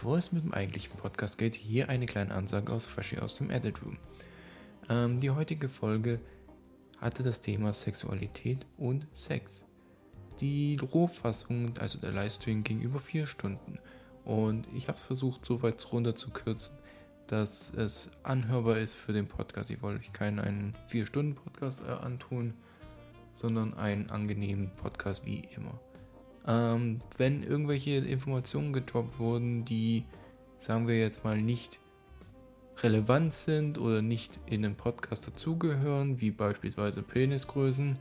Bevor es mit dem eigentlichen Podcast geht, hier eine kleine Ansage aus Freshie aus dem Edit Room. Ähm, die heutige Folge hatte das Thema Sexualität und Sex. Die Rohfassung, also der Livestream, ging über vier Stunden. Und ich habe es versucht, so weit runter zu kürzen, dass es anhörbar ist für den Podcast. Ich wollte euch keinen 4-Stunden-Podcast äh, antun, sondern einen angenehmen Podcast wie immer. Ähm, wenn irgendwelche Informationen gedroppt wurden, die, sagen wir jetzt mal, nicht relevant sind oder nicht in einem Podcast dazugehören, wie beispielsweise Penisgrößen,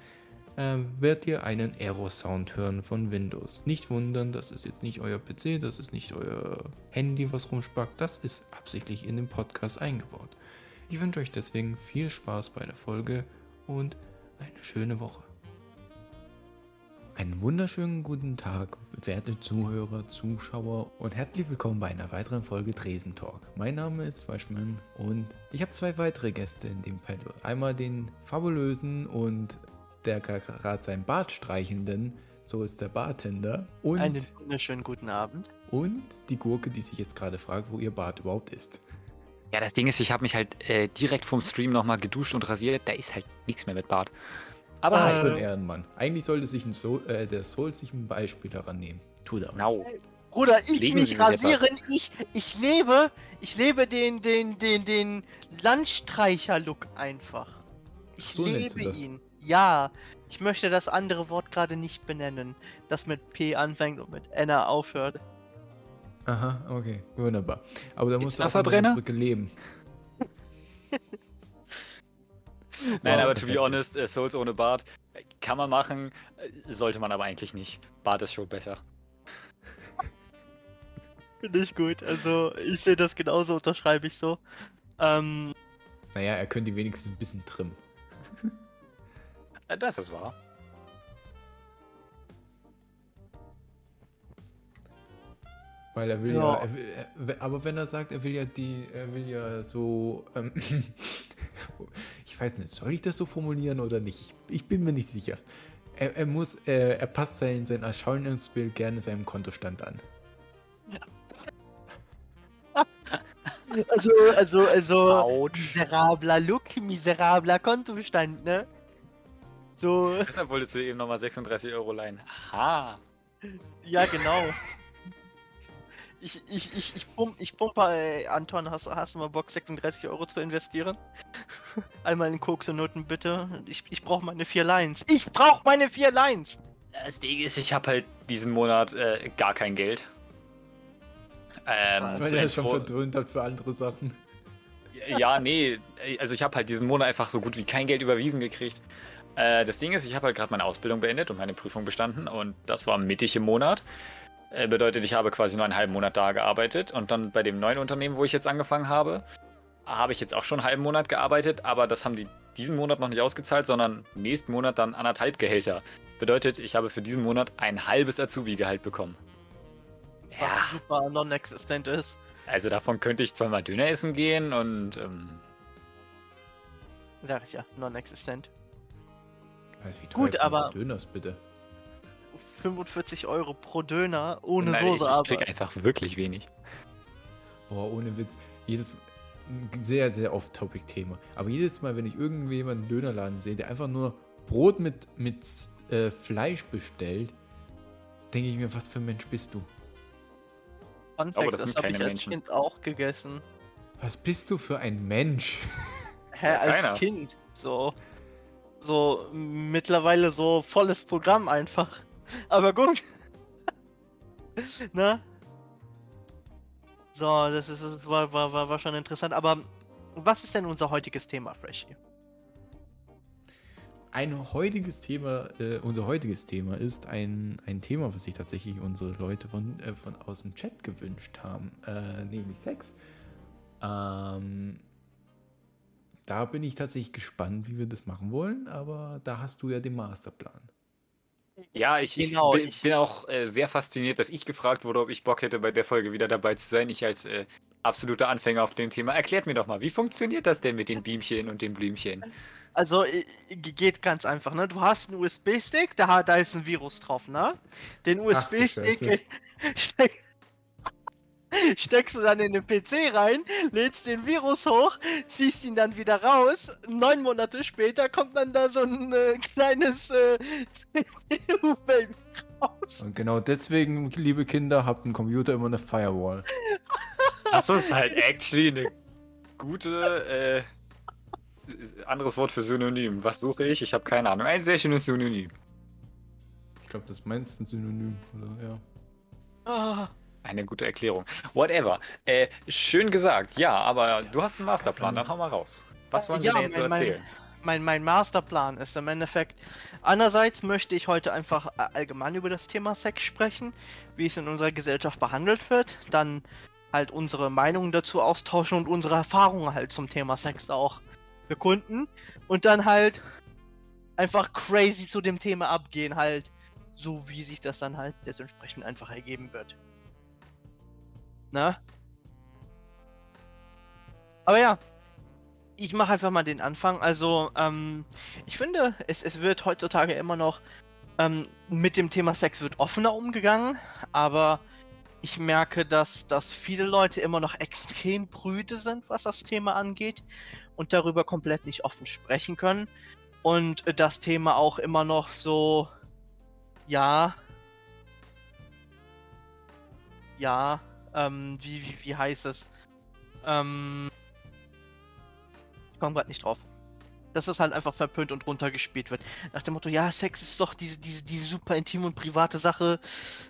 äh, werdet ihr einen Error-Sound hören von Windows. Nicht wundern, das ist jetzt nicht euer PC, das ist nicht euer Handy, was rumspackt, das ist absichtlich in den Podcast eingebaut. Ich wünsche euch deswegen viel Spaß bei der Folge und eine schöne Woche. Einen wunderschönen guten Tag, werte Zuhörer, Zuschauer und herzlich willkommen bei einer weiteren Folge Dresen Talk. Mein Name ist Freshman und ich habe zwei weitere Gäste in dem Panel. Einmal den fabulösen und der gerade sein Bart streichenden, so ist der Bartender. Und, Einen wunderschönen guten Abend. und die Gurke, die sich jetzt gerade fragt, wo ihr Bart überhaupt ist. Ja, das Ding ist, ich habe mich halt äh, direkt vom Stream nochmal geduscht und rasiert. Da ist halt nichts mehr mit Bart. Aber Was für ein äh, Ehrenmann. Eigentlich sollte sich ein Soul, äh, der Soul sich ein Beispiel daran nehmen. Tut er. genau. Bruder, ich Legen mich rasieren, ich, ich lebe, ich lebe den, den, den, den Landstreicher-Look einfach. Ich So lebe das? ihn. Ja, ich möchte das andere Wort gerade nicht benennen, das mit P anfängt und mit N aufhört. Aha, okay, wunderbar. Aber da musst du da auf einer Verbrenner? Brücke leben. Nein, aber to be honest, äh, Souls ohne Bart äh, kann man machen, äh, sollte man aber eigentlich nicht. Bart ist schon besser. Finde ich gut. Also, ich sehe das genauso, unterschreibe ich so. Ähm, Naja, er könnte wenigstens ein bisschen trimmen. Das ist wahr. Weil er will Ja. ja, er will, er, aber wenn er sagt, er will ja die, er will ja so, ähm, ich weiß nicht, soll ich das so formulieren oder nicht? Ich, ich bin mir nicht sicher. Er, er muss, äh, er passt sein, sein Erscheinungsbild gerne seinem Kontostand an. also, also, also, Autsch. miserabler Look, miserabler Kontostand, ne? So, Deshalb wolltest du eben nochmal 36 Euro leihen. Aha. ja, genau. Ich, ich, ich, ich, pump, ich pumpe, äh, Anton, hast, hast du mal Bock, 36 Euro zu investieren? Einmal in Koks und Noten, bitte. Ich, ich brauche meine vier Lines. Ich brauche meine vier Lines! Das Ding ist, ich habe halt diesen Monat äh, gar kein Geld. Ähm, Weil zur er schon verdröhnt hat für andere Sachen. Ja, nee, also ich habe halt diesen Monat einfach so gut wie kein Geld überwiesen gekriegt. Äh, das Ding ist, ich habe halt gerade meine Ausbildung beendet und meine Prüfung bestanden und das war mittig im Monat. Äh, bedeutet, ich habe quasi nur einen halben Monat da gearbeitet und dann bei dem neuen Unternehmen, wo ich jetzt angefangen habe, habe ich jetzt auch schon einen halben Monat gearbeitet, aber das haben die diesen Monat noch nicht ausgezahlt, sondern nächsten Monat dann anderthalb Gehälter. Bedeutet, ich habe für diesen Monat ein halbes Azubi-Gehalt bekommen. Was Ja, super non-existent ist. also davon könnte ich zweimal Döner essen gehen und ähm, Sag ich ja, non-existent. Also, wie teuer Gut, aber- Döners bitte. 45 Euro pro Döner ohne nein, Soße, ich, ich aber. krieg einfach wirklich wenig. Boah, ohne Witz. Jedes ein sehr, sehr off-topic-Thema. Aber jedes Mal, wenn ich irgendjemanden einen Dönerladen sehe, der einfach nur Brot mit, mit äh, Fleisch bestellt, denke ich mir, was für ein Mensch bist du? Fun Aber Fact, das das sind habe ich keine als Menschen. Kind auch gegessen. Was bist du für ein Mensch? Hä, Ja, als keiner. Kind. So. So, mittlerweile so volles Programm einfach. Aber gut. ne? So, das ist, das war, war, war, schon interessant. Aber was ist denn unser heutiges Thema, Freshie? Ein heutiges Thema, äh, unser heutiges Thema ist ein, ein Thema, was sich tatsächlich unsere Leute von, äh, von aus dem Chat gewünscht haben, äh, nämlich Sex. Ähm, da bin ich tatsächlich gespannt, wie wir das machen wollen, aber da hast du ja den Masterplan. Ja, ich, Genau, ich, bin, ich- bin auch äh, sehr fasziniert, dass ich gefragt wurde, ob ich Bock hätte, bei der Folge wieder dabei zu sein. Ich als äh, absoluter Anfänger auf dem Thema. Erklärt mir doch mal, wie funktioniert das denn mit den Bienchen und den Blümchen? Also, äh, geht ganz einfach, ne? Du hast einen USB-Stick, da, da ist ein Virus drauf, ne? Den USB-Stick Scheiße. steck, steckst du dann in den PC rein, lädst den Virus hoch, ziehst ihn dann wieder raus. Neun Monate später kommt dann da so ein äh, kleines äh, CPU-Baby raus. Und genau deswegen, liebe Kinder, habt ein Computer immer eine Firewall. Das ist halt actually eine gute, äh, anderes Wort für Synonym. Was suche ich? Ich habe keine Ahnung. Ein sehr schönes Synonym. Ich glaube, das meinst ein Synonym, oder? Ja. Ah, Eine gute Erklärung. Whatever. Äh, schön gesagt, ja, aber du hast einen Masterplan, dann hau mal raus. Was wollen Ja, Sie denn jetzt so mein- mein- erzählen? mein, mein Masterplan ist im Endeffekt. Einerseits möchte ich heute einfach allgemein über das Thema Sex sprechen, wie es in unserer Gesellschaft behandelt wird. Dann halt unsere Meinungen dazu austauschen und unsere Erfahrungen halt zum Thema Sex auch bekunden. Und dann halt einfach crazy zu dem Thema abgehen, halt so wie sich das dann halt dementsprechend einfach ergeben wird. Na? Aber ja, ich mache einfach mal den Anfang. Also, ähm, ich finde, es, es wird heutzutage immer noch ähm, mit dem Thema Sex wird offener umgegangen, aber ich merke, dass, dass viele Leute immer noch extrem prüde sind, was das Thema angeht und darüber komplett nicht offen sprechen können. Und das Thema auch immer noch so, ja, ja, ähm, wie, wie, wie heißt es? Ähm, ich komme gerade nicht drauf. Dass das halt einfach verpönt und runtergespielt wird. Nach dem Motto, ja, Sex ist doch diese, diese, diese super intime und private Sache.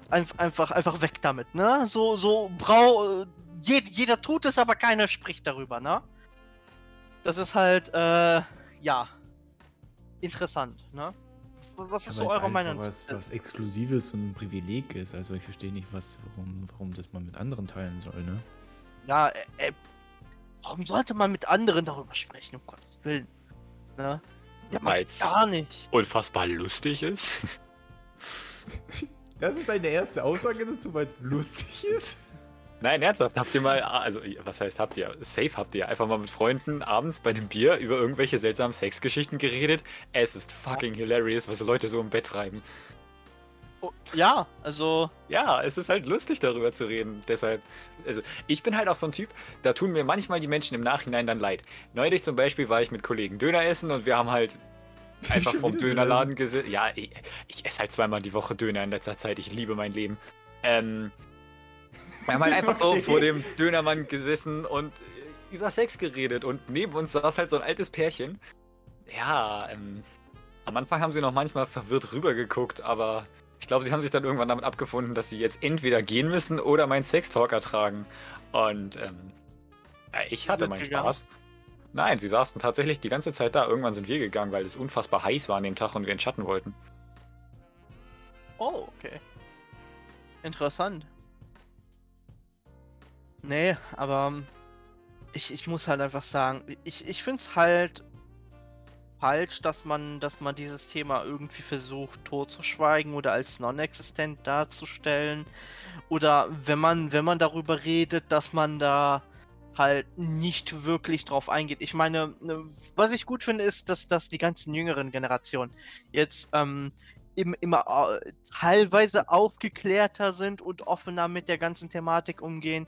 Einf einfach, einfach weg damit, ne? So, so, brau. Je jeder tut es, aber keiner spricht darüber, ne? Das ist halt, äh, ja. Interessant, ne? Was ist so eure Meinung? Was, was Exklusives und ein Privileg ist. Also ich verstehe nicht, was, warum, warum das man mit anderen teilen soll, ne? Ja, äh, äh, warum sollte man mit anderen darüber sprechen, um Gottes Willen? Ne? Ja, man Weil's gar nicht. unfassbar lustig ist. Das ist deine erste Aussage dazu, weil es lustig ist? Nein, ernsthaft, habt ihr mal, also was heißt habt ihr? Safe habt ihr einfach mal mit Freunden abends bei dem Bier über irgendwelche seltsamen Sexgeschichten geredet. Es ist fucking hilarious, was Leute so im Bett treiben. Oh, ja, also, Ja, es ist halt lustig darüber zu reden. Deshalb, also ich bin halt auch so ein Typ, da tun mir manchmal die Menschen im Nachhinein dann leid. Neulich zum Beispiel war ich mit Kollegen Döner essen und wir haben halt einfach vom Dönerladen gesessen. Ja, ich, ich esse halt zweimal die Woche Döner in letzter Zeit. Ich liebe mein Leben. Ähm, wir haben halt einfach so vor dem Dönermann gesessen und äh, über Sex geredet und neben uns saß halt so ein altes Pärchen. Ja, ähm, am Anfang haben sie noch manchmal verwirrt rübergeguckt, aber ich glaube, sie haben sich dann irgendwann damit abgefunden, dass sie jetzt entweder gehen müssen oder meinen Sextalk ertragen. Und ähm, ja, ich hatte meinen gegangen? Spaß. Nein, sie saßen tatsächlich die ganze Zeit da. Irgendwann sind wir gegangen, weil es unfassbar heiß war an dem Tag und wir in Schatten wollten. oh, okay. Interessant. Nee, aber ähm, ich, ich muss halt einfach sagen, ich, ich finde es halt falsch, dass man, dass man dieses Thema irgendwie versucht totzuschweigen oder als non-existent darzustellen. Oder wenn man, wenn man darüber redet, dass man da halt nicht wirklich drauf eingeht. Ich meine, ne, was ich gut finde, ist, dass, dass die ganzen jüngeren Generationen jetzt ähm, im, immer äh, teilweise aufgeklärter sind und offener mit der ganzen Thematik umgehen.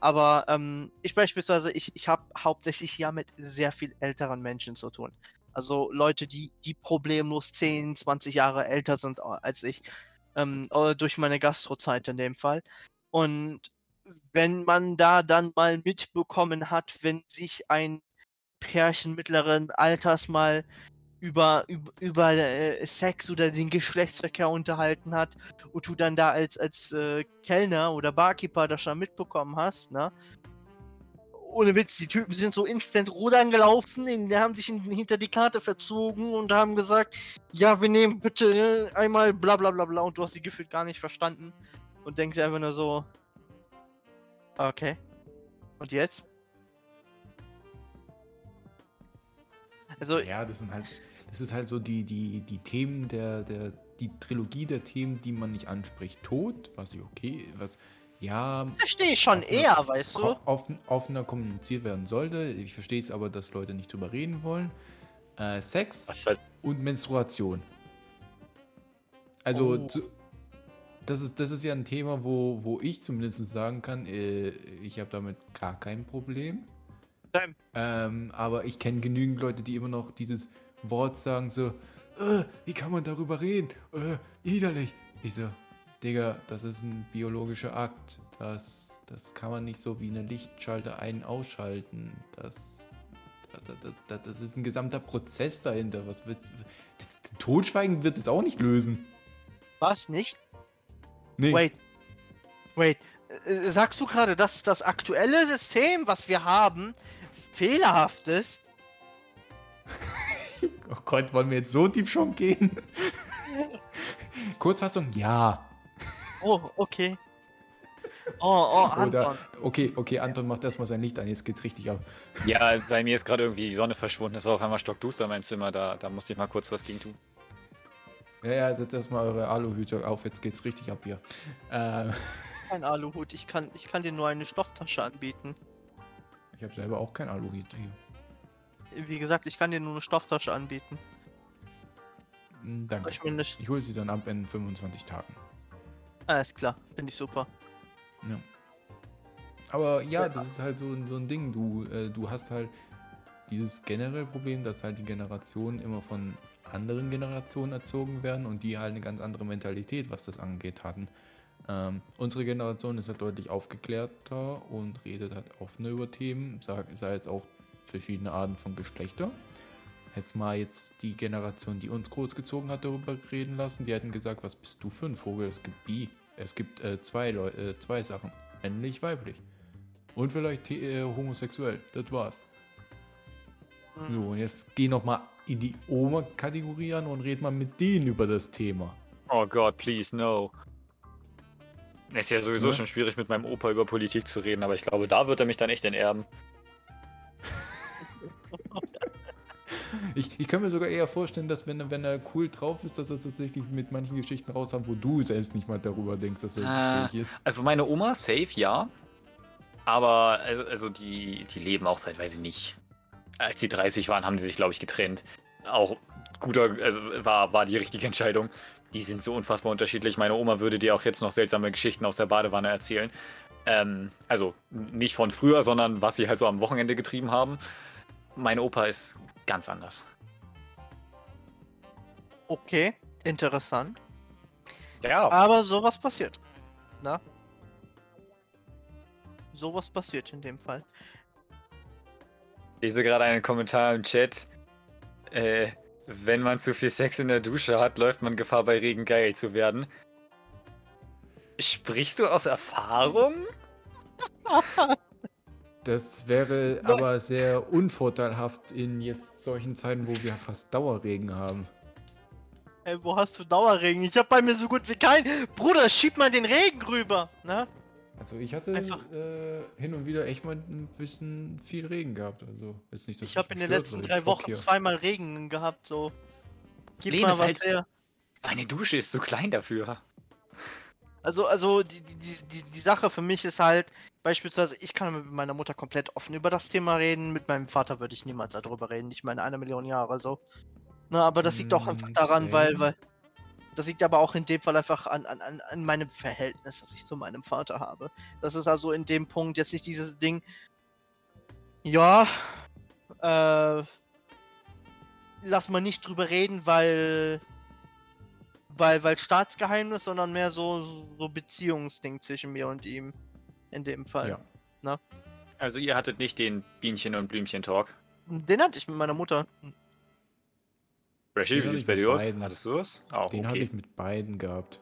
Aber ähm, ich beispielsweise, ich, ich habe hauptsächlich ja mit sehr viel älteren Menschen zu tun. Also Leute, die, die problemlos 10, 20 Jahre älter sind als ich. Ähm, äh, durch meine Gastrozeit in dem Fall. Und wenn man da dann mal mitbekommen hat, wenn sich ein Pärchen mittleren Alters mal über, über, über äh, Sex oder den Geschlechtsverkehr unterhalten hat und du dann da als, als äh, Kellner oder Barkeeper das schon mitbekommen hast, ne? Ohne Witz, die Typen sind so instant rudern gelaufen, die haben sich in, hinter die Karte verzogen und haben gesagt, ja, wir nehmen bitte äh, einmal bla bla bla bla und du hast die gefühlt gar nicht verstanden und denkst einfach nur so, okay. Und jetzt? Also, Ja, das sind halt, das ist halt so die, die, die Themen der, der, die Trilogie der Themen, die man nicht anspricht. Tod, was ich okay, was ja verstehe ich schon eher, weißt du? offen, offener kommuniziert werden sollte. Ich verstehe es aber, dass Leute nicht drüber reden wollen. Äh, Sex halt, und Menstruation. Also Oh. zu, das ist, das ist ja ein Thema, wo, wo ich zumindest sagen kann, äh, ich habe damit gar kein Problem. Nein. Ähm, aber ich kenne genügend Leute, die immer noch dieses Wort sagen, so, äh, wie kann man darüber reden? Äh, widerlich. Ich so, Digga, das ist ein biologischer Akt. Das, das kann man nicht so wie eine Lichtschalter ein- ausschalten. Das, das, das, das ist ein gesamter Prozess dahinter. Was wird's? Das, Totschweigen wird es auch nicht lösen. Was nicht? Nee. Wait. Wait. Äh, Sagst du gerade, dass das aktuelle System, was wir haben, fehlerhaft ist? Oh Gott, wollen wir jetzt so tief schon gehen? Kurzfassung, ja. Oh, okay. Oh, oh, Anton. Oder, okay, okay, Anton macht erstmal sein Licht an, jetzt geht's richtig ab. Ja, bei mir ist gerade irgendwie die Sonne verschwunden. Es war auf einmal stockduster in meinem Zimmer. Da, da musste ich mal kurz was gegen tun. Ja, ja, setzt erstmal eure Aluhüte auf, jetzt geht's richtig ab hier. Äh, Kein Aluhut. Ich kann, ich kann dir nur eine Stofftasche anbieten. ich habe selber auch kein Aluhut hier. Wie gesagt, ich kann dir nur eine Stofftasche anbieten. Hm, Danke. Ich nicht. Ich hole sie dann ab in 25 Tagen. Alles klar, finde ich super. Ja. Aber ja, das ist halt so, ein- so ein Ding. Du, äh, du hast halt dieses generelle Problem, dass halt die Generationen immer von anderen Generationen erzogen werden und die halt eine ganz andere Mentalität, was das angeht, hatten. Ähm, unsere Generation ist halt deutlich aufgeklärter und redet halt offener über Themen, sag, sei es auch verschiedene Arten von Geschlechter. Hättest mal jetzt die Generation, die uns großgezogen hat, darüber reden lassen, die hätten gesagt, was bist du für ein Vogel? Es gibt bi, es gibt äh, zwei, Leu äh, zwei Sachen, männlich, weiblich. Und vielleicht äh, homosexuell, das war's. Mhm. So, und jetzt geh noch mal in die Oma-Kategorie an und red mal mit denen über das Thema. Oh Gott, please, no. Es ist ja sowieso Ne? schon schwierig, mit meinem Opa über Politik zu reden, aber ich glaube, da wird er mich dann echt enterben. Ich, ich kann mir sogar eher vorstellen, dass wenn, er- wenn er cool drauf ist, dass er tatsächlich mit manchen Geschichten raushaut, wo du selbst nicht mal darüber denkst, dass er das fähig ist. Also meine Oma, safe, ja. Aber also, also die, die leben auch seit, weiß ich nicht. Als sie 30 waren, haben die sich, glaube ich, getrennt. Auch guter, also war, war die richtige Entscheidung. Die sind so unfassbar unterschiedlich. Meine Oma würde dir auch jetzt noch seltsame Geschichten aus der Badewanne erzählen. Ähm, also nicht von früher, sondern was sie halt so am Wochenende getrieben haben. Mein Opa ist ganz anders. Okay, interessant. Ja, Aber sowas passiert. Na? Sowas passiert in dem Fall. Ich lese gerade einen Kommentar im Chat. Äh, wenn man zu viel Sex in der Dusche hat, läuft man Gefahr, bei Regen geil zu werden. Sprichst du aus Erfahrung? Das wäre aber sehr unvorteilhaft in jetzt solchen Zeiten, wo wir fast Dauerregen haben. Ey, wo hast du Dauerregen? Ich hab bei mir so gut wie keinen. Bruder, schieb mal den Regen rüber. Ne? Also ich hatte Einfach- äh, hin und wieder echt mal ein bisschen viel Regen gehabt. Also jetzt nicht, dass Ich habe in den letzten drei Wochen hier- zweimal Regen gehabt. So. Gib Leben mal ist was halt- her. Meine Dusche ist zu klein dafür. Also, also die, die, die, die Sache für mich ist halt, beispielsweise, ich kann mit meiner Mutter komplett offen über das Thema reden, mit meinem Vater würde ich niemals darüber reden, nicht mal in einer Million Jahre so. Na, aber das liegt auch einfach Mm, daran, weil, same. weil. Das liegt aber auch in dem Fall einfach an, an, an, meinem Verhältnis, das ich zu meinem Vater habe. Das ist also in dem Punkt jetzt nicht dieses Ding. Ja, äh. Lass mal nicht drüber reden, weil weil, weil Staatsgeheimnis, sondern mehr so, so Beziehungsding zwischen mir und ihm. In dem Fall. Ja. Also ihr hattet nicht den Bienchen- und Blümchen-Talk. Den hatte ich mit meiner Mutter. Rashi, Den wie sieht's ich bei mit dir aus? beiden. Hattest du es? Auch, Den hatte okay. ich mit beiden gehabt.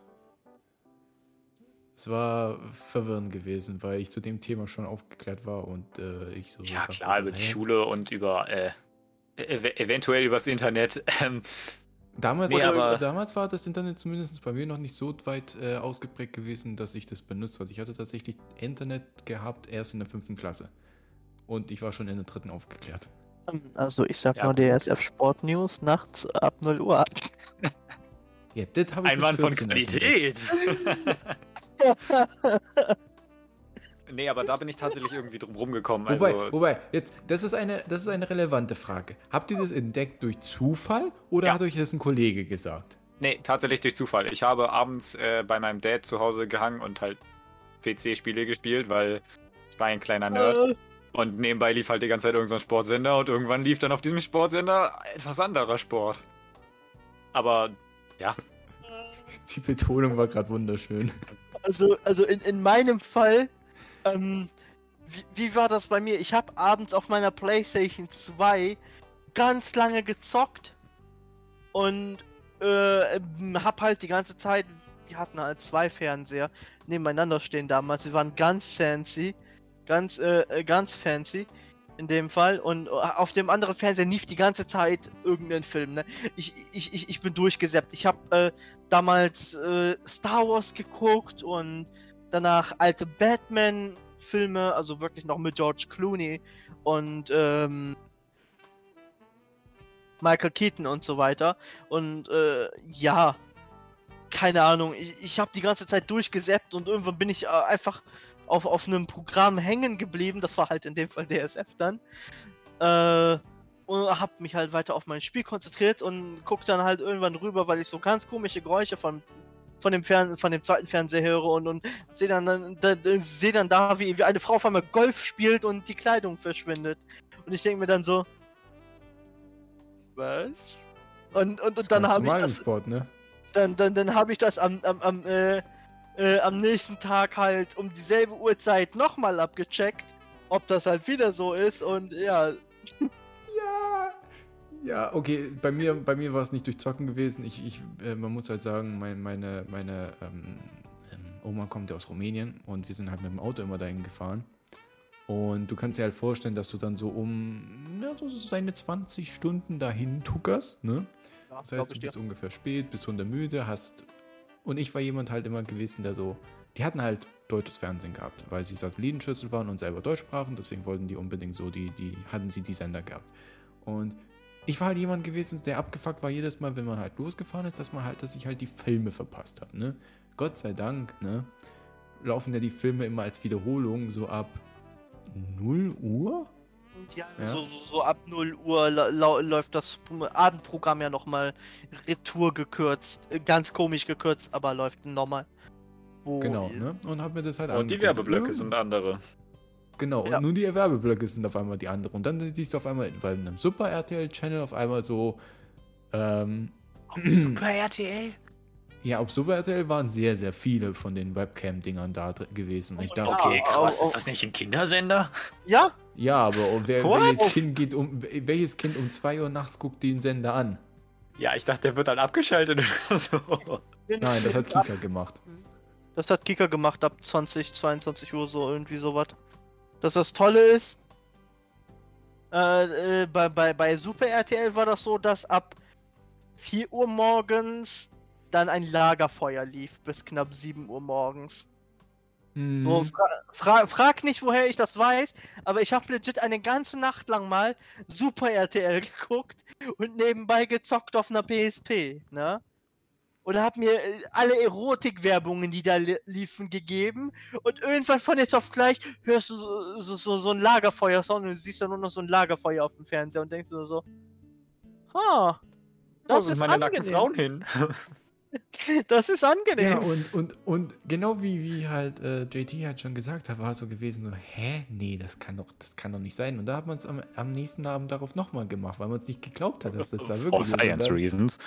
Es war verwirrend gewesen, weil ich zu dem Thema schon aufgeklärt war und äh, ich so. Ja, klar, über die? Schule und über, äh, ev eventuell übers Internet. Ähm, Damals, Nee, aber- damals war das Internet zumindest bei mir noch nicht so weit äh, ausgeprägt gewesen, dass ich das benutzt hatte. Ich hatte tatsächlich Internet gehabt erst in der fünften Klasse. Und ich war schon in der dritten aufgeklärt. Also ich sag Ja. nur DSF Sport News nachts ab 0 Uhr. Ja, das habe ich ein Mann von 14 erst entdeckt. Qualität. nee, aber da bin ich tatsächlich irgendwie drum rumgekommen. Also, Wobei, wobei, jetzt, das ist, eine, das ist eine relevante Frage. Habt ihr das entdeckt durch Zufall oder Ja. hat euch das ein Kollege gesagt? Nee, tatsächlich durch Zufall. Ich habe abends äh, bei meinem Dad zu Hause gehangen und halt PC-Spiele gespielt, weil ich war ein kleiner Nerd. Äh, Und nebenbei lief halt die ganze Zeit irgendein Sportsender und irgendwann lief dann auf diesem Sportsender etwas anderer Sport. Aber ja, Die Betonung war gerade wunderschön. Also, also in, in meinem Fall, ähm, wie, wie war das bei mir? Ich habe abends auf meiner PlayStation 2 ganz lange gezockt und äh, ähm, hab halt die ganze Zeit, wir hatten halt zwei Fernseher nebeneinander stehen damals, sie waren ganz fancy, ganz, äh, äh, ganz fancy in dem Fall und äh, auf dem anderen Fernseher lief die ganze Zeit irgendein Film, ne? Ich, ich, ich, ich bin durchgesäppt. Ich habe äh, damals äh, Star Wars geguckt und danach alte Batman-Filme, also wirklich noch mit George Clooney und ähm, Michael Keaton und so weiter. Und äh, ja, keine Ahnung, ich, ich habe die ganze Zeit durchgesäppt und irgendwann bin ich äh, einfach auf, auf einem Programm hängen geblieben. Das war halt in dem Fall DSF dann. Äh, und hab mich halt weiter auf mein Spiel konzentriert und guck dann halt irgendwann rüber, weil ich so ganz komische Geräusche von, von, dem, Fern von dem zweiten Fernseher höre und, und sehe dann, dann, da, seh dann da, wie, wie eine Frau auf einmal Golf spielt und die Kleidung verschwindet. Und ich denke mir dann so, was? Und, und, und dann habe ich das, Sport, ne? dann, dann, dann habe ich das am, am, am, äh, äh, am nächsten Tag halt um dieselbe Uhrzeit nochmal abgecheckt, ob das halt wieder so ist und Ja. Ja, okay, bei mir, bei mir war es nicht durch Zocken gewesen. Ich, ich, äh, man muss halt sagen, mein, meine, meine ähm, ähm, Oma kommt ja aus Rumänien und wir sind halt mit dem Auto immer dahin gefahren. Und du kannst dir halt vorstellen, dass du dann so um ja, so seine 20 Stunden dahin tuckerst, ne? ja Das heißt, du bist ungefähr spät, bist hundermüde, hast. Und ich war jemand halt immer gewesen, der so. Die hatten halt deutsches Fernsehen gehabt, weil sie Satellitenschüssel waren und selber Deutsch sprachen, deswegen wollten die unbedingt so, die, die hatten sie die Sender gehabt. Und ich war halt jemand gewesen, der abgefuckt war jedes Mal, wenn man halt losgefahren ist, dass man halt, dass ich halt die Filme verpasst habe, ne? Gott sei Dank, ne? Laufen ja die Filme immer als Wiederholung so ab 0 Uhr? Und ja, Ja. So, so, so ab 0 Uhr läuft das Abendprogramm ja nochmal retour gekürzt. Äh, Ganz komisch gekürzt, aber läuft normal. Wo Genau, ne? Und hab mir das halt und die angeguckt. Werbeblöcke Irgend- sind andere. Genau, Ja. und nur die Werbeblöcke sind auf einmal die anderen. Und dann siehst du auf einmal bei einem Super RTL-Channel auf einmal so, ähm, Super RTL? ja, auf Super RTL waren sehr, sehr viele von den Webcam-Dingern da gewesen. Und ich dachte, Okay, krass. Ist das nicht ein Kindersender? Ja, ja, aber wer, welches, kind geht um, welches Kind um 2 Uhr nachts guckt den Sender an? Ja, ich dachte, der wird dann abgeschaltet oder so. Nein, das hat Kika gemacht. Das hat Kika gemacht ab 20, 22 Uhr so irgendwie sowas. Dass das Tolle ist, äh, äh, bei, bei, bei Super RTL war das so, dass ab 4 Uhr morgens dann ein Lagerfeuer lief bis knapp 7 Uhr morgens. Mhm. So, fra fra frag nicht, woher ich das weiß, aber ich habe legit eine ganze Nacht lang mal Super RTL geguckt und nebenbei gezockt auf einer PSP, ne? Oder hab mir äh, alle Erotikwerbungen, die da li liefen, gegeben und irgendwann von jetzt auf gleich hörst du so, so, so, so ein Lagerfeuer-Sound und du siehst dann nur noch so ein Lagerfeuer auf dem Fernseher und denkst du so, ha, das Wo ist meine nackten angenehm. Frauen hin. Das ist angenehm. Ja, und, und, und genau wie, wie halt äh, JT halt schon gesagt hat, war es so gewesen, so, hä? Nee, das kann doch, das kann doch nicht sein. Und da hat man es am, am nächsten Abend darauf nochmal gemacht, weil man es nicht geglaubt hat, dass das da wirklich For ist. Und science dann- reasons.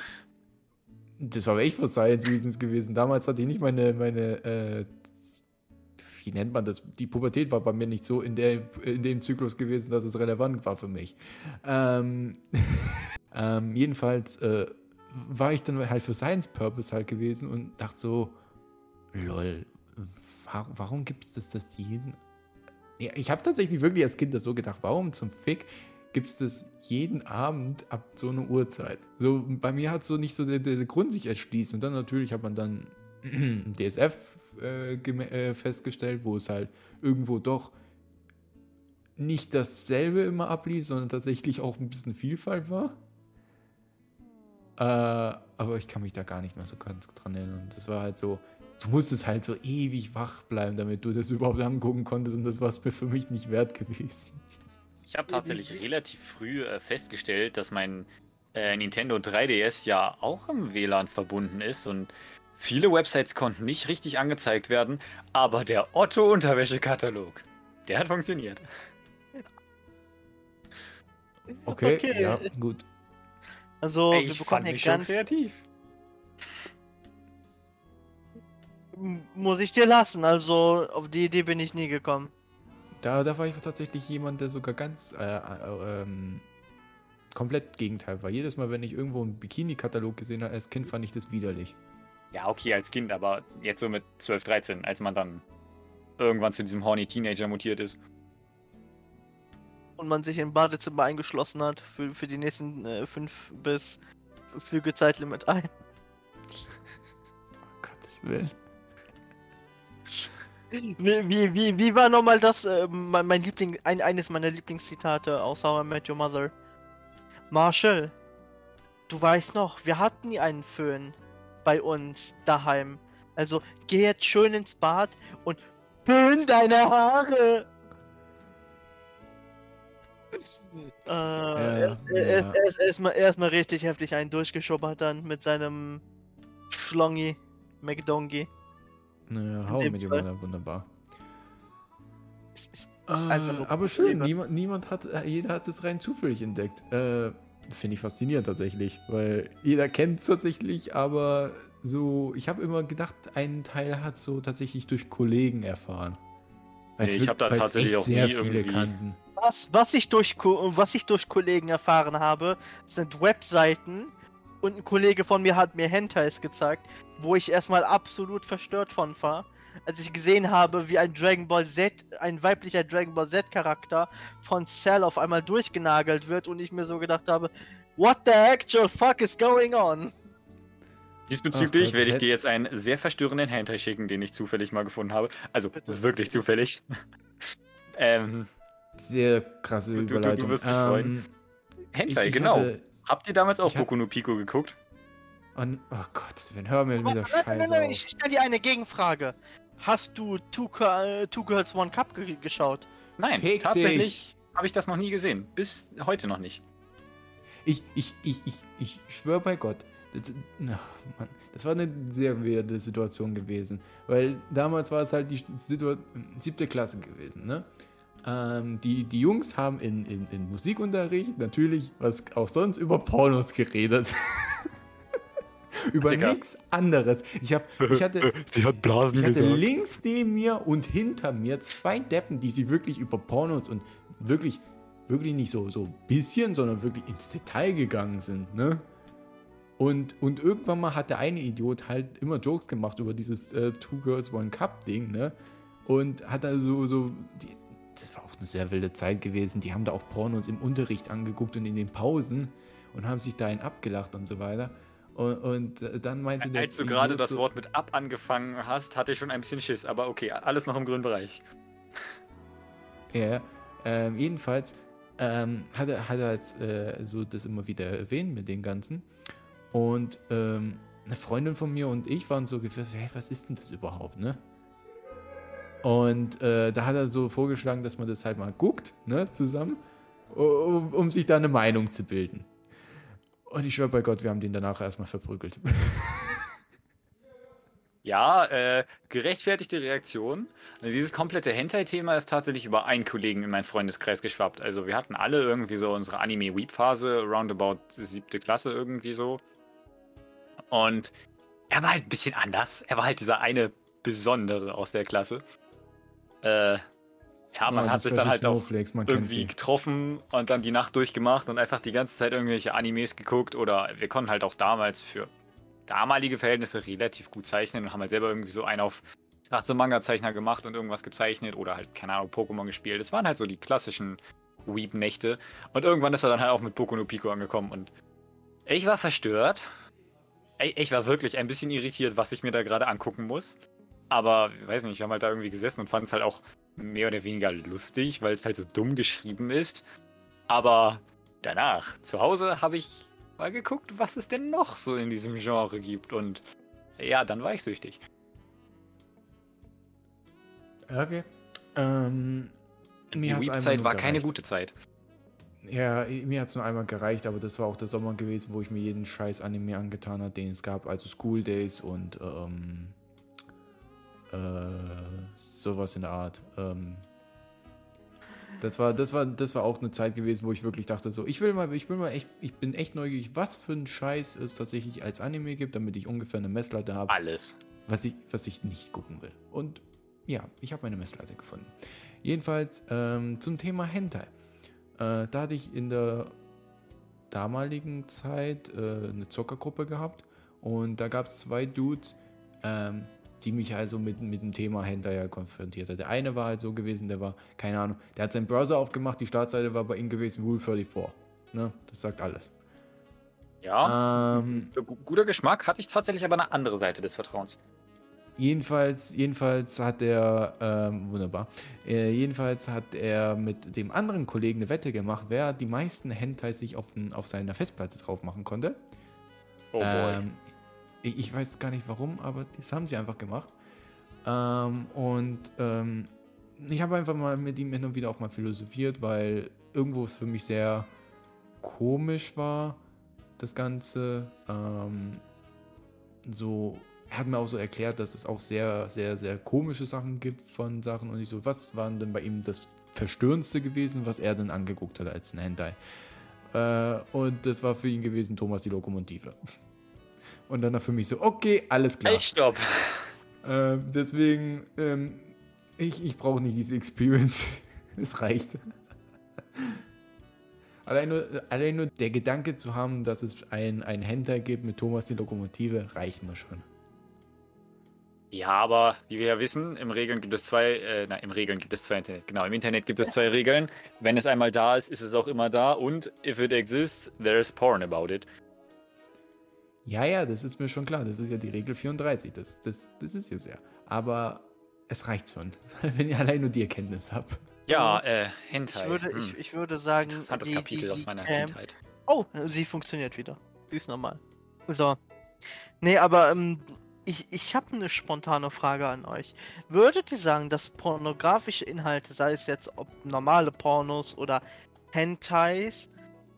Das war echt für Science Reasons gewesen. Damals hatte ich nicht meine, meine, äh, wie nennt man das? Die Pubertät war bei mir nicht so in, der, in dem Zyklus gewesen, dass es relevant war für mich. Ähm, ähm, jedenfalls äh, war ich dann halt für Science Purpose halt gewesen und dachte so, lol, wa warum gibt es das, das jeden... Ja, ich habe tatsächlich wirklich als Kind das so gedacht, warum zum Fick gibt es das jeden Abend ab so einer Uhrzeit. So, bei mir hat so nicht so der, der Grund sich erschließt. Und dann natürlich hat man dann DSF äh, äh, festgestellt, wo es halt irgendwo doch nicht dasselbe immer ablief, sondern tatsächlich auch ein bisschen Vielfalt war. Äh, aber ich kann mich da gar nicht mehr so ganz dran erinnern. Das war halt so, du musstest halt so ewig wach bleiben, damit du das überhaupt angucken konntest und das war es mir für mich nicht wert gewesen. Ich habe tatsächlich relativ früh äh, festgestellt, dass mein äh, Nintendo 3DS ja auch im WLAN verbunden ist und viele Websites konnten nicht richtig angezeigt werden, aber der Otto-Unterwäschekatalog, der hat funktioniert. Okay, Okay. ja, gut. Also, Ey, wir ich bekommen fand mich schon ganz. kreativ. M- Muss ich dir lassen, also auf die Idee bin ich nie gekommen. Da, da war ich tatsächlich jemand, der sogar ganz äh, äh, ähm, komplett Gegenteil war. Jedes Mal, wenn ich irgendwo einen Bikini-Katalog gesehen habe als Kind, fand ich das widerlich. Ja, okay, als Kind, aber jetzt so mit 12, 13, als man dann irgendwann zu diesem horny Teenager mutiert ist. Und man sich im Badezimmer eingeschlossen hat für, für die nächsten äh, fünf bis Flüge Zeitlimit ein. Oh Gottes Willen. Wie, wie, wie, wie war nochmal das, äh, mein, mein Liebling, ein, eines meiner Lieblingszitate aus How I Met Your Mother? Marshall, du weißt noch, wir hatten nie einen Föhn bei uns daheim. Also geh jetzt schön ins Bad und föhn deine Haare. Äh, er, ja. er, erstmal richtig heftig einen durchgeschubbert dann mit seinem Schlongi McDongy. Naja, hau mit Fall. jemandem wunderbar. Es ist, es Äh, aber schön, niemand, niemand hat, äh, jeder hat das rein zufällig entdeckt. Äh, Finde ich faszinierend tatsächlich, weil jeder kennt es tatsächlich, aber so, ich habe immer gedacht, ein Teil hat so tatsächlich durch Kollegen erfahren. Nee, ich wirk- hab da tatsächlich auch sehr nie viele irgendwie- kannten. Was, was, ich durch, was ich durch Kollegen erfahren habe, sind Webseiten und ein Kollege von mir hat mir Hentais gezeigt, wo ich erstmal absolut verstört von war, als ich gesehen habe, wie ein Dragon Ball Z, ein weiblicher Dragon Ball Z Charakter von Cell auf einmal durchgenagelt wird und ich mir so gedacht habe, what the actual fuck is going on? Diesbezüglich Ach, werde ich dir jetzt einen sehr verstörenden Hentai schicken, den ich zufällig mal gefunden habe. Also Bitte. wirklich zufällig. ähm, Sehr krasse Du- du- du Überleitung. wirst dich freuen. Hentai, ich, ich genau. Hatte, Habt ihr damals auch ich hab- Boku no Pico geguckt? an, oh Gott, wenn hör mir wieder nein, nein, Scheiße nein, nein, auf. ich stelle dir eine Gegenfrage. Hast du Two, Girl- Two Girls One Cup ge geschaut? Nein, Fick tatsächlich habe ich das noch nie gesehen. Bis heute noch nicht. Ich, ich, ich, ich, ich schwöre bei Gott. Das, na, Mann, das war eine sehr weirde Situation gewesen. Weil damals war es halt die Situa siebte Klasse gewesen, ne? Ähm, die, die Jungs haben in, in, in Musikunterricht natürlich, was auch sonst, über Pornos geredet. über nichts anderes. Ich, hab, ich hatte, Sie hat Blasen ich hatte links neben mir und hinter mir zwei Deppen, die sie wirklich über Pornos und wirklich, wirklich nicht so so ein bisschen, sondern wirklich ins Detail gegangen sind, ne? Und, und irgendwann mal hat der eine Idiot halt immer Jokes gemacht über dieses äh, Two Girls One Cup Ding, ne? Und hat da so, so, die, das war auch eine sehr wilde Zeit gewesen. Die haben da auch Pornos im Unterricht angeguckt und in den Pausen und haben sich dahin abgelacht und so weiter. Und, und äh, dann meinte der Als du gerade das so- Wort mit ab angefangen hast, hatte ich schon ein bisschen Schiss. Aber okay, alles noch im grünen Bereich. Ja. Ähm, jedenfalls ähm, hat er, hat er jetzt äh, so das immer wieder erwähnt mit den Ganzen. Und ähm, eine Freundin von mir und ich waren so gefühlt, hey, was ist denn das überhaupt, ne? Und äh, da hat er so vorgeschlagen, dass man das halt mal guckt, ne, zusammen, um, um sich da eine Meinung zu bilden. Und ich schwöre bei Gott, wir haben den danach erstmal verprügelt. Ja, äh, gerechtfertigte Reaktion. Also dieses komplette Hentai-Thema ist tatsächlich über einen Kollegen in meinen Freundeskreis geschwappt. Also wir hatten alle irgendwie so unsere Anime-Weep-Phase, roundabout siebte Klasse irgendwie so. Und er war halt ein bisschen anders. Er war halt dieser eine Besondere aus der Klasse. Äh, ja, man Ja, hat die sich dann halt auch Snowflakes, kennt irgendwie sie. getroffen und dann die Nacht durchgemacht und einfach die ganze Zeit irgendwelche Animes geguckt oder wir konnten halt auch damals für damalige Verhältnisse relativ gut zeichnen und haben halt selber irgendwie so einen auf Straße Manga-Zeichner gemacht und irgendwas gezeichnet oder halt, keine Ahnung, Pokémon gespielt. Das waren halt so die klassischen Weep-Nächte. Und irgendwann ist er dann halt auch mit Boku no Pico angekommen und ich war verstört. Ich war wirklich ein bisschen irritiert, was ich mir da gerade angucken muss. Aber, ich weiß nicht, wir haben halt da irgendwie gesessen und fanden es halt auch mehr oder weniger lustig, weil es halt so dumm geschrieben ist. Aber danach, zu Hause, habe ich mal geguckt, was es denn noch so in diesem Genre gibt. Und ja, dann war ich süchtig. Okay. Ähm, Die mir einfach Weep-Zeit war keine gute Zeit. Ja, mir hat es nur einmal gereicht, aber das war auch der Sommer gewesen, wo ich mir jeden scheiß Anime angetan habe, den es gab, also School Days und ähm, äh, sowas in der Art. Ähm, das war, das war, das war auch eine Zeit gewesen, wo ich wirklich dachte, so, ich will mal, ich will mal echt, ich bin echt neugierig, was für ein Scheiß es tatsächlich als Anime gibt, damit ich ungefähr eine Messlatte habe. Alles. Was ich, was ich nicht gucken will. Und ja, ich habe meine Messlatte gefunden. Jedenfalls ähm, zum Thema Hentai. Äh, da hatte ich in der damaligen Zeit äh, eine Zockergruppe gehabt und da gab es zwei Dudes, ähm, die mich also mit, mit dem Thema ja konfrontiert hat. Der eine war halt so gewesen, der war, keine Ahnung, der hat seinen Browser aufgemacht, die Startseite war bei ihm gewesen, Rule 34. Ne? Das sagt alles. Ja. Ähm, guter Geschmack hatte ich tatsächlich aber eine andere Seite des Vertrauens. Jedenfalls, jedenfalls hat er, ähm, wunderbar, äh, jedenfalls hat er mit dem anderen Kollegen eine Wette gemacht, wer die meisten Hentai sich auf, auf seiner Festplatte drauf machen konnte. Oh boy. Ähm, ich, weiß gar nicht warum, aber das haben sie einfach gemacht. Ähm, und ähm, ich habe einfach mal mit ihm hin und wieder auch mal philosophiert, weil irgendwo es für mich sehr komisch war, das Ganze. Ähm, so er hat mir auch so erklärt, dass es auch sehr, sehr, sehr komische Sachen gibt von Sachen. Und ich so, was waren denn bei ihm das Verstörendste gewesen, was er denn angeguckt hat als ein Hentai? Äh, und das war für ihn gewesen Thomas die Lokomotive. Und dann für mich so, okay, alles klar. Halt, stopp. Äh, deswegen, ähm, ich, ich brauche nicht diese Experience. es reicht. Allein nur, allein nur der Gedanke zu haben, dass es ein, ein Hentai gibt mit Thomas die Lokomotive, reicht mir schon. Ja, aber wie wir ja wissen, im Regeln gibt es zwei, äh, nein, im Regeln gibt es zwei Internet. Genau, im Internet gibt es zwei Regeln. Wenn es einmal da ist, ist es auch immer da. Und if it exists, there is porn about it. Ja, ja, das ist mir schon klar. Das ist ja die Regel 34. Das, das, das ist ja. Aber es reicht schon, wenn ihr allein nur die Erkenntnis habt. Ja, äh, Hentai. Ich würde, hm. ich, ich würde sagen. Interessantes die, Kapitel die, die, aus meiner Cam Kindheit. Oh, sie funktioniert wieder. Sie ist normal. So. Nee, aber ähm, ich, ich habe eine spontane Frage an euch. Würdet ihr sagen, dass pornografische Inhalte, sei es jetzt ob normale Pornos oder Hentais,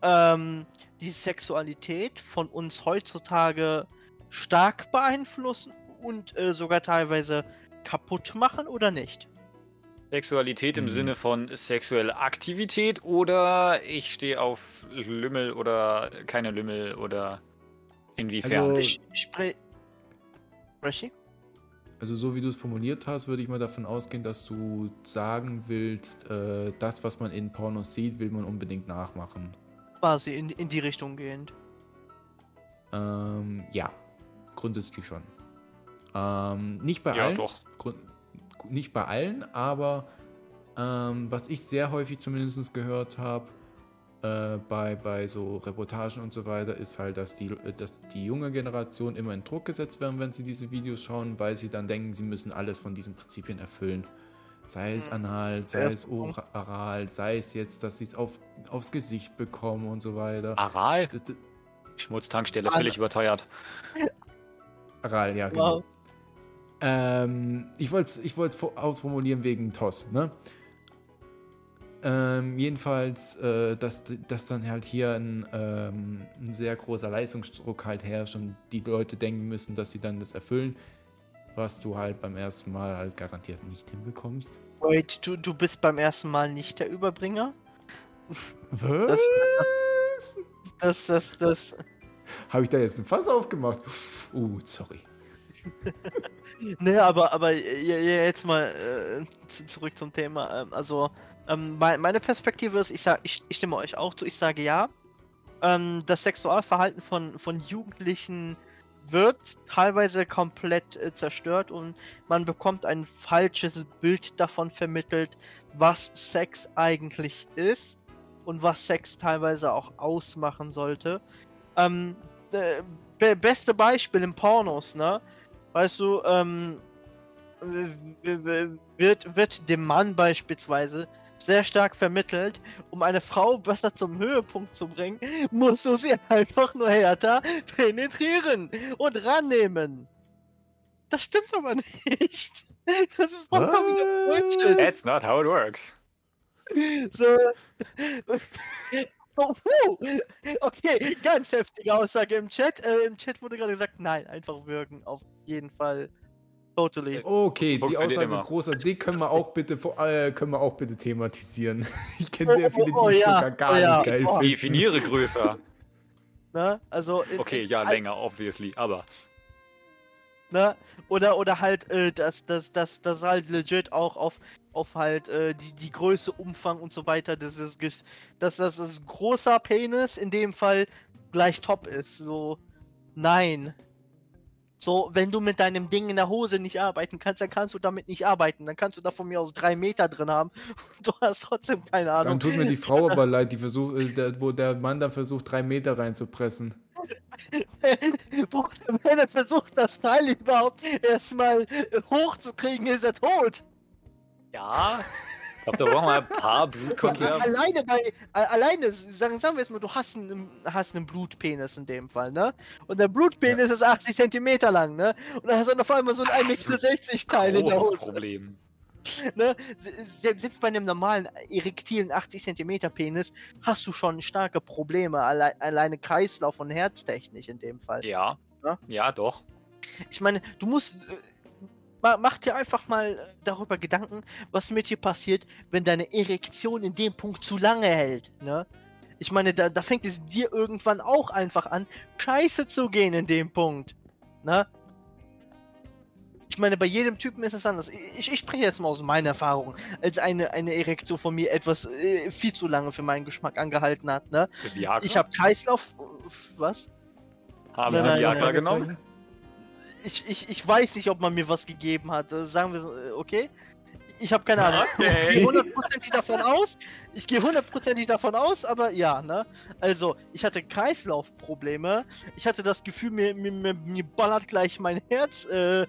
ähm, die Sexualität von uns heutzutage stark beeinflussen und äh, sogar teilweise kaputt machen oder nicht? Sexualität im mhm. Sinne von sexuelle Aktivität oder ich stehe auf Lümmel oder keine Lümmel oder inwiefern? Also, ich, ich, spre Rashi? Also so wie du es formuliert hast, würde ich mal davon ausgehen, dass du sagen willst, äh, das, was man in Pornos sieht, will man unbedingt nachmachen. Quasi in, in die Richtung gehend. Ähm, ja, grundsätzlich schon. Ähm, nicht bei ja, allen. Doch. nicht bei allen, aber ähm, was ich sehr häufig zumindest gehört habe, äh, bei, bei so Reportagen und so weiter ist halt, dass die, dass die junge Generation immer in Druck gesetzt werden, wenn sie diese Videos schauen, weil sie dann denken, sie müssen alles von diesen Prinzipien erfüllen. Sei es hm. anal, sei es oral, sei es jetzt, dass sie es auf, aufs Gesicht bekommen und so weiter. Aral? Das, das, Schmutztankstelle, völlig überteuert. Aral, ja, genau. Wow. Ähm, ich wollte es ich ausformulieren wegen TOS, ne? Ähm, jedenfalls, äh, dass, dass dann halt hier ein, ähm, ein, sehr großer Leistungsdruck halt herrscht und die Leute denken müssen, dass sie dann das erfüllen, was du halt beim ersten Mal halt garantiert nicht hinbekommst. Wait, du, du bist beim ersten Mal nicht der Überbringer? Was? Das, das, das, das. Habe ich da jetzt ein Fass aufgemacht? Uh, sorry. ne, aber, aber jetzt mal äh, zurück zum Thema. Ähm, also, ähm, meine Perspektive ist, ich, sag, ich, ich stimme euch auch zu, ich sage ja. Ähm, das Sexualverhalten von, von Jugendlichen wird teilweise komplett äh, zerstört und man bekommt ein falsches Bild davon vermittelt, was Sex eigentlich ist und was Sex teilweise auch ausmachen sollte. Ähm, äh, beste Beispiel im Pornos, ne? Weißt du, ähm, wird, wird dem Mann beispielsweise sehr stark vermittelt. Um eine Frau besser zum Höhepunkt zu bringen, musst du sie einfach nur härter penetrieren und rannehmen. Das stimmt aber nicht. Das ist vollkommen Bullshit. That's not how it works. So. Oh, puh. okay, ganz heftige Aussage im Chat. Äh, Im Chat wurde gerade gesagt, nein, einfach wirken. Auf jeden Fall. Totally. Okay, die Aussage immer. großer Dick können wir auch bitte vor- äh, können wir auch bitte thematisieren. Ich kenne sehr Oh, viele, die oh, es ja, sogar gar oh, ja. nicht geil Oh. finden. Definiere größer. Ne? Also in, Okay, in, ja, all- länger, obviously, aber. Ne? Oder, oder halt, äh, dass das, das, das halt legit auch auf, auf halt äh, die, die Größe, Umfang und so weiter, das ist, ges- dass das ist großer Penis in dem Fall gleich top ist. So, nein. So, wenn du mit deinem Ding in der Hose nicht arbeiten kannst, dann kannst du damit nicht arbeiten. Dann kannst du da von mir aus drei Meter drin haben und du hast trotzdem keine Dann Ahnung. tut mir die Frau aber leid, die versucht, äh, der, wo der Mann dann versucht, drei Meter reinzupressen. Wenn er versucht, das Teil überhaupt erstmal hochzukriegen, ist er tot. Ja. Ich glaube, da brauchen wir ein paar Blutkonserven. Alleine bei, alleine, sagen, sagen wir jetzt mal, du hast einen, hast einen Blutpenis in dem Fall, ne? Und der Blutpenis ist 80 Zentimeter lang, ne? Und dann hast du auf einmal so ein Ach, 1,60 Meter Teil in der Großes Hose. Problem. Ne? Se- se- Selbst bei einem normalen, erektilen 80 Zentimeter Penis hast du schon starke Probleme, alle, alleine Kreislauf- und Herztechnik in dem Fall. Ja. Ja? Ja, doch. Ich meine, du musst. Äh, ma- mach dir einfach mal äh, darüber Gedanken, was mit dir passiert, wenn deine Erektion in dem Punkt zu lange hält. Ne? Ich meine, da, da fängt es dir irgendwann auch einfach an, scheiße zu gehen in dem Punkt. Ne? Ich meine, bei jedem Typen ist es anders. Ich, ich spreche jetzt mal aus meiner Erfahrung, als eine, eine Erektion von mir etwas äh, viel zu lange für meinen Geschmack angehalten hat. Ne? Ich habe Kreislauf. Was? Haben nein, Viagra genommen? Ich, ich, ich weiß nicht, ob man mir was gegeben hat. Äh, Sagen wir, so, äh, okay? Ich habe keine Ahnung. Okay. Ich gehe hundertprozentig davon aus. Ich gehe hundertprozentig davon aus, aber ja, ne? Also, ich hatte Kreislaufprobleme. Ich hatte das Gefühl, mir, mir, mir, mir ballert gleich mein Herz äh,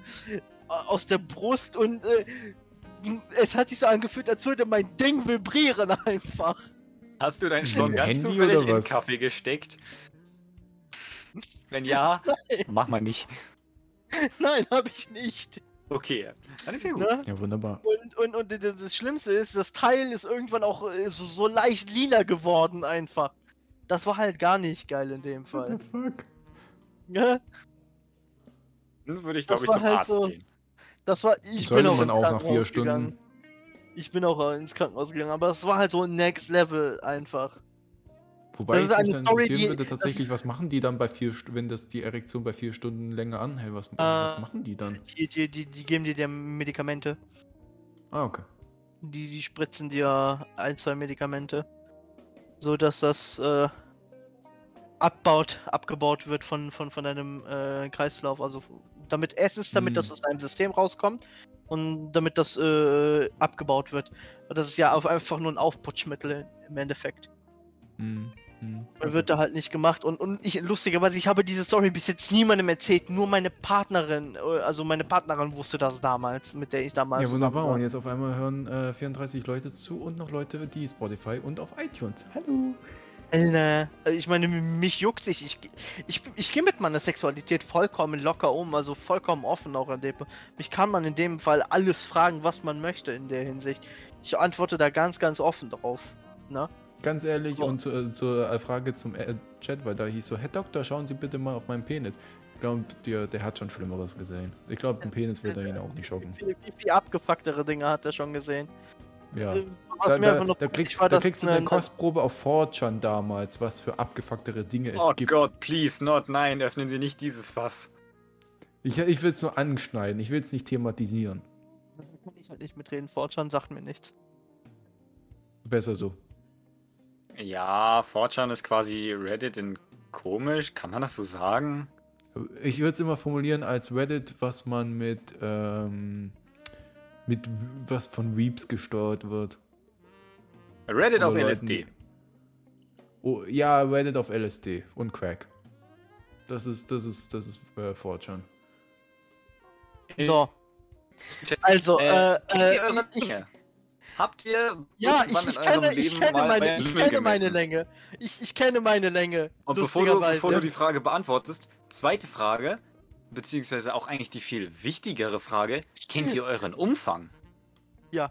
aus der Brust und äh, es hat sich so angefühlt, als würde mein Ding vibrieren einfach. Hast du deinen dem ganz Handy zufällig in? Kaffee gesteckt? Wenn ja, mach mal nicht. Nein, habe ich nicht. Okay, dann ist ja gut. Ne? Ja, wunderbar. Und, und, und das Schlimmste ist, das Teil ist irgendwann auch äh, so, so leicht lila geworden einfach. Das war halt gar nicht geil in dem What Fall. the fuck? Ja, Dann würde ich, Das glaube ich, war zum halt Arzt so- gehen. das war. Ich Sollte bin auch ins auch nach vier Krankenhaus Stunden. gegangen. Ich bin auch äh, ins Krankenhaus gegangen, aber es war halt so Next Level einfach. Wobei Das ist eine dann Story, interessieren die- würde, tatsächlich, was machen die dann bei vier, wenn das die Erektion bei vier Stunden länger anhält? Was, was machen die dann? Die, die, die, die geben dir Medikamente. Ah, okay. Die, die spritzen dir ein, zwei Medikamente. So dass das äh, abbaut, abgebaut wird von, von, von deinem äh, Kreislauf. Also damit erstens, damit Hm. das aus deinem System rauskommt und damit das äh, abgebaut wird. Das ist ja einfach nur ein Aufputschmittel im Endeffekt. Hm, hm, Man wird da halt nicht gemacht. Und, und ich, lustigerweise, ich habe diese Story bis jetzt niemandem erzählt. Nur meine Partnerin, äh, also meine Partnerin wusste das damals, mit der ich damals. Ja, wunderbar. Und jetzt auf einmal hören äh, 34 Leute zu und noch Leute, die Spotify und auf iTunes. Hallo. Alter, ich meine, mich juckt sich. Ich, ich, ich gehe mit meiner Sexualität vollkommen locker um, also vollkommen offen auch an dem. Mich kann man in dem Fall alles fragen, was man möchte in der Hinsicht. Ich antworte da ganz, ganz offen drauf. Ne? Ganz ehrlich, Oh. und zu, zur äh, Frage zum äh, Chat, weil da hieß so, Herr Doktor, schauen Sie bitte mal auf meinen Penis. Ich glaube, der, der hat schon Schlimmeres gesehen. Ich glaube, ein Penis wird er ihn auch nicht schocken. Wie, wie viel abgefucktere Dinge hat er schon gesehen. Ja. Äh, Da, da, da, kriegst, war, da kriegst du eine ein- Kostprobe auf 4chan damals, was für abgefucktere Dinge es Oh gibt. Gott, please, not, nein, öffnen Sie nicht dieses Fass. Ich, ich will es nur anschneiden, ich will es nicht thematisieren. Da kann ich halt nicht mitreden. Fortran sagt mir nichts. Besser so. Ja, 4chan ist quasi Reddit in komisch, kann man das so sagen? Ich würde es immer formulieren als Reddit, was man mit, ähm, mit was von Weeps gesteuert wird. Reddit Oder auf Leuten, LSD. Oh, ja, Reddit auf LSD und Crack. Das ist, das ist, das ist äh, 4chan. So. Also, äh, äh, eure ich? Habt ihr Ja, ich, ich kenne, ich kenne meine, ich kenne meine? Länge. Ich, ich kenne meine Länge. Und bevor du, bevor du die Frage beantwortest, zweite Frage, beziehungsweise auch eigentlich die viel wichtigere Frage, kennt ihr euren Umfang? Ich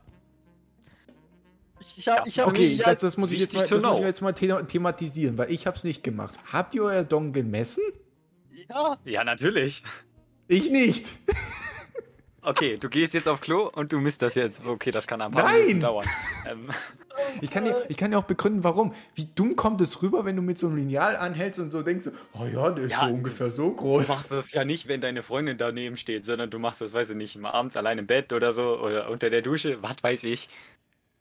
Ich, ich hab, ich hab Okay, mich das, das muss ich jetzt mal, das muss ich jetzt mal the thematisieren, weil ich habe es nicht gemacht. Habt ihr euer Dong gemessen? ja, Ja, natürlich. Ich nicht. Okay, du gehst jetzt auf Klo und du misst das jetzt. Okay, das kann ein paar Nein! Minuten dauern. Ähm, Ich kann, dir, ich kann dir auch begründen, warum. Wie dumm kommt es rüber, wenn du mit so einem Lineal anhältst und so denkst, oh ja, der ist Ja, so du- ungefähr so du groß. machst das ja nicht, wenn deine Freundin daneben steht, sondern du machst das, weiß ich nicht, mal abends allein im Bett oder so oder unter der Dusche, was weiß ich.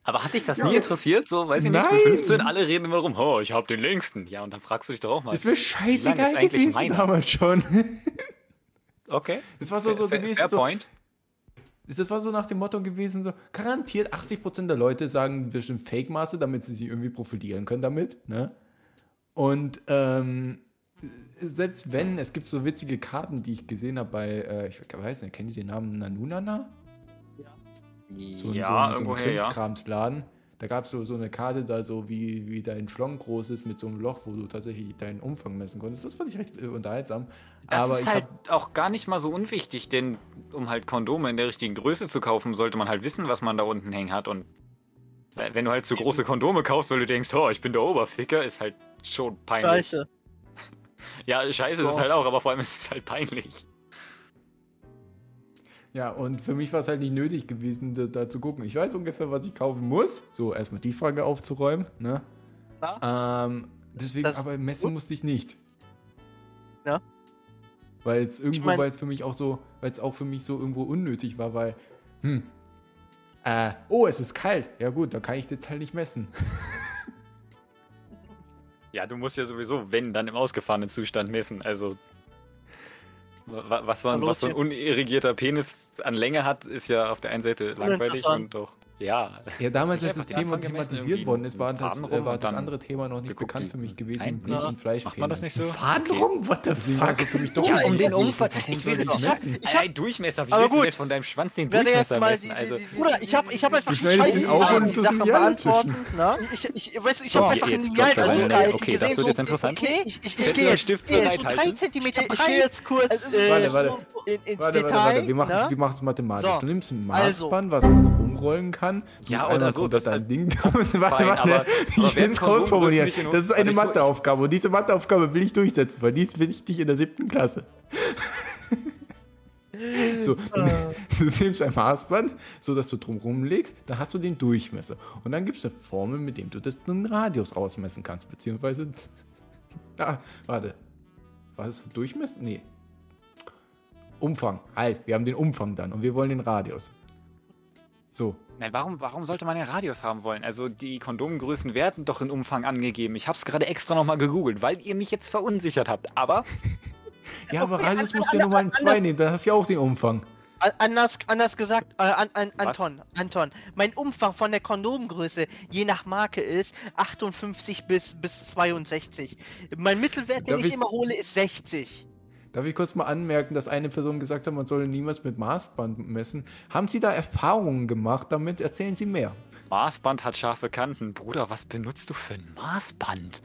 Aber hat dich das Ja. nie interessiert? So, weiß ich nicht, Nein. mit 15, alle reden immer rum, oh, ich hab den längsten. Ja, und dann fragst du dich doch auch mal. Ist mir scheißegal ist eigentlich gewesen meiner? damals schon. Okay. Das war so, so gewesen. Fair So, point. Das war so nach dem Motto gewesen, so garantiert 80% der Leute sagen bestimmt Fake-Maße, damit sie sich irgendwie profilieren können damit. Ne? Und ähm, selbst wenn, es gibt so witzige Karten, die ich gesehen habe bei, äh, ich weiß nicht, kennt ihr den Namen Nanunana? So, in ja, so, in so einem irgendwoher, ja. Da gab es so, so eine Karte da so, wie, wie dein Schlong groß ist mit so einem Loch, wo du tatsächlich deinen Umfang messen konntest. Das fand ich recht äh, unterhaltsam. Das Aber ist ich halt habe auch gar nicht mal so unwichtig, denn um halt Kondome in der richtigen Größe zu kaufen, sollte man halt wissen, was man da unten hängen hat. Und wenn du halt zu große Kondome kaufst, weil du denkst, oh, ich bin der Oberficker, ist halt schon peinlich. scheiße. Ja, scheiße ist es So. halt auch, aber vor allem ist es halt peinlich. Ja, und für mich war es halt nicht nötig gewesen, da, da zu gucken. Ich weiß ungefähr, was ich kaufen muss. So, erstmal die Frage aufzuräumen. Ne? Ähm, deswegen, Das- aber messen musste ich nicht. Ja. Weil es irgendwo, mein- weil es für mich auch so, weil es auch für mich so irgendwo unnötig war, weil, hm, äh, oh, es ist kalt. Ja gut, da kann ich jetzt halt nicht messen. Ja, du musst ja sowieso, wenn, dann im ausgefahrenen Zustand messen. Also, was so, ein, was so ein unirrigierter Penis an Länge hat, ist ja auf der einen Seite langweilig und doch, ja. Ja, damals, als du das Thema die thematisiert worden ist, war das, äh, war das andere Thema noch nicht bekannt für mich gewesen. Blut- und Fleischpenis. Macht man das nicht so? Faden Okay. rum? What the Deswegen Also für mich doch Ja, ein um den. Umfang- ich will ich doch- messen? Ich hab- Durchmesser, wie Aber willst du gut. denn von deinem Schwanz den Durchmesser messen? die, Also, die, die, Bruder, ich habe ich hab einfach Du schneidest ihn auf und die Sache die beantworten. Ne? Ich, ich, weißt du, ich So, habe einfach jetzt ein klopft Lineal er aufgehalten, schnell. Okay, das wird jetzt interessant. Okay, ich, ich, ich gehe jetzt, Stift ich, bereit so halten. drei Zentimeter ich, ich gehe jetzt kurz äh, Warte, warte. in, ins Warte, Detail. warte, warte. Wir machen es mathematisch. Du nimmst ein. Maßband, was man rumrollen kann. Du Ja, oder so, das ist dein Ding. warte, warte. Aber- ich will es ausformulieren. das ist eine Matheaufgabe. Und diese Matheaufgabe will ich durchsetzen, weil die ist wichtig in der siebten Klasse. So, du, du nimmst ein Maßband, so dass du drumherum legst, dann hast du den Durchmesser. Und dann gibt es eine Formel, mit dem du das, den Radius ausmessen kannst, beziehungsweise. Ah, warte. Was ist der Durchmesser? Nee. Umfang. Halt, wir haben den Umfang dann und wir wollen den Radius. So. Nein, warum, warum sollte man den Radius haben wollen? Also die Kondomgrößen werden doch in Umfang angegeben. Ich habe es gerade extra nochmal gegoogelt, weil ihr mich jetzt verunsichert habt. Aber Ja, aber okay, Radius musst du ja an- nur mal ein an- 2 nehmen, dann hast du ja auch den Umfang. Anders, anders gesagt, äh, an, an? Anton, Anton, mein Umfang von der Kondomgröße je nach Marke ist 58 bis, bis 62. Mein Mittelwert, den Darf ich, ich- immer hole, ist 60. Darf ich kurz mal anmerken, dass eine Person gesagt hat, man solle niemals mit Maßband messen? Haben Sie da Erfahrungen gemacht damit? Erzählen Sie mehr. Maßband hat scharfe Kanten. Bruder, was benutzt du für ein Maßband?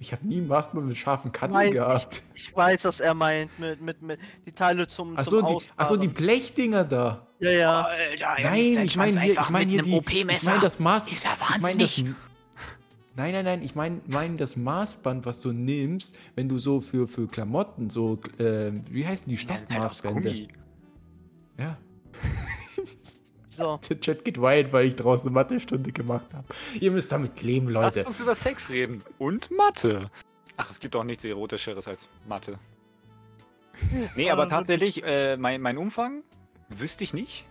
Ich habe nie ein Maßband mit scharfen Kanten Weiß gehabt. Ich weiß, was er meint mit, mit, mit die Teile zum, Achso, zum die, ach so, die. Blechdinger da. Ja, ja. Alter, Nein, ich meine hier, ich meine hier die, ich meine das Maß, Ist ja ich meine das, wahnsinnig. Nein, nein, nein, ich meine mein das Maßband, was du nimmst, wenn du so für, für Klamotten, so, äh, wie heißen die Stoffmaßbände? Ja, So. der Chat geht wild, weil ich draußen eine Mathestunde gemacht habe. Ihr müsst damit leben, Lasst Leute. uns über Sex reden. Und Mathe. Ach, es gibt auch nichts Erotischeres als Mathe. Nee, aber tatsächlich, äh, mein, mein Umfang wüsste ich nicht.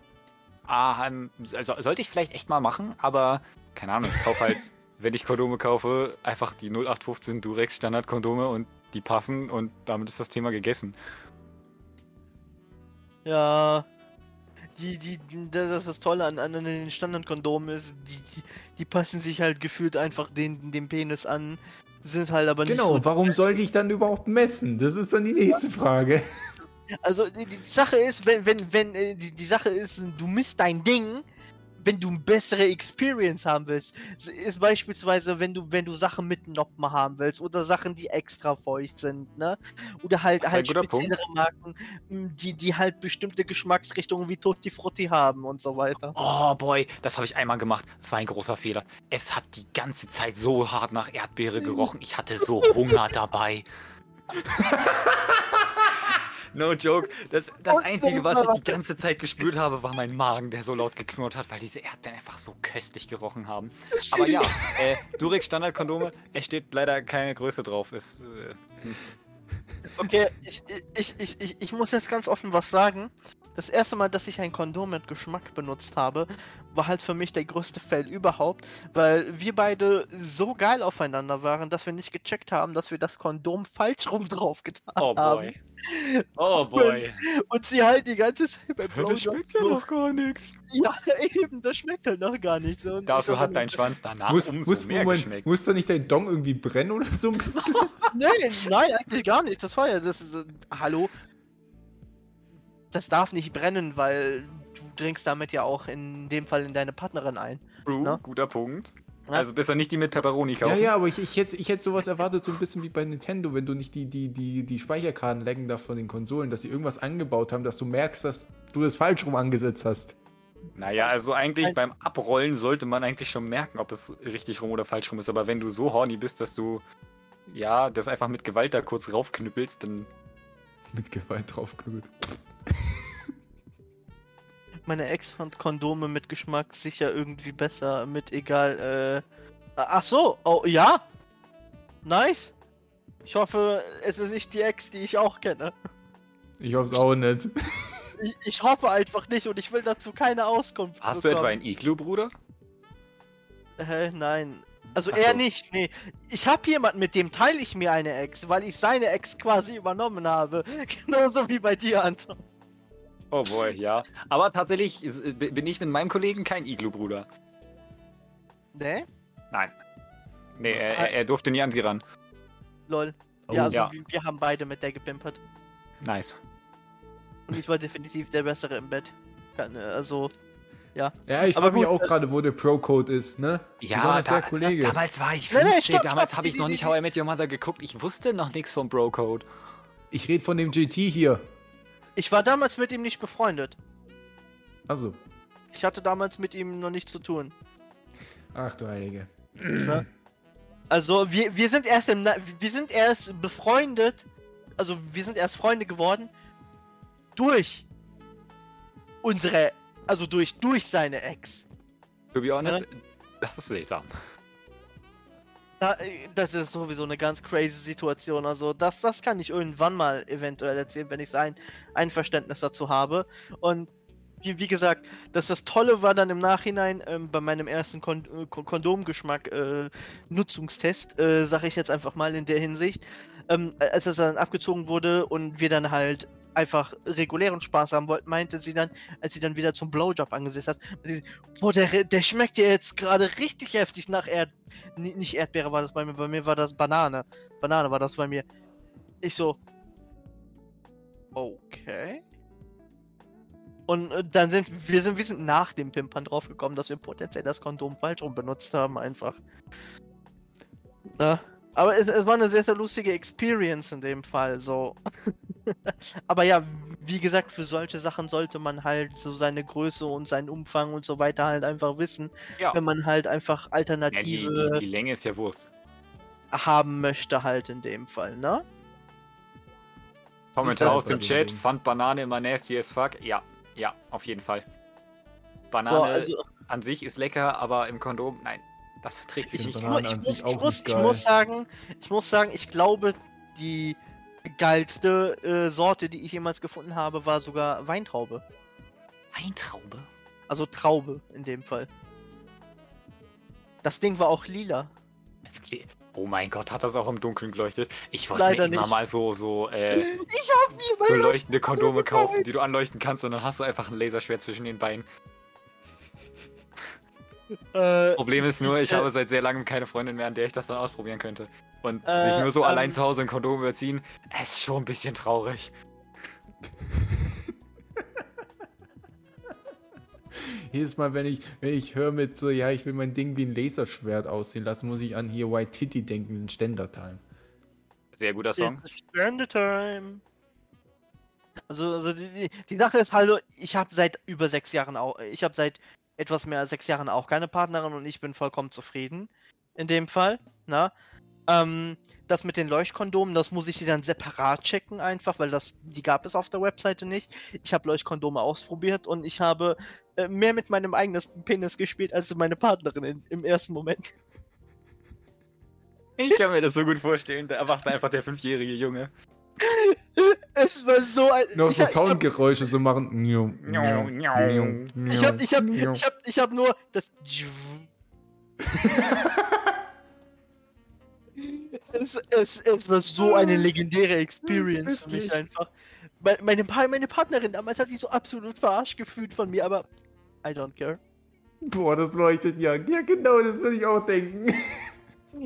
Ah, ähm, also sollte ich vielleicht echt mal machen, aber keine Ahnung, ich kaufe halt, wenn ich Kondome kaufe, einfach die 0815 Durex Standard-Kondome und die passen und damit ist das Thema gegessen. Ja. Die, die, das ist das Tolle an, an den Standardkondomen ist, die, die, die passen sich halt gefühlt einfach den, dem Penis an, sind halt aber nicht Genau, so. warum sollte ich dann überhaupt messen? Das ist dann die nächste Frage. Also die, die Sache ist, wenn, wenn, wenn, äh, die, die Sache ist, du misst dein Ding, wenn du eine bessere Experience haben willst, ist beispielsweise, wenn du, wenn du Sachen mit Noppen haben willst oder Sachen, die extra feucht sind, ne? Oder halt, halt guter Punkt. speziellere Marken, m, die, die halt bestimmte Geschmacksrichtungen wie Tutti Frutti haben und so weiter. Oh boy, das habe ich einmal gemacht. Das war ein großer Fehler. Es hat die ganze Zeit so hart nach Erdbeere gerochen. Ich hatte so Hunger dabei. No joke. Das, das Einzige, was ich die ganze Zeit gespürt habe, war mein Magen, der so laut geknurrt hat, weil diese Erdbeeren einfach so köstlich gerochen haben. Aber ja, äh, Durex Standardkondome, es steht leider keine Größe drauf. Ist, äh, Okay, ich, ich, ich, ich, ich muss jetzt ganz offen was sagen. Das erste Mal, dass ich ein Kondom mit Geschmack benutzt habe, war halt für mich der größte Fail überhaupt, weil wir beide so geil aufeinander waren, dass wir nicht gecheckt haben, dass wir das Kondom falsch rum drauf getan oh boy. haben. Oh boy. Und sie halt die ganze Zeit beim Blowjob so, gar nichts. Ja, eben, das schmeckt halt noch gar nicht so. Und Dafür hat dein Schwanz danach Muss, umso muss, mehr Moment, geschmeckt. muss da nicht dein Dong irgendwie brennen oder so ein bisschen? Nein, nein, eigentlich gar nicht. Das war ja, das ist, äh, hallo. Das darf nicht brennen, weil du dringst damit ja auch in dem Fall in deine Partnerin ein. True, Ne? guter Punkt. Ja. Also besser nicht die mit Pepperoni ja, kaufen. ja, aber ich, ich, hätte, ich hätte sowas erwartet, so ein bisschen wie bei Nintendo, wenn du nicht die, die, die, die Speicherkarten lecken darfst von den Konsolen, dass sie irgendwas angebaut haben, dass du merkst, dass du das falsch rum angesetzt hast. Naja, also eigentlich Ein- beim Abrollen sollte man eigentlich schon merken, ob es richtig rum oder falsch rum ist. Aber wenn du so horny bist, dass du ja das einfach mit Gewalt da kurz raufknüppelst, dann Mit Gewalt draufknüppelt. Meine Ex fand Kondome mit Geschmack sicher irgendwie besser, mit egal, äh. Ach so, oh ja. Nice. Ich hoffe, es ist nicht die Ex, die ich auch kenne. Ich hoffe es auch nicht. Ich, ich hoffe einfach nicht und ich will dazu keine Auskunft. hast du etwa bekommen. ein Iglu, Bruder? Hä, nein. Also Ach er so. nicht, nee. Ich habe jemanden, mit dem teile ich mir eine Ex, weil ich seine Ex quasi übernommen habe. Genauso wie bei dir, Anton. Oh boy, ja. Aber tatsächlich ist- äh, bin ich mit meinem Kollegen kein Iglu, Bruder. Ne? Nein. Nee, er, er, er durfte nie an sie ran. Lol. Oh, ja, also ja. Wir, wir haben beide mit der gepimpert. Nice. Und ich war definitiv der Bessere im Bett. Äh, Also, Ja, ich Aber frage mich auch äh, gerade, wo der Pro-Code ist, ne? Besonders der Kollege. damals war ich Nein, 15, nein, stopp, damals habe ich noch nicht How I Met Your Mother geguckt. Ich wusste noch nichts vom Bro-Code. Ich rede von dem JT hier. Ich war damals mit ihm nicht befreundet. Also, Ich hatte damals mit ihm noch nichts zu tun. ach du Heilige. Also, wir, wir sind erst im Na wir sind erst befreundet. Also, wir sind erst Freunde geworden. Durch unsere. Also durch, durch seine Ex. To be honest, das ist seltsam. Äh, das ist sowieso eine ganz crazy Situation. Also, das, das kann ich irgendwann mal eventuell erzählen, wenn ich sein Einverständnis dazu habe. Und wie, wie gesagt, dass das Tolle war dann im Nachhinein ähm, bei meinem ersten Kon äh, Kon Kondomgeschmack äh, Nutzungstest, äh, sage ich jetzt einfach mal in der Hinsicht, ähm, als das dann abgezogen wurde und wir dann halt einfach regulären Spaß haben wollten, meinte sie dann, als sie dann wieder zum Blowjob angesetzt hat, boah, der, der schmeckt ja jetzt gerade richtig heftig nach Erd... Nicht Erdbeere war das bei mir, bei mir war das Banane. Banane war das bei mir. Ich so... Okay. Und äh, dann sind wir sind wir sind nach dem Pimpern draufgekommen, dass wir potenziell das Kondom falsch rum benutzt haben, einfach. Na, aber es, es war eine sehr, sehr lustige Experience in dem Fall, so. aber ja, wie gesagt, für solche Sachen sollte man halt so seine Größe und seinen Umfang und so weiter halt einfach wissen, Ja. wenn man halt einfach ja die, Alternative die, die Länge ist ja Wurst. haben möchte halt in dem Fall, ne? Kommentar aus dem Chat, Ding. fand Banane immer nasty as fuck. Ja, ja, auf jeden Fall. Banane Boah, also an sich ist lecker, aber im Kondom, nein, das verträgt sich Ich nicht. ich, ich, muss, sich ich, muss, nicht ich muss sagen, ich muss sagen, ich glaube, die geilste äh, Sorte, die ich jemals gefunden habe, war sogar Weintraube. Weintraube? Also Traube in dem Fall. Das Ding war auch lila. Oh mein Gott, hat das auch im Dunkeln geleuchtet? Ich wollte Leider mir immer nicht. mal so, so, äh, Ich hab mir so leuchtende Kondome kaufen, die du anleuchten kannst und dann hast du einfach ein Laserschwert zwischen den Beinen. Äh, Problem ist nur, ich äh, habe seit sehr langem keine Freundin mehr, an der ich das dann ausprobieren könnte. Und Äh, sich nur so ähm, allein zu Hause ein Kondom überziehen, ist schon ein bisschen traurig. jedes Mal, wenn ich, wenn ich höre mit so, ja, ich will mein Ding wie ein Laserschwert aussehen lassen, muss ich an hier White Titty denken, den Ständertime. Sehr guter Song. Time. Also, also die, die, die Sache ist halt, ich habe seit über sechs Jahren auch, ich habe seit etwas mehr als sechs Jahren auch keine Partnerin und ich bin vollkommen zufrieden. In dem Fall, na. Ähm, das mit den Leuchtkondomen, das muss ich dir dann separat checken einfach, weil das, die gab es auf der Webseite nicht. Ich habe Leuchtkondome ausprobiert und ich habe äh, mehr mit meinem eigenen Penis gespielt als meine Partnerin in, im ersten Moment. Ich kann mir das so gut vorstellen. Da erwacht einfach der fünfjährige Junge. Es war so ein. Noch ich so hab- ich hab- Soundgeräusche so machen. Ich Ich hab, ich hab, ich hab, ich hab nur das. es, es, es war so eine legendäre Experience für mich einfach. Me- Meine, meine Partnerin damals hat sich so absolut verarscht gefühlt von mir, aber I don't care. Boah, das leuchtet ja. Ja, genau, das würde ich auch denken.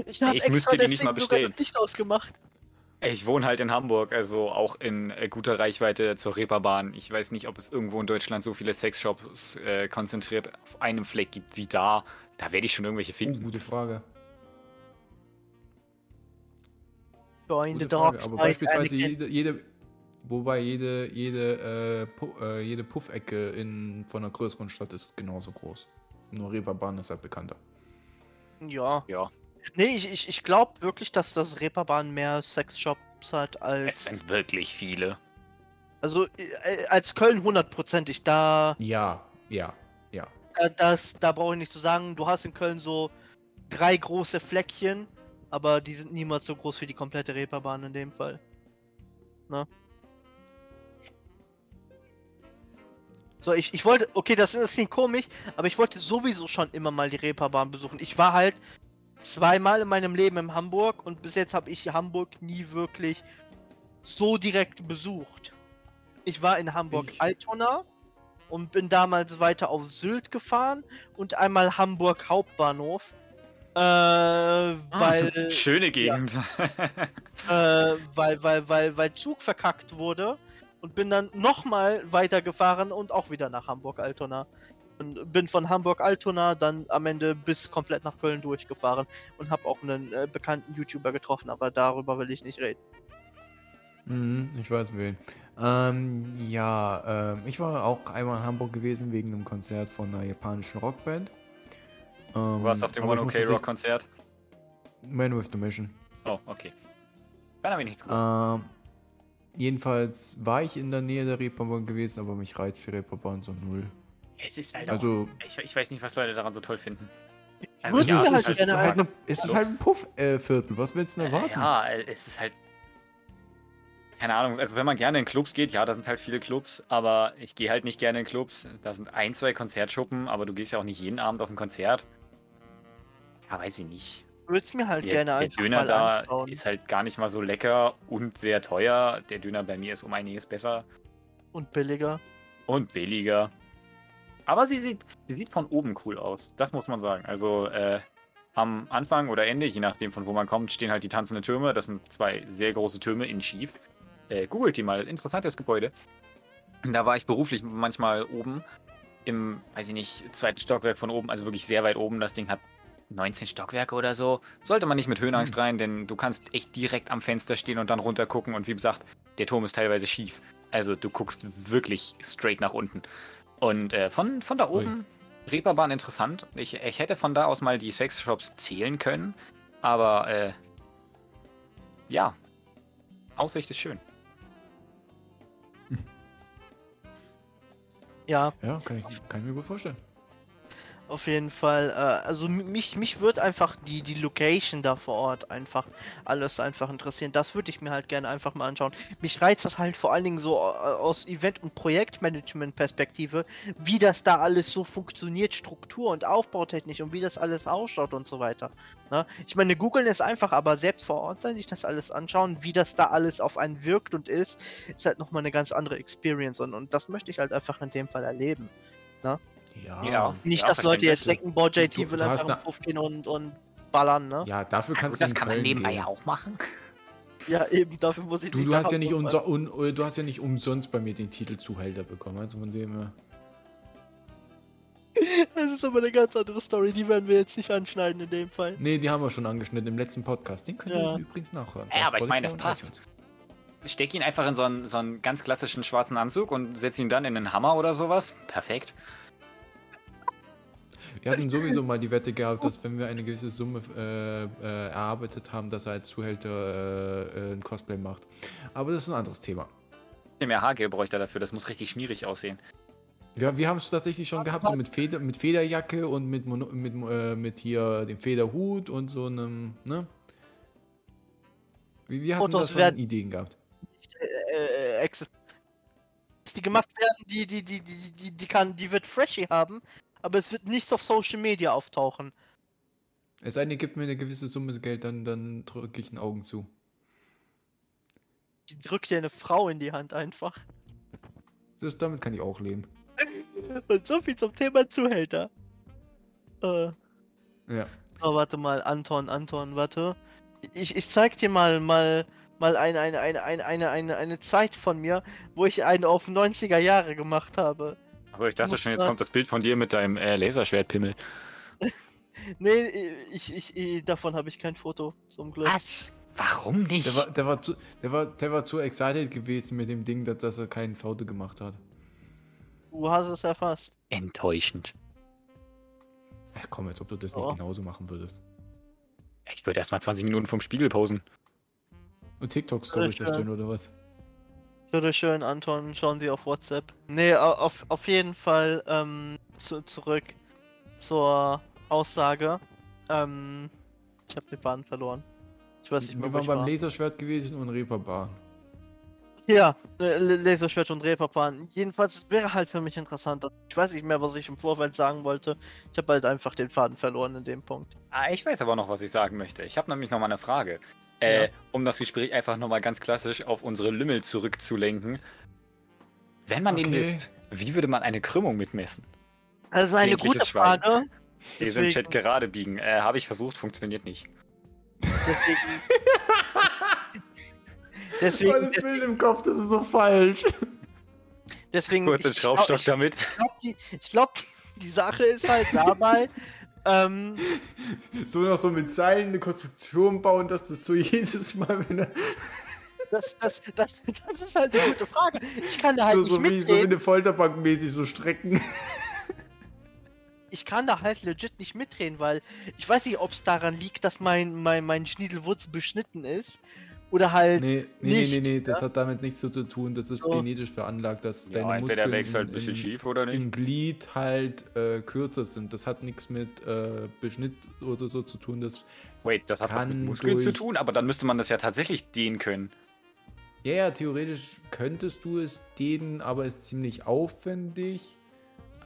Ich habe müsste extra die nicht deswegen mal sogar das Licht ausgemacht. Ich wohne halt in Hamburg, also auch in äh, guter Reichweite zur Reeperbahn. Ich weiß nicht, ob es irgendwo in Deutschland so viele Sexshops äh, konzentriert auf einem Fleck gibt wie da. Da werde ich schon irgendwelche Oh, finden. gute Frage. Join the Gute Frage. dark Aber beispielsweise jede, jede, wobei jede, jede, äh, Pu äh, jede Puffecke in, von einer größeren Stadt ist genauso groß. Nur Reeperbahn ist halt bekannter. Ja. Ja, Nee, ich, ich, ich glaube wirklich, dass das Reeperbahn mehr Sexshops hat es als. sind wirklich viele. Also äh, als Köln hundertprozentig. Da, Ja, ja, ja. da, das, da brauche ich nicht zu sagen. Du hast in Köln so drei große Fleckchen, aber die sind niemals so groß wie die komplette Reeperbahn in dem Fall. Ne? So, ich, ich wollte, okay, das, das klingt komisch, aber ich wollte sowieso schon immer mal die Reeperbahn besuchen. Ich war halt zweimal in meinem Leben in Hamburg und bis jetzt habe ich Hamburg nie wirklich so direkt besucht. Ich war in Hamburg-Altona und bin damals weiter auf Sylt gefahren und einmal Hamburg Hauptbahnhof. Äh, weil, Schöne Gegend. äh, weil, weil, weil, weil Zug verkackt wurde und bin dann nochmal weitergefahren und auch wieder nach Hamburg-Altona. Und bin von Hamburg-Altona dann am Ende bis komplett nach Köln durchgefahren und habe auch einen äh, bekannten YouTuber getroffen, aber darüber will ich nicht reden. Mhm, ich weiß wen. Ähm, ja, ähm, ich war auch einmal in Hamburg gewesen wegen einem Konzert von einer japanischen Rockband. Ähm, Du warst auf dem One OK Rock Konzert. Man with the Mission. Oh, okay. Dann habe ich nichts gesagt. Ähm, jedenfalls war ich in der Nähe der Reeperbahn gewesen, aber mich reizt die Reeperbahn so null. Es ist halt Also, ich, ich weiß nicht, was Leute daran so toll finden. es Ja, ist, halt es ist halt, eine, es ist halt ein Puff-Viertel. Was willst du denn erwarten? Ja, es ist halt. Keine Ahnung, also wenn man gerne in Clubs geht, ja, da sind halt viele Clubs, aber ich gehe halt nicht gerne in Clubs. Da sind ein, zwei Konzertschuppen, aber du gehst ja auch nicht jeden Abend auf ein Konzert. Ja, weiß ich nicht. Würde es mir halt Der, gerne der Döner mal da anschauen. ist halt gar nicht mal so lecker und sehr teuer. Der Döner bei mir ist um einiges besser Und billiger. und billiger. Aber sie sieht, sie sieht von oben cool aus. Das muss man sagen. Also äh, am Anfang oder Ende, je nachdem von wo man kommt, stehen halt die tanzenden Türme. Das sind zwei sehr große Türme in schief. Äh, googelt die mal. Interessantes Gebäude. Da war ich beruflich manchmal oben im, weiß ich nicht, zweiten Stockwerk von oben, also wirklich sehr weit oben. Das Ding hat 19 Stockwerke oder so. Sollte man nicht mit Höhenangst rein, denn du kannst echt direkt am Fenster stehen und dann runter gucken. Und wie gesagt, der Turm ist teilweise schief. Also du guckst wirklich straight nach unten. Und äh, von, von da Ui. oben, Reeperbahn interessant. Ich, ich hätte von da aus mal die Sexshops zählen können. Aber äh, ja, Aussicht ist schön. Ja, Ja, kann ich, kann ich mir gut vorstellen. Auf jeden Fall. Äh, also mich, mich würde einfach die, die Location da vor Ort einfach alles einfach interessieren. Das würde ich mir halt gerne einfach mal anschauen. Mich reizt das halt vor allen Dingen so äh, aus Event- und Projektmanagement-Perspektive, wie das da alles so funktioniert, Struktur und Aufbautechnisch und wie das alles ausschaut und so weiter. Ne? Ich meine, googeln ist einfach, aber selbst vor Ort sein, sich das alles anschauen, wie das da alles auf einen wirkt und ist, ist halt nochmal eine ganz andere Experience und, und das möchte ich halt einfach in dem Fall erleben. Ja. Ja. Nicht, dass Leute jetzt denken, boah, JT Du- will einfach ne- in den Puff gehen und, und ballern, ne? Ja, dafür Ja, kannst gut, du das in kann man Köln nebenbei gehen. ja auch machen. Ja, eben, dafür muss ich Du, nicht du, hast ja nicht un, äh, du hast ja nicht umsonst bei mir den Titel Zuhälter bekommen. Also von dem her. Das ist aber eine ganz andere Story, die werden wir jetzt nicht anschneiden in dem Fall. Nee, die haben wir schon angeschnitten im letzten Podcast. Den könnt ihr Ja. übrigens nachhören. Ja, aber ich meine, das passt. iTunes. Steck ihn einfach in so einen, so einen ganz klassischen schwarzen Anzug und setz ihn dann in einen Hammer oder sowas. Perfekt. Wir hatten sowieso mal die Wette gehabt, dass wenn wir eine gewisse Summe äh, äh, erarbeitet haben, dass er als Zuhälter äh, äh, ein Cosplay macht. Aber das ist ein anderes Thema. Mehr Haargel bräuchte er dafür, das muss richtig schmierig aussehen. Ja, wir haben es tatsächlich schon gehabt, so mit, Feder, mit Federjacke und mit, Mono, mit, äh, mit hier dem Federhut und so einem, ne? Wir, wir hatten Fotos da schon Ideen gehabt. Äh, Access. Die gemacht werden, die, die, die, die, die, die kann, die wird Freshy haben, aber es wird nichts auf Social Media auftauchen. Es sei denn, ihr gebt mir eine gewisse Summe Geld, dann, dann drücke ich ein Augen zu. Die drückt dir eine Frau in die Hand einfach. Das, damit kann ich auch leben. Und so viel zum Thema Zuhälter. Äh, Ja. oh, warte mal, Anton, Anton, warte. Ich, ich zeig dir mal, mal, mal eine, eine, eine, eine, eine, eine, eine Zeit von mir, wo ich einen auf 90er Jahre gemacht habe. Aber ich dachte schon, jetzt kommt das Bild von dir mit deinem äh, Laserschwertpimmel. Nee, ich, ich, ich davon habe ich kein Foto, zum Glück. Was? Warum nicht? Der war, der, war zu, der, war, der war zu excited gewesen mit dem Ding, dass, dass er kein Foto gemacht hat. Du hast es erfasst. Enttäuschend. Ach komm, als ob du das nicht Oh. genauso machen würdest. Ich würde erstmal 20 Minuten vom Spiegel posen. Und TikTok-Stories erstellen oder was? Bitte schön, Anton, schauen Sie auf WhatsApp. Nee, au- auf, auf jeden Fall ähm, zu, zurück zur Aussage. Ähm, ich habe den Faden verloren. Ich weiß nicht mehr, Wir waren beim war. Laserschwert gewesen und Reeperbahn. Ja, äh, Laserschwert und Reeperbahn. Jedenfalls wäre halt für mich interessant. Ich weiß nicht mehr, was ich im Vorfeld sagen wollte. Ich habe halt einfach den Faden verloren in dem Punkt. Ah, ich weiß aber noch, was ich sagen möchte. Ich habe nämlich noch mal eine Frage. Äh, Ja. Um das Gespräch einfach noch mal ganz klassisch auf unsere Lümmel zurückzulenken. Wenn man ihn Okay. misst, wie würde man eine Krümmung mitmessen? Das ist eine Jegliches gute Schwein. Frage. Wir sind im Chat Deswegen, gerade biegen. Äh, habe ich versucht, funktioniert nicht. deswegen, deswegen, Bild im Kopf, das ist so falsch. deswegen. Kurz den ich- glaub- Schraubstock ich- damit. Ich glaube, die, glaub, die Sache ist halt dabei, ähm, So noch so mit Seilen eine Konstruktion bauen, dass das so jedes Mal, wenn er das, das, das, das ist halt eine gute Frage. Ich kann da halt so, nicht so, wie, so wie eine Folterbank mäßig so strecken. Ich kann da halt legit nicht mitreden, weil ich weiß nicht, ob es daran liegt, dass mein, mein, mein Schniedelwurz beschnitten ist. Oder halt. Nee, nee, nee, nicht, nee, nee, das hat damit nichts zu tun. Das ist So. genetisch veranlagt, dass Ja, deine Muskeln wächst halt ein im- bisschen im- schief oder nicht. im Glied halt äh, kürzer sind. Das hat nichts mit äh, Beschnitt oder so zu tun. Das, Wait, das hat was mit Muskeln zu tun, aber dann müsste man das ja tatsächlich dehnen können. ja, ja, theoretisch könntest du es dehnen, aber es ist ziemlich aufwendig.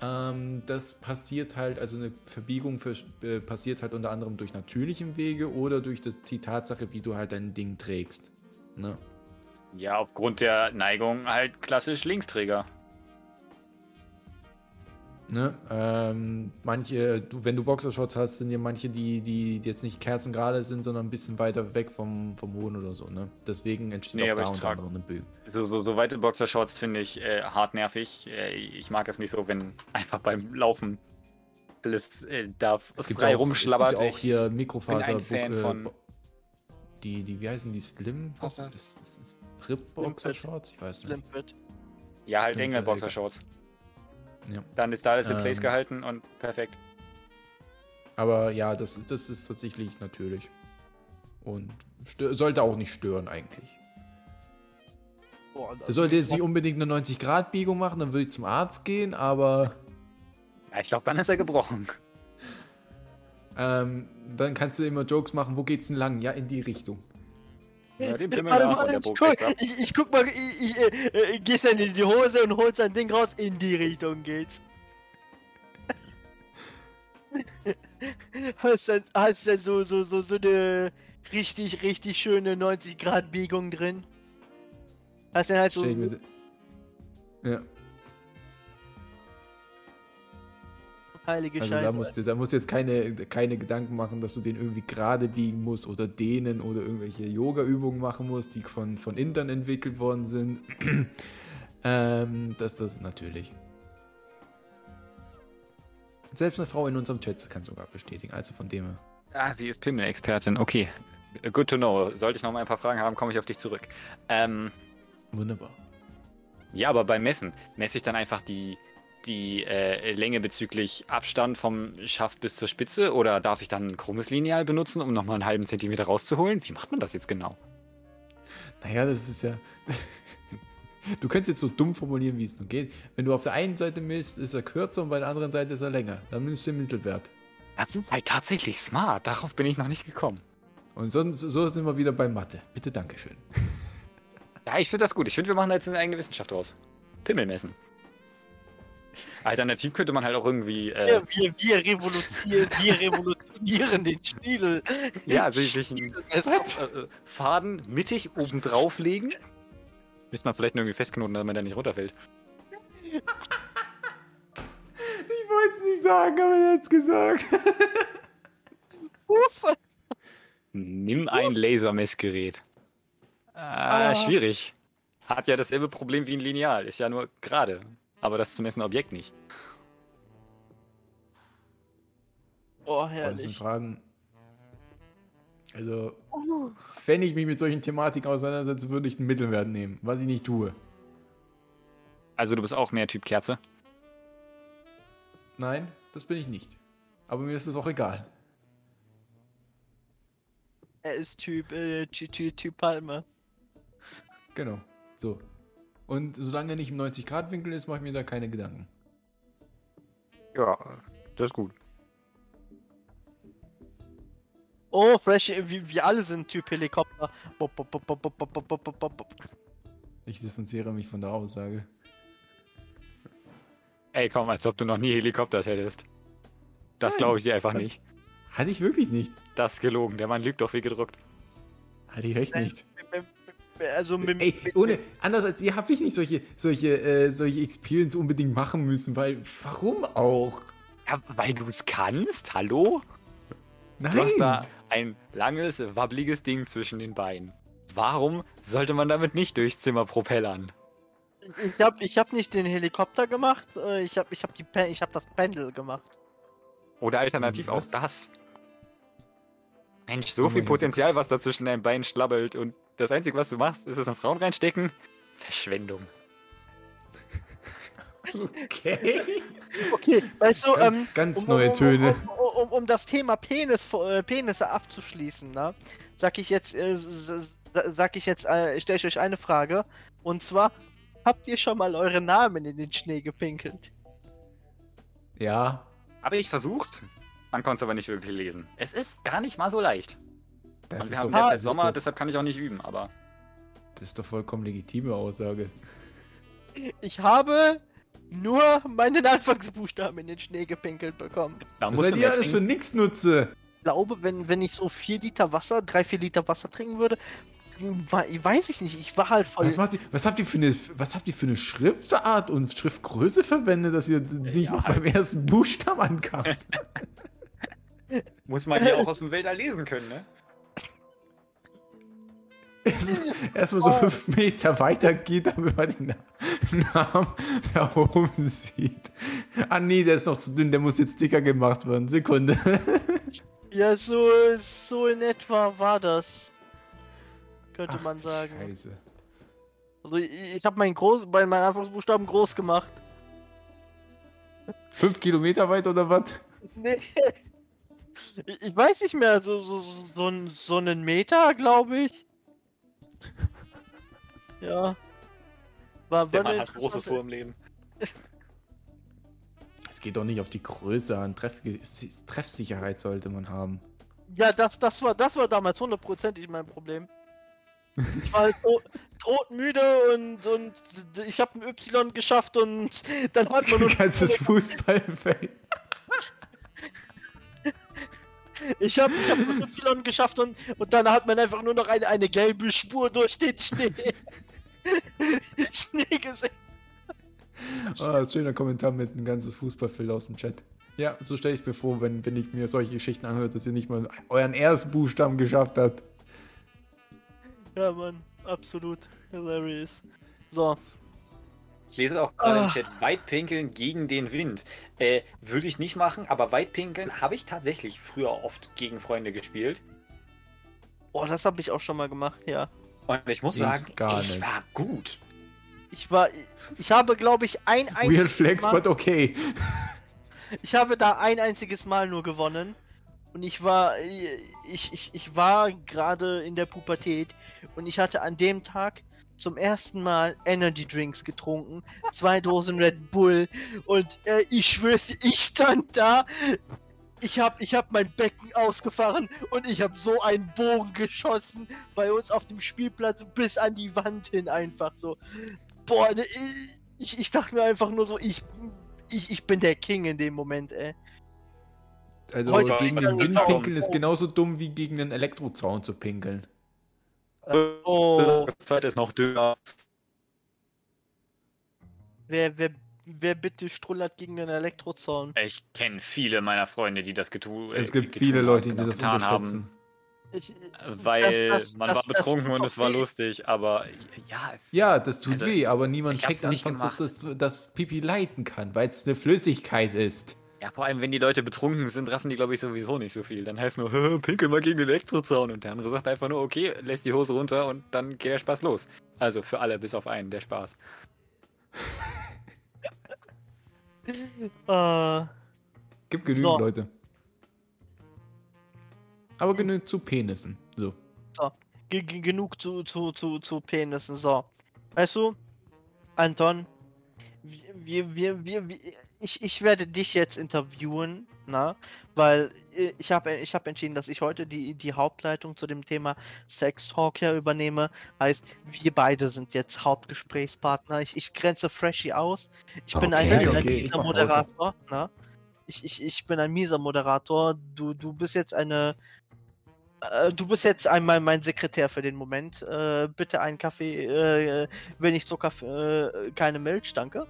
Ähm, das passiert halt, also eine Verbiegung für, äh, passiert halt unter anderem durch natürlichen Wege oder durch das, die Tatsache, wie du halt dein Ding trägst. Ne? Ja, aufgrund der Neigung halt klassisch Linksträger. Ne? Ähm, manche, du, wenn du Boxershorts hast, sind ja manche, die, die jetzt nicht kerzengerade sind, sondern ein bisschen weiter weg vom, vom Hohn oder so. Ne? Deswegen entsteht Nee, auch da unter trage- anderem eine Böe. So, so, so weite Boxershorts finde ich äh, hart nervig. Äh, ich mag es nicht so, wenn einfach beim Laufen alles äh, da Es gibt frei auch, rumschlabbert. Es gibt auch Ich- hier bin Mikrofaser. ein Fan äh, von- Bo- die, die, wie heißen die? Slim? Faser? Das, das ist Rip Boxershorts? Ich weiß nicht. Slimpit. ja, halt enge Boxershorts. Ja. Dann ist da alles in place Ähm. gehalten und perfekt. Aber ja, das, das ist tatsächlich natürlich. Und sollte auch nicht stören eigentlich. Boah, Das sollte jetzt nicht unbedingt eine 90-Grad-Biegung machen, dann würde ich zum Arzt gehen, aber Ja, ich glaube, dann ist er gebrochen. ähm, dann kannst du immer Jokes machen, wo geht's denn lang? Ja, in die Richtung. Ja, den Pimmel da der ich, guck, ich, ich guck mal, ich, ich äh, äh, gehst dann in die Hose und holst ein Ding raus, in die Richtung geht's. hast dann, hast dann so, so, so, so eine richtig, richtig schöne 90 Grad Biegung drin. Hast dann halt so, ja, heilige also Scheiße. da musst, du, da musst du jetzt keine, keine Gedanken machen, dass du den irgendwie gerade biegen musst oder dehnen oder irgendwelche Yoga-Übungen machen musst, die von, von Intern entwickelt worden sind. ähm, das, das ist natürlich. Selbst eine Frau in unserem Chat kann sogar bestätigen. Also von dem her. Ah, sie ist Pimmel-Expertin. Okay. Good to know. Sollte ich noch mal ein paar Fragen haben, komme ich auf dich zurück. Ähm, Wunderbar. ja, aber beim Messen messe ich dann einfach die, die äh, Länge bezüglich Abstand vom Schaft bis zur Spitze oder darf ich dann ein krummes Lineal benutzen, um nochmal einen halben Zentimeter rauszuholen? Wie macht man das jetzt genau? Naja, das ist ja. Du könntest jetzt so dumm formulieren, wie es nur geht. Wenn du auf der einen Seite misst, ist er kürzer und bei der anderen Seite ist er länger. Dann nimmst du den Mittelwert. Das ist halt tatsächlich smart. Darauf bin ich noch nicht gekommen. Und sonst so sind wir wieder bei Mathe. Bitte, Dankeschön. Ja, ich finde das gut. Ich finde, wir machen da jetzt eine eigene Wissenschaft draus. Pimmel messen. Alternativ könnte man halt auch irgendwie. Äh, Wir, wir, wir, revolutionieren, wir revolutionieren den Schniedel. ja, also sich einen äh, Faden mittig oben drauf legen. Müsste man vielleicht nur irgendwie festknoten, damit er nicht runterfällt. Ich wollte es nicht sagen, aber er hat es gesagt. Uff. Nimm ein Lasermessgerät. Ah, Ah. schwierig. Hat ja dasselbe Problem wie ein Lineal. Ist ja nur gerade. Aber das zu messende Objekt nicht. Oh, Das sind herrlich. Fragen. Also, Oh. wenn ich mich mit solchen Thematiken auseinandersetze, würde ich einen Mittelwert nehmen, was ich nicht tue. Also du bist auch mehr Typ Kerze. Nein, das bin ich nicht. Aber mir ist es auch egal. Er ist Typ, äh, Ty- Ty- Typ Palme. Genau. So. Und solange er nicht im 90-Grad-Winkel ist, mache ich mir da keine Gedanken. Ja, das ist gut. Oh, Fresh, wir alle sind Typ Helikopter. Bop, bop, bop, ich distanziere mich von der Aussage. Ey, komm, als ob du noch nie Helikopter hättest. Das glaube ich dir einfach nicht. Hatte ich wirklich nicht. Das ist gelogen, der Mann lügt doch wie gedruckt. Hatte ich recht nicht. Also mit, Ey, ohne, anders als ihr habt ich nicht solche, solche, äh, solche Experience unbedingt machen müssen, weil, warum auch? Ja, weil du es kannst? Hallo? Nein! Du hast da ein langes, wabbliges Ding zwischen den Beinen. Warum sollte man damit nicht durchs Zimmer propellern? ich habe ich hab nicht den Helikopter gemacht, äh, ich habe ich hab die Pen ich hab das Pendel gemacht. Oder alternativ Was? auch das. Mensch, so Oh viel Potenzial, was da zwischen deinen Beinen schlabbelt und das Einzige, was du machst, ist es in Frauen reinstecken? Verschwendung. Okay. Okay, weißt du, Ganz, ähm, ganz um, neue um, Töne. Um, um, um, das Thema Penis, äh, Penisse abzuschließen, ne, sag ich jetzt, äh, sag ich jetzt, äh, stelle ich euch eine Frage. Und zwar, habt ihr schon mal eure Namen in den Schnee gepinkelt? Ja, Habe ich versucht, man konnte es aber nicht wirklich lesen. Es ist gar nicht mal so leicht. Das Und ist, wir doch, haben das, derzeit ist Sommer, doch, deshalb kann ich auch nicht üben, aber das ist doch vollkommen legitime Aussage. Ich habe nur meinen Anfangsbuchstaben in den Schnee gepinkelt bekommen. da Was seid ihr alles für nix nutze? Ich glaube, wenn, wenn ich so 4 Liter Wasser, 3, 4 Liter Wasser trinken würde, weiß ich nicht, ich war halt voll. Was, macht ihr, was, habt ihr für eine, was habt ihr für eine Schriftart und Schriftgröße verwendet, dass ihr nicht noch beim ersten Buchstaben ankamt? Muss man ja auch aus dem Weltall lesen können, ne? Erstmal erst so fünf Meter weiter geht, damit man den Na- Namen da oben sieht. Ah nee, der ist noch zu dünn, der muss jetzt dicker gemacht werden. Sekunde. Ja, so, so in etwa war das. Könnte Ach, man sagen. Scheiße. Also ich, ich habe meinen groß, meinen Anfangsbuchstaben groß gemacht. Fünf Kilometer weit oder was? Nee. Ich, weiß nicht mehr, so, so, so, so einen Meter, glaube ich. Ja. War, Der Mann hat Großes vor im Leben. Es geht doch nicht auf die Größe an. Treff Treffsicherheit sollte man haben. Ja, das, das, war, das war damals hundertprozentig mein Problem. Ich war halt to todmüde und, und ich habe ein Y geschafft und dann hat man nur Ein ganzes Fußballfeld. Ich habe ich hab das Y geschafft und, und dann hat man einfach nur noch eine, eine gelbe Spur durch den Schnee. Schnee gesehen. Ah, schöner Kommentar mit ein ganzes Fußballfeld aus dem Chat. Ja, so stelle ich es mir vor, wenn, wenn ich mir solche Geschichten anhöre, dass ihr nicht mal euren ersten Buchstaben geschafft habt. Ja, Mann, absolut hilarious. So. Ich lese auch gerade Ah. im Chat, Weitpinkeln gegen den Wind. Äh, würde ich nicht machen, aber Weitpinkeln habe ich tatsächlich früher oft gegen Freunde gespielt. Oh, das habe ich auch schon mal gemacht, ja. Und ich muss Ich sagen, gar ich nicht. war gut. Ich war, ich habe, glaube ich, ein Weird einziges Flex, Mal, but okay. ich habe da ein einziges Mal nur gewonnen. Und ich war, ich, ich, ich war gerade in der Pubertät und ich hatte an dem Tag zum ersten Mal Energy Drinks getrunken, zwei Dosen Red Bull und äh, ich schwör's, dir, ich stand da, ich hab, ich hab mein Becken ausgefahren und ich hab so einen Bogen geschossen bei uns auf dem Spielplatz bis an die Wand hin einfach so. Boah, ne, ich, ich dachte mir einfach nur so, ich, ich, ich bin der King in dem Moment, ey. Also Heute- gegen den Wind pinkeln ist genauso dumm wie gegen einen Elektrozaun zu pinkeln. Oh, Das zweite ist noch dünner. wer, wer, wer bitte strullert gegen den Elektrozaun? Ich kenne viele meiner Freunde, die das getu Es äh, gibt getun viele haben, Leute, die das getan haben. Ich, Weil Das- das- man das- war das betrunken und es war weh. lustig, aber ja, es Ja, das tut Also, weh, aber niemand checkt anfangs, dass das, das Pipi leiten kann, weil es eine Flüssigkeit ist. Ja, vor allem, wenn die Leute betrunken sind, raffen die, glaube ich, sowieso nicht so viel. Dann heißt nur, "Hä, pinkel mal gegen den Elektrozaun. Und der andere sagt einfach nur, okay, lässt die Hose runter und dann geht der Spaß los. Also für alle, bis auf einen, der Spaß. äh, Gibt genügend So. Leute. Aber genügt zu Penissen. So. ge- ge- genug zu, zu, zu, zu Penissen. So. Weißt du, Anton, wir, wir, wir, wir, ich, ich werde dich jetzt interviewen, na? Weil äh, ich habe ich hab entschieden, dass ich heute die, die Hauptleitung zu dem Thema Sex Talk ja übernehme. Heißt, wir beide sind jetzt Hauptgesprächspartner. Ich, ich grenze Freshie aus. Ich bin ein, Okay, ein okay, mieser. Moderator, na? Ich, ich, ich bin ein mieser Moderator. Du, du bist jetzt eine äh, du bist jetzt einmal mein Sekretär für den Moment. Äh, bitte einen Kaffee, äh, wenn ich Zucker, keine Milch, danke.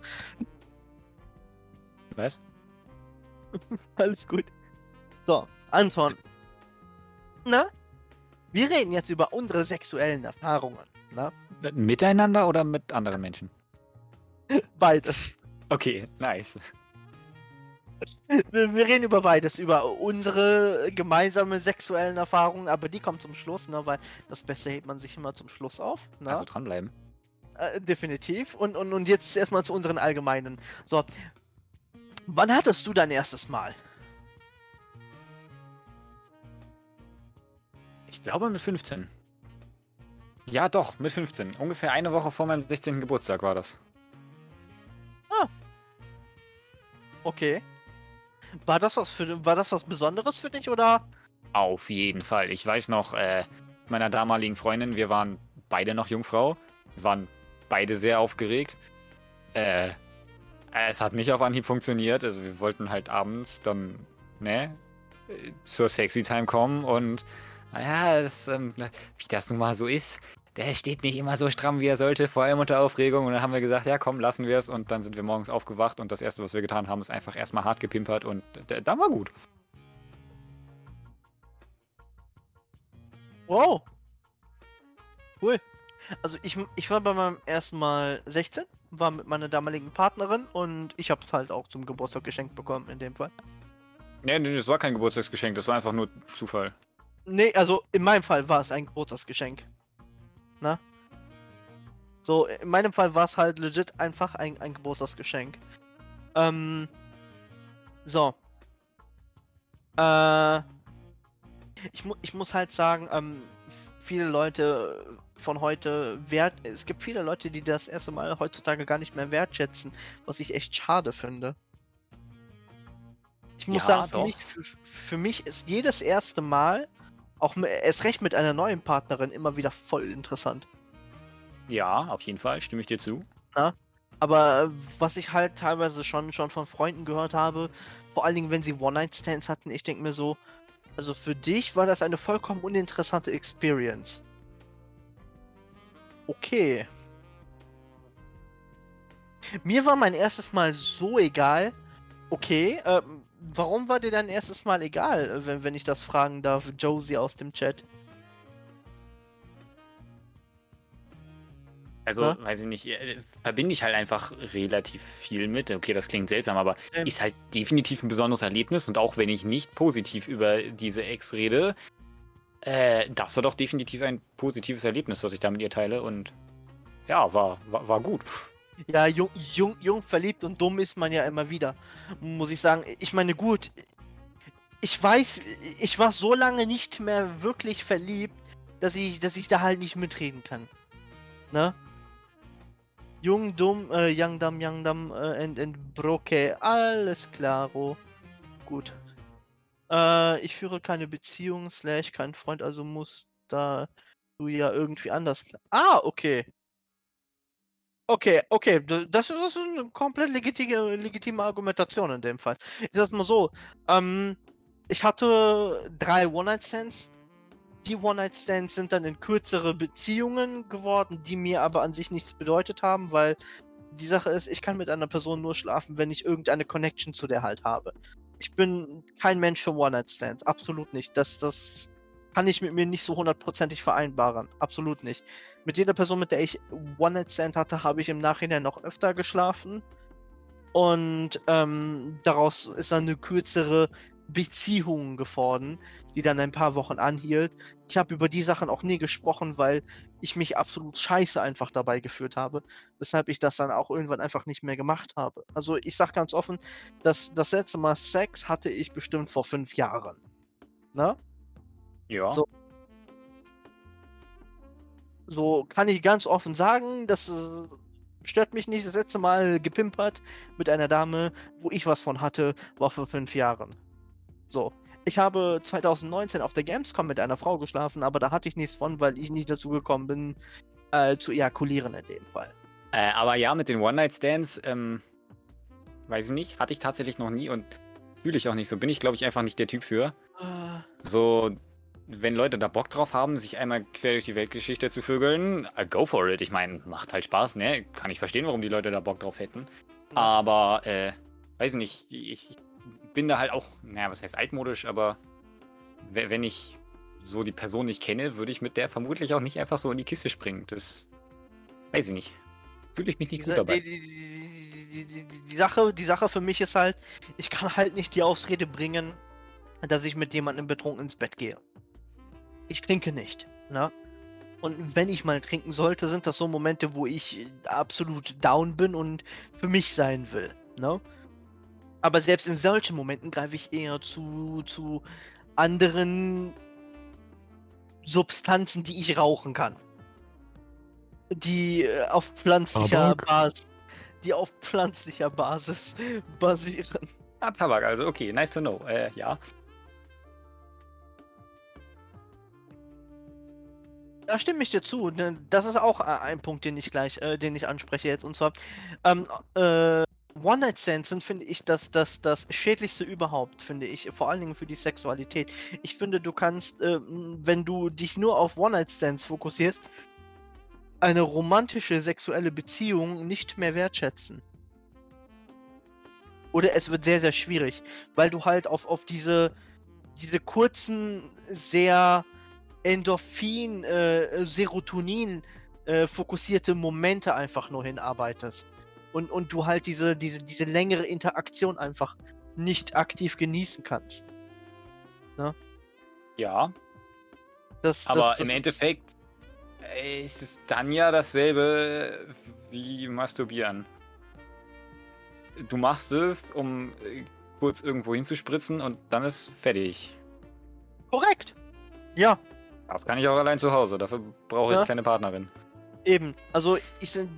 Was? Alles gut. So, Anton. Na? Wir reden jetzt über unsere sexuellen Erfahrungen. Na? Miteinander oder mit anderen Menschen? Beides. Okay, nice. Wir, reden über beides, über unsere gemeinsamen sexuellen Erfahrungen, aber die kommen zum Schluss, ne? Weil das Beste hebt man sich immer zum Schluss auf. Ne? Also dranbleiben. Äh, definitiv. Und, und, und jetzt erstmal zu unseren allgemeinen. So. Wann hattest du dein erstes Mal? Ich glaube mit 15. Ja, doch, mit 15. Ungefähr eine Woche vor meinem 16. Geburtstag war das. Okay. War das was für war das was Besonderes für dich oder? Auf jeden Fall. Ich weiß noch, äh, meiner damaligen Freundin, wir waren beide noch Jungfrau. Wir waren beide sehr aufgeregt. Äh, es hat nicht auf Anhieb funktioniert. Also wir wollten halt abends dann, ne, äh, zur Sexy Time kommen und naja, das, ähm, wie das nun mal so ist, der steht nicht immer so stramm, wie er sollte, vor allem unter Aufregung. Und dann haben wir gesagt, ja komm, lassen wir es. Und dann sind wir morgens aufgewacht und das Erste, was wir getan haben, ist einfach erstmal hart gepimpert und äh, dann war gut. Wow. Cool. Also ich, ich war bei meinem ersten Mal 16, war mit meiner damaligen Partnerin und ich habe es halt auch zum Geburtstag geschenkt bekommen in dem Fall. Nee, nee, das war kein Geburtstagsgeschenk, das war einfach nur Zufall. Nee, also in meinem Fall war es ein Geburtstagsgeschenk. Na? So, in meinem Fall war es halt legit einfach ein, ein Geburtstagsgeschenk. Ähm. So. Äh. Ich, mu ich muss halt sagen, ähm, viele Leute von heute wert. Es gibt viele Leute, die das erste Mal heutzutage gar nicht mehr wertschätzen, was ich echt schade finde. Ich muss Ja, sagen, für mich, für, für mich ist jedes erste Mal, auch erst recht mit einer neuen Partnerin, immer wieder voll interessant. Ja, auf jeden Fall, stimme ich dir zu. Aber äh, was ich halt teilweise schon, schon von Freunden gehört habe, vor allen Dingen, wenn sie One-Night-Stands hatten, ich denke mir so, also für dich war das eine vollkommen uninteressante Experience. Okay. Mir war mein erstes Mal so egal. Okay, ähm, warum war dir dein erstes Mal egal, äh, wenn, wenn ich das fragen darf, Josie aus dem Chat? Also, Ja. weiß ich nicht, äh, verbinde ich halt einfach relativ viel mit. Okay, das klingt seltsam, aber Ähm. ist halt definitiv ein besonderes Erlebnis. Und auch wenn ich nicht positiv über diese Ex rede, äh, das war doch definitiv ein positives Erlebnis, was ich da mit ihr teile. Und ja, war, war, war gut. Ja, jung, jung, jung, verliebt und dumm ist man ja immer wieder. Muss ich sagen. Ich meine, gut. Ich weiß, ich war so lange nicht mehr wirklich verliebt, dass ich, dass ich da halt nicht mitreden kann. Ne? Jung, dumm, äh, young, dumb, young, dumb, äh, and, and broke. Alles klaro. Gut. Äh, ich führe keine Beziehung, slash kein Freund, also muss da du ja irgendwie anders. Ah, okay. Okay, okay, d- das ist, das ist eine komplett legitime, legitime Argumentation in dem Fall. Ich sag's mal so, ähm, ich hatte drei One-Night-Stands. Die One-Night-Stands sind dann in kürzere Beziehungen geworden, die mir aber an sich nichts bedeutet haben, weil die Sache ist, ich kann mit einer Person nur schlafen, wenn ich irgendeine Connection zu der halt habe. Ich bin kein Mensch für One-Night-Stands, absolut nicht. Das, das kann ich mit mir nicht so hundertprozentig vereinbaren, absolut nicht. Mit jeder Person, mit der ich One-Night-Stand hatte, habe ich im Nachhinein noch öfter geschlafen. Und ähm, daraus ist dann eine kürzere Beziehung geworden, die dann ein paar Wochen anhielt. Ich habe über die Sachen auch nie gesprochen, weil ich mich absolut scheiße einfach dabei gefühlt habe, weshalb ich das dann auch irgendwann einfach nicht mehr gemacht habe. Also ich sag ganz offen, das, das letzte Mal Sex hatte ich bestimmt vor fünf Jahren. Ne? Ja. So. So kann ich ganz offen sagen, das äh, stört mich nicht. Das letzte Mal gepimpert mit einer Dame, wo ich was von hatte, war vor fünf Jahren. So. Ich habe 2019 auf der Gamescom mit einer Frau geschlafen, aber da hatte ich nichts von, weil ich nicht dazu gekommen bin, äh, zu ejakulieren in dem Fall. Äh, aber ja, mit den One-Night-Stands, ähm, weiß ich nicht, hatte ich tatsächlich noch nie und fühle ich auch nicht so. Bin ich, glaube ich, einfach nicht der Typ für. Äh, So, wenn Leute da Bock drauf haben, sich einmal quer durch die Weltgeschichte zu vögeln, äh, go for it. Ich meine, macht halt Spaß, ne? Kann ich verstehen, warum die Leute da Bock drauf hätten. Aber, äh, weiß nicht, ich, ich bin da halt auch, naja, was heißt altmodisch, aber we- wenn ich so die Person nicht kenne, würde ich mit der vermutlich auch nicht einfach so in die Kiste springen. Das weiß ich nicht. Fühle ich mich nicht die, gut dabei. die, die, die, Sache, die Sache für mich ist halt, ich kann halt nicht die Ausrede bringen, dass ich mit jemandem betrunken ins Bett gehe. Ich trinke nicht, ne? Und wenn ich mal trinken sollte, sind das so Momente, wo ich absolut down bin und für mich sein will, ne? Aber selbst in solchen Momenten greife ich eher zu, zu anderen Substanzen, die ich rauchen kann. Die äh, auf pflanzlicher Tabak? Basis, die auf pflanzlicher Basis basieren. Ah, Tabak, also okay, nice to know. Äh, ja. Da stimme ich dir zu. Das ist auch äh, ein Punkt, den ich gleich, äh, den ich anspreche jetzt. Und zwar, ähm, äh, One-Night-Stands sind, finde ich, das, das, das Schädlichste überhaupt, finde ich. Vor allen Dingen für die Sexualität. Ich finde, du kannst, ähm, wenn du dich nur auf One-Night-Stands fokussierst, eine romantische sexuelle Beziehung nicht mehr wertschätzen. Oder es wird sehr, sehr schwierig, weil du halt auf, auf diese, diese kurzen, sehr Endorphin, äh, Serotonin äh, fokussierte Momente einfach nur hinarbeitest. Und, und du halt diese, diese, diese längere Interaktion einfach nicht aktiv genießen kannst. Ja, Das, aber das, das im Endeffekt äh, ist es dann ja dasselbe wie Masturbieren. Du machst es, um äh, kurz irgendwo hinzuspritzen und dann ist fertig. Korrekt. Ja, Das kann ich auch allein zu Hause. Dafür brauche ich Ja. keine Partnerin. Eben, also ich, sind-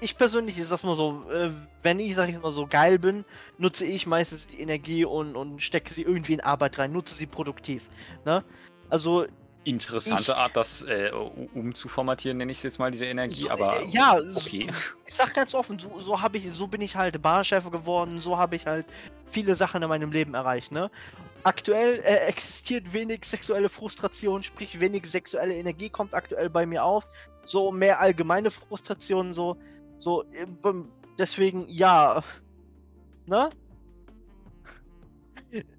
ich persönlich ist das mal so, äh, wenn ich, sag ich mal, so geil bin, nutze ich meistens die Energie und, und stecke sie irgendwie in Arbeit rein, nutze sie produktiv. Ne? Also, Interessante Ich- Art, das äh, umzuformatieren, nenne ich es jetzt mal, diese Energie, so, aber äh, ja, so- okay. ich sag ganz offen, so, so habe ich, so bin ich halt Barchef geworden, so habe ich halt viele Sachen in meinem Leben erreicht, ne? Aktuell äh, existiert wenig sexuelle Frustration, sprich wenig sexuelle Energie kommt aktuell bei mir auf. So mehr allgemeine Frustration, so, so, äh, deswegen, ja, ne?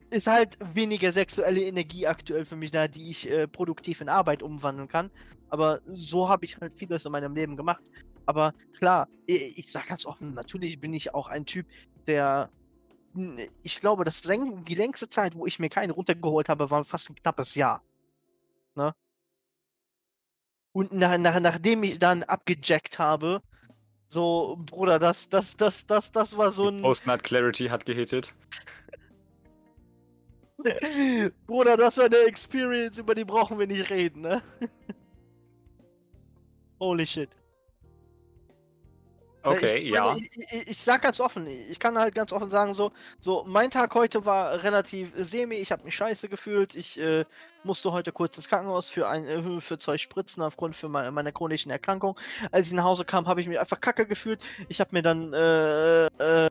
Ist halt weniger sexuelle Energie aktuell für mich da, die ich äh, produktiv in Arbeit umwandeln kann. Aber so habe ich halt vieles in meinem Leben gemacht. Aber klar, ich, ich sag ganz offen, natürlich bin ich auch ein Typ, der. n- Ich glaube, das die längste Zeit, wo ich mir keinen runtergeholt habe, war fast ein knappes Jahr. Ne? Und nach, nach, nachdem ich dann abgejackt habe, so, Bruder, das, das, das, das, das war so ein. Post-Nut Clarity hat gehittet. Bruder, das war eine Experience, über die brauchen wir nicht reden, ne? Holy shit. Okay, ich, ja. Ich, ich, ich sag ganz offen, ich kann halt ganz offen sagen, so, so mein Tag heute war relativ semi, ich habe mich scheiße gefühlt, ich äh, musste heute kurz ins Krankenhaus für, ein, äh, für zwei Spritzen aufgrund für meine, meiner chronischen Erkrankung. Als ich nach Hause kam, habe ich mich einfach kacke gefühlt. Ich habe mir dann, äh, äh,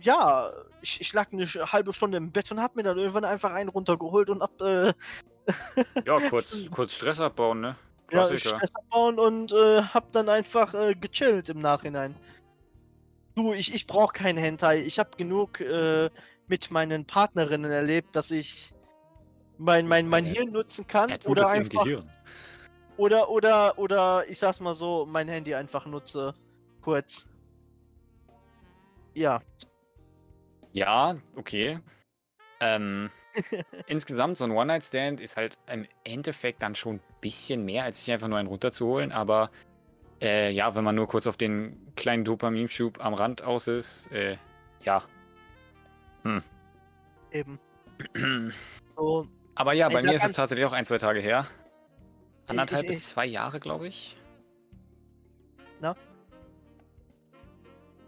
ja, ich, ich lag eine halbe Stunde im Bett und habe mir dann irgendwann einfach einen runtergeholt und hab, äh, Ja, kurz, kurz Stress abbauen, ne? Ja. Stress abbauen und äh, hab dann einfach äh, gechillt im Nachhinein. Du, ich, ich brauche keinen Hentai. Ich habe genug äh, mit meinen Partnerinnen erlebt, dass ich mein, mein, mein Ja. Hirn nutzen kann tut oder einfach Gehirn. oder oder oder ich sag's mal so, mein Handy einfach nutze kurz. Ja, Ja, okay. Ähm, insgesamt, so ein One-Night-Stand ist halt im Endeffekt dann schon ein bisschen mehr, als sich einfach nur einen runterzuholen. Aber äh, ja, wenn man nur kurz auf den kleinen Dopaminschub am Rand aus ist, äh, ja. eben. So, Aber ja, bei mir ist es tatsächlich auch ein, zwei Tage her. Anderthalb ich- bis ich- zwei Jahre, glaube ich. Na?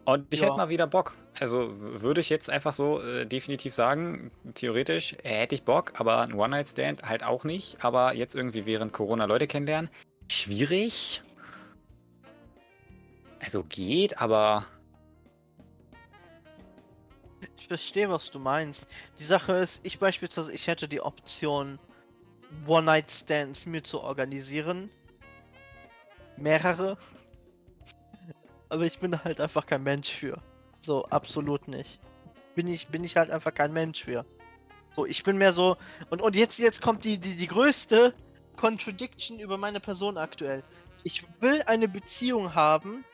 Und ich Ja. hätte mal wieder Bock. Also würde ich jetzt einfach so äh, definitiv sagen, theoretisch äh, hätte ich Bock, aber ein One-Night-Stand halt auch nicht. Aber jetzt irgendwie während Corona Leute kennenlernen, schwierig. Also geht, aber Ich verstehe, was du meinst. Die Sache ist, ich beispielsweise, ich hätte die Option, One-Night-Stands mir zu organisieren. Mehrere. Aber ich bin halt einfach kein Mensch für. So, absolut nicht. Bin ich, bin ich halt einfach kein Mensch für. So, ich bin mehr so. Und, und jetzt, jetzt kommt die, die, die größte Contradiction über meine Person aktuell. Ich will eine Beziehung haben.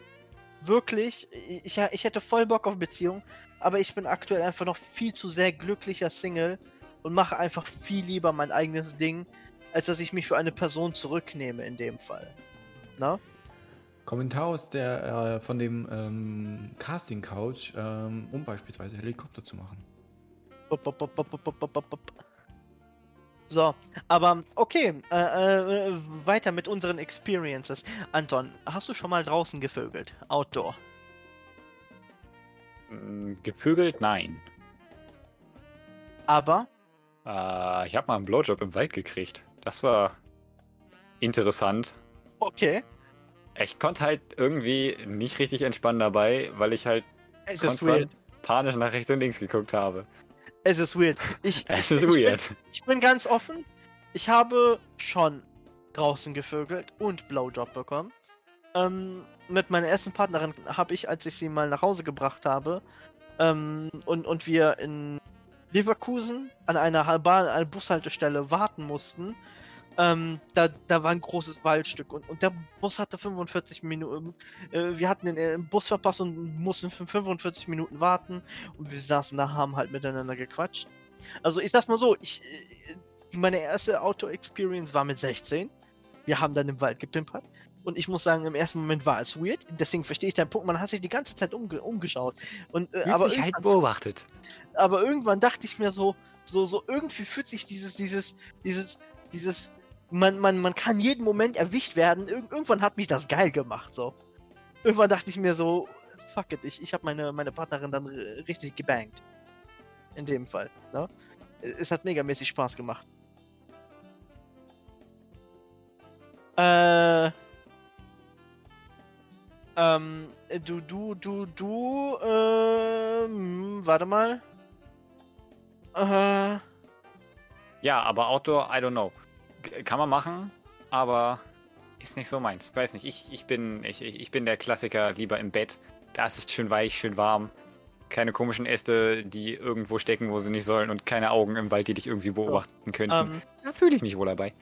Wirklich. Ich, ich hätte voll Bock auf Beziehung aber ich bin aktuell einfach noch viel zu sehr glücklicher Single und mache einfach viel lieber mein eigenes Ding, als dass ich mich für eine Person zurücknehme in dem Fall. Na? Kommentar aus der, äh, von dem ähm, Casting Couch, ähm, um beispielsweise Helikopter zu machen. Bop, bop, bop, so, aber okay, äh, äh, weiter mit unseren Experiences. Anton, hast du schon mal draußen gevögelt? Outdoor? Mm, gevögelt? Nein. Aber? Äh, ich habe mal einen Blowjob im Wald gekriegt. Das war interessant. Okay. Ich konnte halt irgendwie nicht richtig entspannen dabei, weil ich halt es ist konstant panisch nach rechts und links geguckt habe. Es ist weird. Ich, Es ist ich bin- weird. Ich bin ganz offen. Ich habe schon draußen gevögelt und Blowjob bekommen. Ähm, mit meiner ersten Partnerin habe ich, als ich sie mal nach Hause gebracht habe, ähm, und, und wir in Leverkusen an einer Bahn, einer Bushaltestelle warten mussten, ähm, da, da war ein großes Waldstück und, und der Bus hatte 45 Minuten. Äh, wir hatten den äh, Bus verpasst und mussten für 45 Minuten warten und wir saßen da, haben halt miteinander gequatscht. Also ich sag's mal so, ich, äh, meine erste Auto-Experience war mit 16. Wir haben dann im Wald gepimpert. Und ich muss sagen, im ersten Moment war es weird. Deswegen verstehe ich deinen Punkt. Man hat sich die ganze Zeit umge umgeschaut. Und, äh, aber, sich halt beobachtet. aber irgendwann dachte ich mir so, so, so irgendwie fühlt sich dieses, dieses, dieses, dieses, man, man, man kann jeden Moment erwischt werden. Ir irgendwann hat mich das geil gemacht. So. Irgendwann dachte ich mir so, fuck it, ich, ich habe meine, meine Partnerin dann richtig gebankt. In dem Fall. Ne? Es hat megamäßig Spaß gemacht. Äh. Ähm, du, du, du, du, ähm, warte mal. Äh, Ja, aber Outdoor, I don't know. Kann man machen, aber ist nicht so meins. Ich weiß nicht, ich, ich, bin, ich, ich ich bin der Klassiker lieber im Bett. Da ist es schön weich, schön warm. Keine komischen Äste, die irgendwo stecken, wo sie nicht sollen und keine Augen im Wald, die dich irgendwie beobachten könnten. ähm, Da fühle ich mich wohl dabei.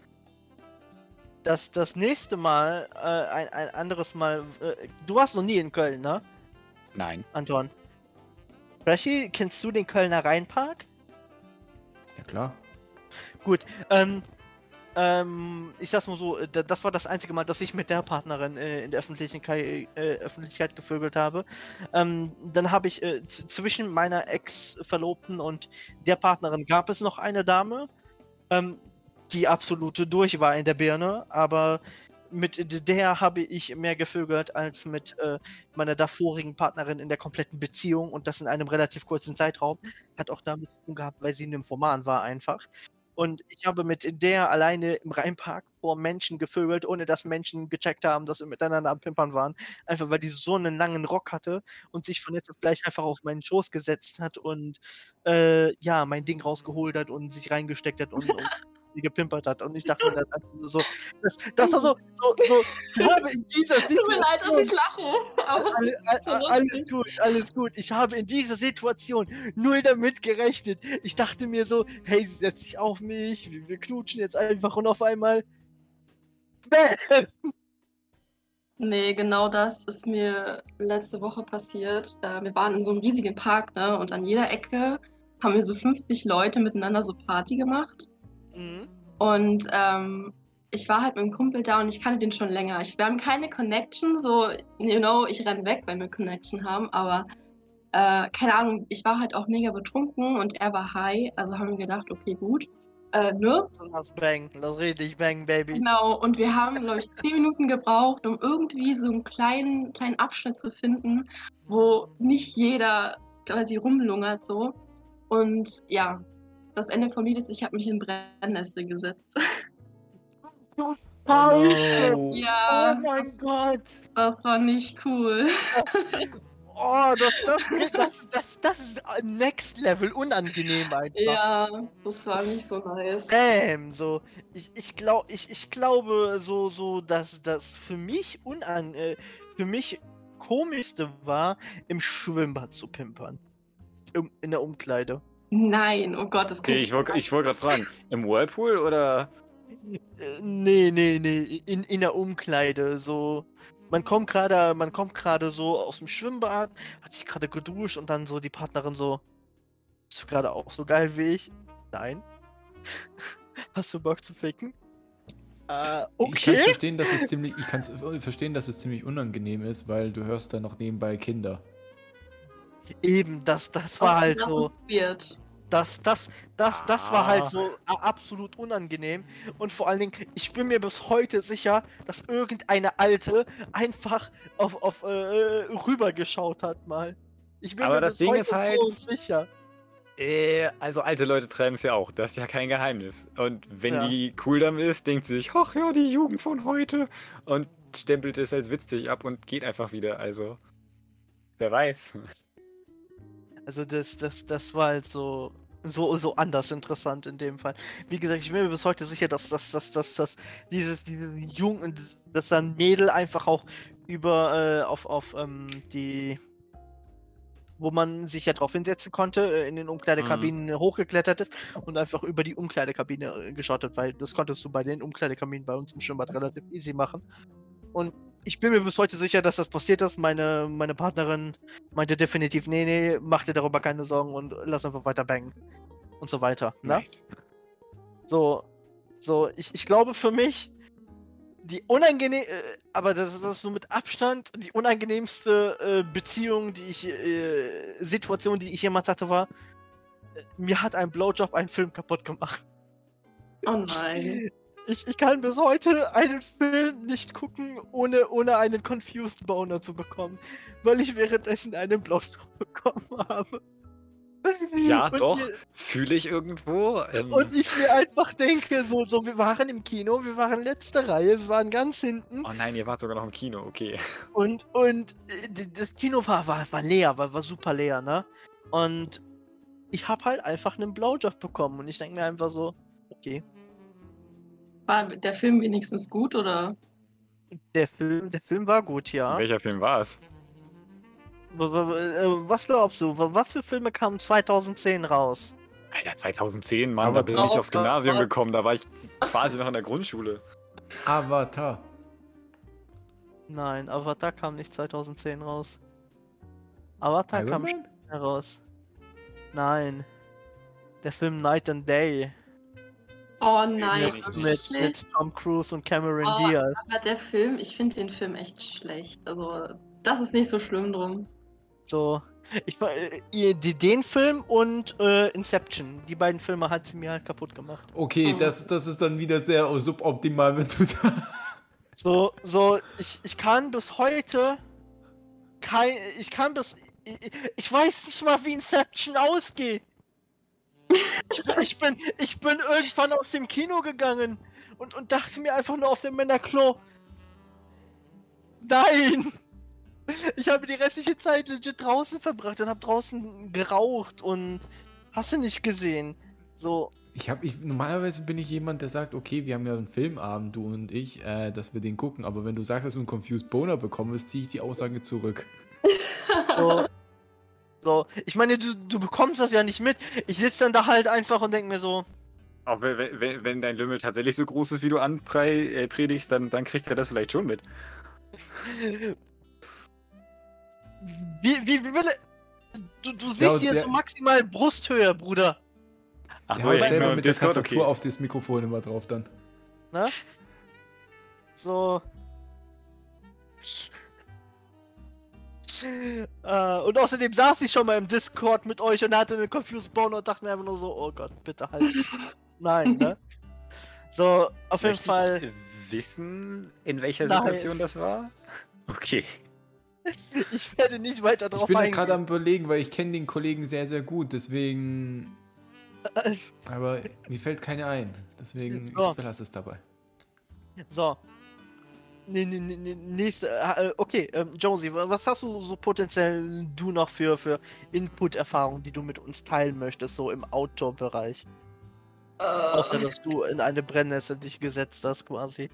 das, das nächste Mal, äh, ein, ein anderes Mal, äh, du warst noch nie in Köln, ne, Nein. Anton? Rashi, kennst du den Kölner Rheinpark? Ja klar. Gut, ähm, ähm, ich sag's mal so, äh, da- das war das einzige Mal, dass ich mit der Partnerin äh, in der Öffentlichkeit, äh, Öffentlichkeit gevögelt habe. Ähm, dann habe ich äh, zwischen meiner Ex-Verlobten und der Partnerin gab es noch eine Dame, ähm, die absolute durch war in der Birne, aber mit der habe ich mehr gevögelt als mit äh, meiner davorigen Partnerin in der kompletten Beziehung und das in einem relativ kurzen Zeitraum. Hat auch damit zu tun gehabt, weil sie Nymphoman war einfach. Und ich habe mit der alleine im Rheinpark vor Menschen gevögelt, ohne dass Menschen gecheckt haben, dass wir miteinander am Pimpern waren. Einfach weil die so einen langen Rock hatte und sich von jetzt auf gleich einfach auf meinen Schoß gesetzt hat und äh, ja, mein Ding rausgeholt hat und sich reingesteckt hat und, und die gepimpert hat. Und ich dachte mir dann nur so, das, das war so, so, so, ich habe in dieser Tut mir leid, dass Situation ich lache. All, all, alles gut, alles gut. Ich habe in dieser Situation null damit gerechnet. Ich dachte mir so, hey, sie setzt sich auf mich, wir, wir knutschen jetzt einfach und auf einmal. Bäh. nee, genau das ist mir letzte Woche passiert. Äh, wir waren in so einem riesigen Park, ne? Und an jeder Ecke haben wir so 50 Leute miteinander so Party gemacht. Mhm. Und ähm, ich war halt mit einem Kumpel da und ich kannte den schon länger. Ich, wir haben keine Connection, so, you know, ich renn weg, wenn wir Connection haben, aber äh, keine Ahnung, ich war halt auch mega betrunken und er war high, also haben wir gedacht, okay, gut. Äh, ne? Lass bang, lass richtig bang, Baby. Genau, und wir haben, glaube ich, zehn Minuten gebraucht, um irgendwie so einen kleinen, kleinen Abschnitt zu finden, wo nicht jeder quasi rumlungert so. Und ja, das Ende vom Lied ist, ich habe mich in Brennnessel gesetzt. Oh, no. ja, Oh mein Gott. das war nicht cool. Oh, das, das, das, das, das ist next level unangenehm einfach. Ja, das war nicht so nice. Damn, so. Ich, ich, glaub, ich, ich glaube, so, so, dass das für mich unan, äh, für mich komischste war, im Schwimmbad zu pimpern. Im, in der Umkleide. Nein, oh Gott, das Okay, kann ich wollte ich wollt gerade fragen, im Whirlpool oder? Äh, nee, nee, nee, in, in der Umkleide, so. Man kommt gerade, man kommt gerade so aus dem Schwimmbad, hat sich gerade geduscht und dann so die Partnerin so, bist du gerade auch so geil wie ich? Nein. Hast du Bock zu ficken? Äh, Ich kann okay. verstehen, dass es ziemlich, ich kann verstehen, dass es ziemlich unangenehm ist, weil du hörst dann noch nebenbei Kinder. Eben, das, das war Okay, halt das so. ist weird. Das, das, das, das war halt Ah. so absolut unangenehm. Und vor allen Dingen, ich bin mir bis heute sicher, dass irgendeine Alte einfach auf, auf äh, rübergeschaut hat mal. Ich bin Aber mir das bis Ding heute ist halt- so sicher. Äh, also alte Leute treiben es ja auch, das ist ja kein Geheimnis. Und wenn Ja. die cool damit ist, denkt sie sich, ach ja, die Jugend von heute. Und stempelt es als witzig ab und geht einfach wieder. Also, wer weiß. Also das, das, das war halt so, so, so anders interessant in dem Fall. Wie gesagt, ich bin mir bis heute sicher, dass, dass, dass, dass, dass dieses, dieses Jung, dass, dann Mädel einfach auch über äh, auf, auf ähm, die wo man sich ja drauf hinsetzen konnte, äh, in den Umkleidekabinen hochgeklettert ist und einfach über die Umkleidekabine äh, geschaut hat, weil das konntest du bei den Umkleidekabinen bei uns im Schwimmbad relativ easy machen. Und ich bin mir bis heute sicher, dass das passiert ist. Meine, meine Partnerin meinte definitiv, nee, nee, mach dir darüber keine Sorgen und lass einfach weiter bangen. Und so weiter. Ne? Nice. So, so, ich, ich glaube für mich, die unangenehm, äh, aber das, ist- das ist so mit Abstand die unangenehmste äh, Beziehung, die ich, äh, Situation, die ich jemals hatte, war, äh, mir hat ein Blowjob einen Film kaputt gemacht. Oh nein. Ich, ich kann bis heute einen Film nicht gucken, ohne, ohne einen Confused Boner zu bekommen, weil ich währenddessen einen Blowjob bekommen habe. Ja, Und doch. Fühle ich irgendwo. Ähm, Und ich mir einfach denke, so, so, wir waren im Kino, wir waren letzte Reihe, wir waren ganz hinten oh nein, ihr wart sogar noch im Kino, okay. und, und äh, das Kino war, war, war leer, war, war super leer, ne? Und ich habe halt einfach einen Blowjob bekommen und ich denke mir einfach so, okay, War der Film wenigstens gut oder? der Film, der Film war gut, ja. Welcher Film war es? Äh, Was glaubst du, was für Filme kamen 2010 raus? Alter, 2010, Mann, Aber da bin ich aufs Gymnasium gekommen, da war ich quasi noch in der Grundschule. Avatar. Nein, Avatar kam nicht 2010 raus. Avatar Iron kam Man? heraus. Nein. Der Film Night and Day. Oh nein, Mit, ist mit. Tom Cruise und Cameron Oh, Diaz. aber der Film, ich finde den Film echt schlecht. Also, das ist nicht so schlimm drum. So. Ich war äh, den Film und äh, Inception. Die beiden Filme hat sie mir halt kaputt gemacht. Okay, Mhm. das, das ist dann wieder sehr suboptimal, wenn du da. So, so, ich, ich kann bis heute kein. Ich kann bis. Ich, ich weiß nicht mal, wie Inception ausgeht. Ich, bin- ich bin, irgendwann aus dem Kino gegangen und, und dachte mir einfach nur auf dem Männerklo. Nein! Ich habe die restliche Zeit legit draußen verbracht und habe draußen geraucht und hast du nicht gesehen. So, Ich hab, ich, normalerweise bin ich jemand, der sagt, okay, wir haben ja einen Filmabend, du und ich, äh, dass wir den gucken. Aber wenn du sagst, dass du einen Confused Boner bekommst, ziehe ich die Aussage zurück. So, so. ich meine, du, du bekommst das ja nicht mit. Ich sitze dann da halt einfach und denke mir so, Auch wenn, wenn, dein Lümmel tatsächlich so groß ist, wie du anpredigst, dann, dann kriegt er das vielleicht schon mit. wie, wie, wie will er... Du, du siehst Ja, hier der- so maximal Brusthöhe, Bruder. Ach Der so, ja, selber nur mit der Discord, Tastatur okay. auf das Mikrofon immer drauf dann. Ne? So. Äh, und außerdem saß ich schon mal im Discord mit euch und hatte einen Confused Bone und dachte mir einfach nur so, oh Gott, bitte halt. Nein, ne? So, auf jeden Fall. Ich wissen, in welcher Nein. Situation das war? Okay. Ich werde nicht weiter Ich drauf bin ja eingehen. gerade am überlegen, weil ich kenne den Kollegen sehr, sehr gut. Deswegen. Aber mir fällt keine ein. Deswegen So. ich belasse es dabei. So. Nächste. äh, Okay, ähm, Josie, wa- was hast du so potenziell du noch für, für Input-Erfahrungen, die du mit uns teilen möchtest, so im Outdoor-Bereich? Außer, Äh, dass du in eine Brennnessel dich gesetzt hast, quasi.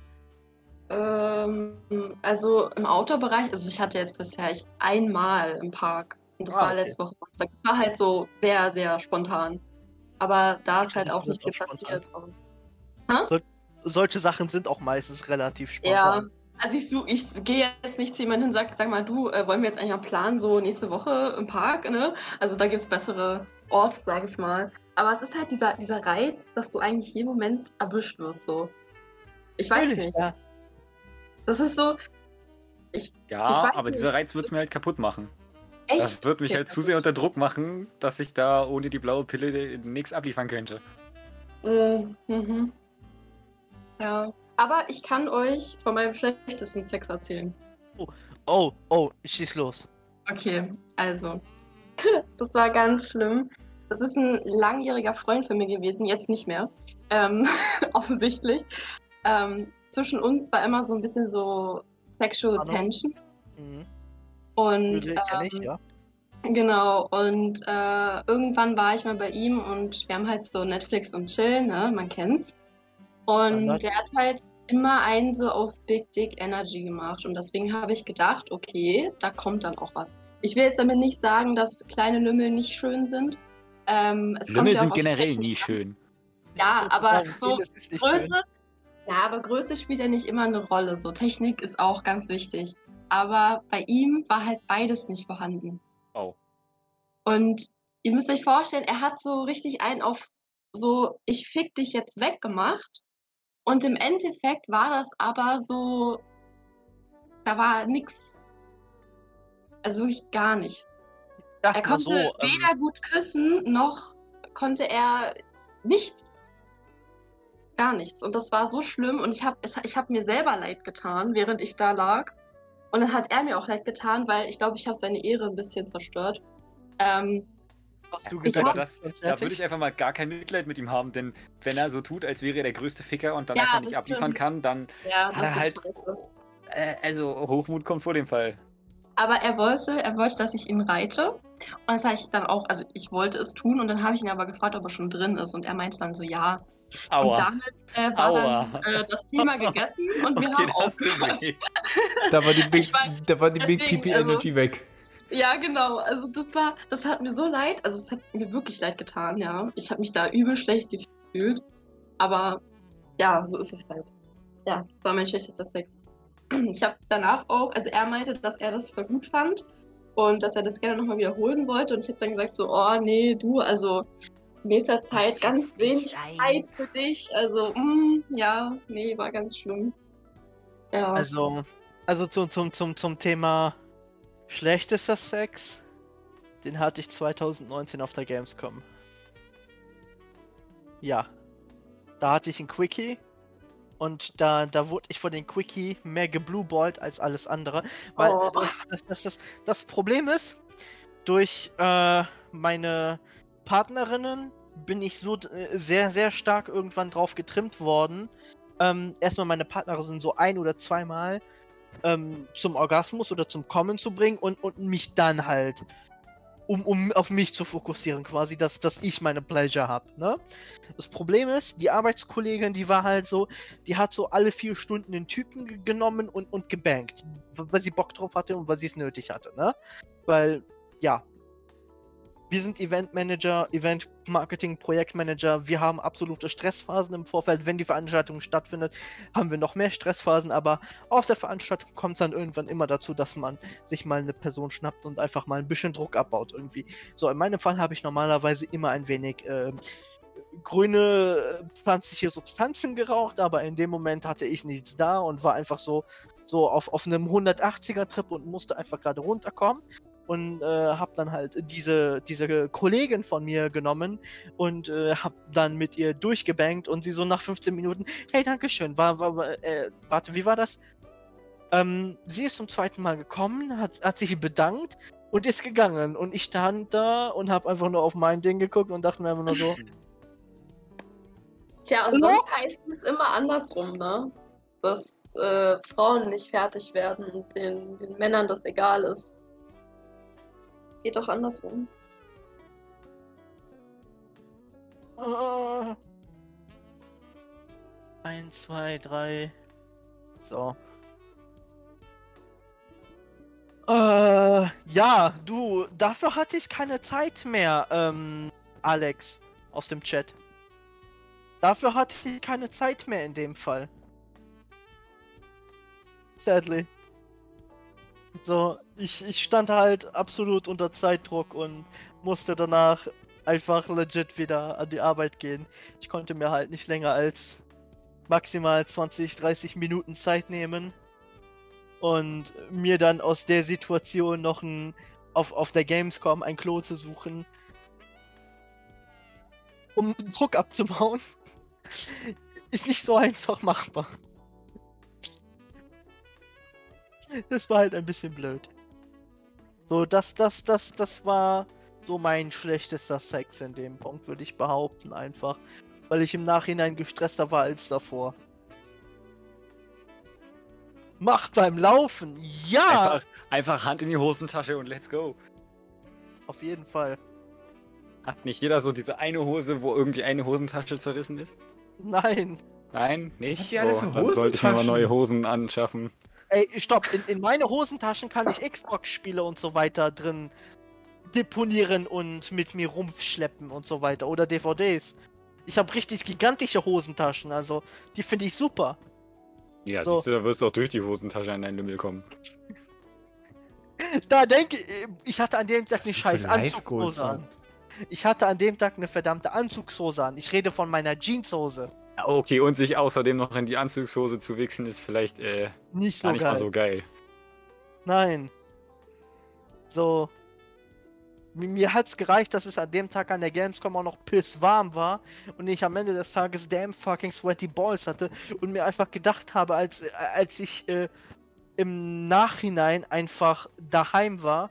ähm, also im Outdoor-Bereich, also ich hatte jetzt bisher ich einmal im Park. Und das Ah, war okay. letzte Woche Samstag. Das war halt so sehr, sehr spontan. Aber da ist halt auch nicht viel passiert. Solche Sachen sind auch meistens relativ Ja, spontan. Also ich, such- ich gehe jetzt nicht zu jemandem hin und sage, sag mal, du, äh, wollen wir jetzt eigentlich einen Plan so nächste Woche im Park, ne? Also da gibt es bessere Orte, sage ich mal. Aber es ist halt dieser, dieser Reiz, dass du eigentlich jeden Moment erwischt wirst, so. Ich weiß Natürlich, nicht. Ja. Das ist so, Ja, Ich weiß aber nicht. dieser Reiz wird es mir halt kaputt machen. echt. Das wird mich Okay, halt zu sehr unter Druck machen, dass ich da ohne die blaue Pille nichts abliefern könnte. Mhm. mhm. Ja. Aber ich kann euch von meinem schlechtesten Sex erzählen. Oh, oh, schieß los. Okay, also. das war ganz schlimm. Das ist ein langjähriger Freund von mir gewesen, jetzt nicht mehr. Ähm, offensichtlich. Ähm, zwischen uns war immer so ein bisschen so Sexual Hallo? Tension. Mhm. Und kenn ich, ähm, ja. Genau, und äh, irgendwann war ich mal bei ihm und wir haben halt so Netflix und Chill, ne? Man kennt's. Und der hat halt immer einen so auf Big Dick Energy gemacht. Und deswegen habe ich gedacht, okay, da kommt dann auch was. Ich will jetzt damit nicht sagen, dass kleine Lümmel nicht schön sind. Ähm, es kommt Lümmel ja sind generell nie an. schön. Ja, aber so Größe, schön. ja, aber Größe spielt ja nicht immer eine Rolle. So Technik ist auch ganz wichtig. Aber bei ihm war halt beides nicht vorhanden. Oh. Und ihr müsst euch vorstellen, er hat so richtig einen auf so, ich fick dich jetzt weggemacht. Und im Endeffekt war das aber so, da war nix. Also wirklich gar nichts. Er konnte so, ähm, weder gut küssen, noch konnte er nichts. Gar nichts. Und das war so schlimm. Und ich habe ich hab mir selber leid getan, während ich da lag. Und dann hat er mir auch leid getan, weil ich glaube, ich habe seine Ehre ein bisschen zerstört. Ähm, hast du gesagt, das Da würde ich einfach mal gar kein Mitleid mit ihm haben, denn wenn er so tut, als wäre er der größte Ficker und dann Ja, einfach nicht abliefern stimmt. kann, dann ja, hat er ist halt. Äh, also Hochmut kommt vor dem Fall. Aber er wollte, er wollte, dass ich ihn reite. Und das habe ich dann auch, also ich wollte es tun und dann habe ich ihn aber gefragt, ob er schon drin ist. Und er meinte dann so, ja. Und Aua. damit äh, war Aua. dann äh, das Thema gegessen und wir Okay, haben aufgehört. Da war die Big, Ich weiß, da war die Big deswegen, Pipi also- Energy weg. Ja, genau. Also das war, das hat mir so leid. Also es hat mir wirklich leid getan, ja. Ich habe mich da übel schlecht gefühlt. Aber ja, so ist es halt. Ja, das war mein schlechtester Sex. Ich habe danach auch, also er meinte, dass er das voll gut fand und dass er das gerne nochmal wiederholen wollte. Und ich habe dann gesagt, so, oh nee, du, also in nächster Zeit ganz wenig Zeit für dich. Also, mm, ja, nee, war ganz schlimm. Ja. Also, also zum, zum, zum, zum Thema schlechtester Sex, den hatte ich 2019 auf der Gamescom. Ja. Da hatte ich ein Quickie und da, da wurde ich von den Quickie mehr geblueballt als alles andere. Weil Oh. das, das, das, das, das Problem ist, durch äh, meine Partnerinnen bin ich so äh, sehr, sehr stark irgendwann drauf getrimmt worden. Ähm, erstmal meine Partnerin so ein oder zweimal ähm, zum Orgasmus oder zum Kommen zu bringen und, und mich dann halt, um, um auf mich zu fokussieren, quasi, dass, dass ich meine Pleasure habe. Ne? Das Problem ist, die Arbeitskollegin, die war halt so, die hat so alle vier Stunden den Typen ge- genommen und, und gebankt, weil sie Bock drauf hatte und weil sie es nötig hatte. Ne? Weil, ja, wir sind Eventmanager, Event-Marketing, Projektmanager. Wir haben absolute Stressphasen im Vorfeld. Wenn die Veranstaltung stattfindet, haben wir noch mehr Stressphasen. Aber aus der Veranstaltung kommt es dann irgendwann immer dazu, dass man sich mal eine Person schnappt und einfach mal ein bisschen Druck abbaut irgendwie. So, in meinem Fall habe ich normalerweise immer ein wenig ähm, grüne äh, pflanzliche Substanzen geraucht, aber in dem Moment hatte ich nichts da und war einfach so, so auf, auf einem 180er-Trip und musste einfach gerade runterkommen und äh, habe dann halt diese, diese Kollegin von mir genommen und äh, habe dann mit ihr durchgebankt und sie so nach 15 Minuten, hey, Dankeschön, war, war, äh, warte, wie war das? Ähm, sie ist zum zweiten Mal gekommen, hat, hat sich bedankt und ist gegangen und ich stand da und habe einfach nur auf mein Ding geguckt und dachte mir einfach nur so, Tja, und sonst heißt es immer andersrum, ne? Dass äh, Frauen nicht fertig werden und den, den Männern das egal ist. Geht doch andersrum. Ah. Eins, zwei, drei. So. Äh, ja, du, dafür hatte ich keine Zeit mehr, ähm, Alex, aus dem Chat. Dafür hatte ich keine Zeit mehr in dem Fall. Sadly. So, ich, ich stand halt absolut unter Zeitdruck und musste danach einfach legit wieder an die Arbeit gehen. Ich konnte mir halt nicht länger als maximal 20, 30 Minuten Zeit nehmen und mir dann aus der Situation noch ein, auf, auf der Gamescom ein Klo zu suchen, um Druck abzubauen, ist nicht so einfach machbar. Das war halt ein bisschen blöd. So, das, das, das, das war so mein schlechtester Sex in dem Punkt, würde ich behaupten, einfach. Weil ich im Nachhinein gestresster war als davor. Macht beim Laufen, ja! Einfach, einfach Hand in die Hosentasche und let's go. Auf jeden Fall. Hat nicht jeder so diese eine Hose, wo irgendwie eine Hosentasche zerrissen ist? Nein. Nein, nicht. habt ihr alle Oh, für dann sollte ich mir mal neue Hosen anschaffen. Ey, stopp, in, in meine Hosentaschen kann ich Xbox-Spiele und so weiter drin deponieren und mit mir rumschleppen und so weiter. Oder DVDs. Ich habe richtig gigantische Hosentaschen, also die finde ich super. Ja, So. siehst du, da wirst du auch durch die Hosentasche an deinen Lümmel kommen. Da denke ich, ich hatte an dem Tag ist scheiß Anzughose an. Ich hatte an dem Tag eine verdammte Anzugshose an. Ich rede von meiner Jeanshose. Okay, und sich außerdem noch in die Anzugshose zu wichsen, ist vielleicht äh, Nicht so nicht geil. mal so geil. Nein. So. Mi- Mir hat's gereicht, dass es an dem Tag an der Gamescom auch noch pisswarm war und ich am Ende des Tages damn fucking sweaty balls hatte und mir einfach gedacht habe, als, äh, als ich äh, im Nachhinein einfach daheim war,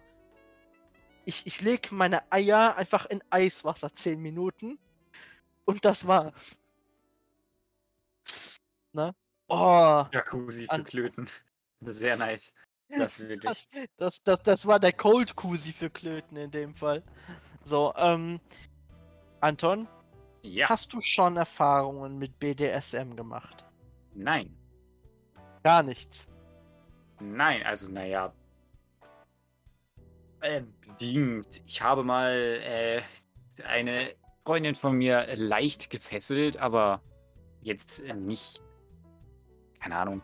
ich, ich leg meine Eier einfach in Eiswasser 10 Minuten und das war's. Ne? Oh. Jacuzzi für Klöten. Sehr nice. Das will ich. Das, das, das war der Cold Kusi für Klöten in dem Fall. So, ähm. Anton, Ja. hast du schon Erfahrungen mit BDSM gemacht? Nein. Gar nichts. Nein, also naja. Ähm, Ding. Ich habe mal äh, eine Freundin von mir leicht gefesselt, aber jetzt äh, nicht. keine Ahnung,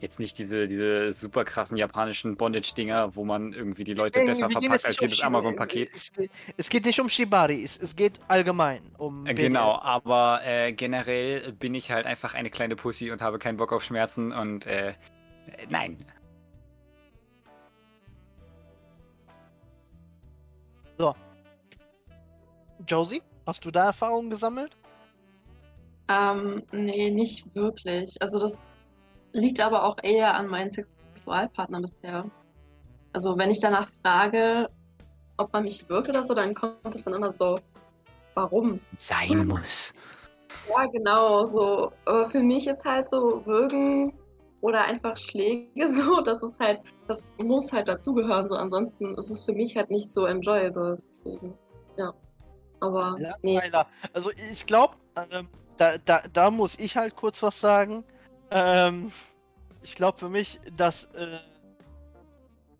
jetzt nicht diese, diese super krassen japanischen Bondage-Dinger, wo man irgendwie die Leute besser verpackt als um jedes Shib- Amazon-Paket. Es, es geht nicht um Shibari, es, es geht allgemein um Äh, BDS. Genau, aber äh, generell bin ich halt einfach eine kleine Pussy und habe keinen Bock auf Schmerzen und äh, äh, nein. Josie, hast du da Erfahrungen gesammelt? Ähm, nee, nicht wirklich. Also das liegt aber auch eher an meinen Sexualpartner bisher. Also wenn ich danach frage, ob man mich wirkt oder so, dann kommt es dann immer so, warum? Sein muss. Ja, genau, so. Aber für mich ist halt so Würgen oder einfach Schläge so, das ist halt, das muss halt dazugehören. So, ansonsten ist es für mich halt nicht so enjoyable. Deswegen, ja. Aber nee. Langweiler. Also ich glaube, ähm, da, da, da muss ich halt kurz was sagen. Ähm, ich glaube für mich, dass äh,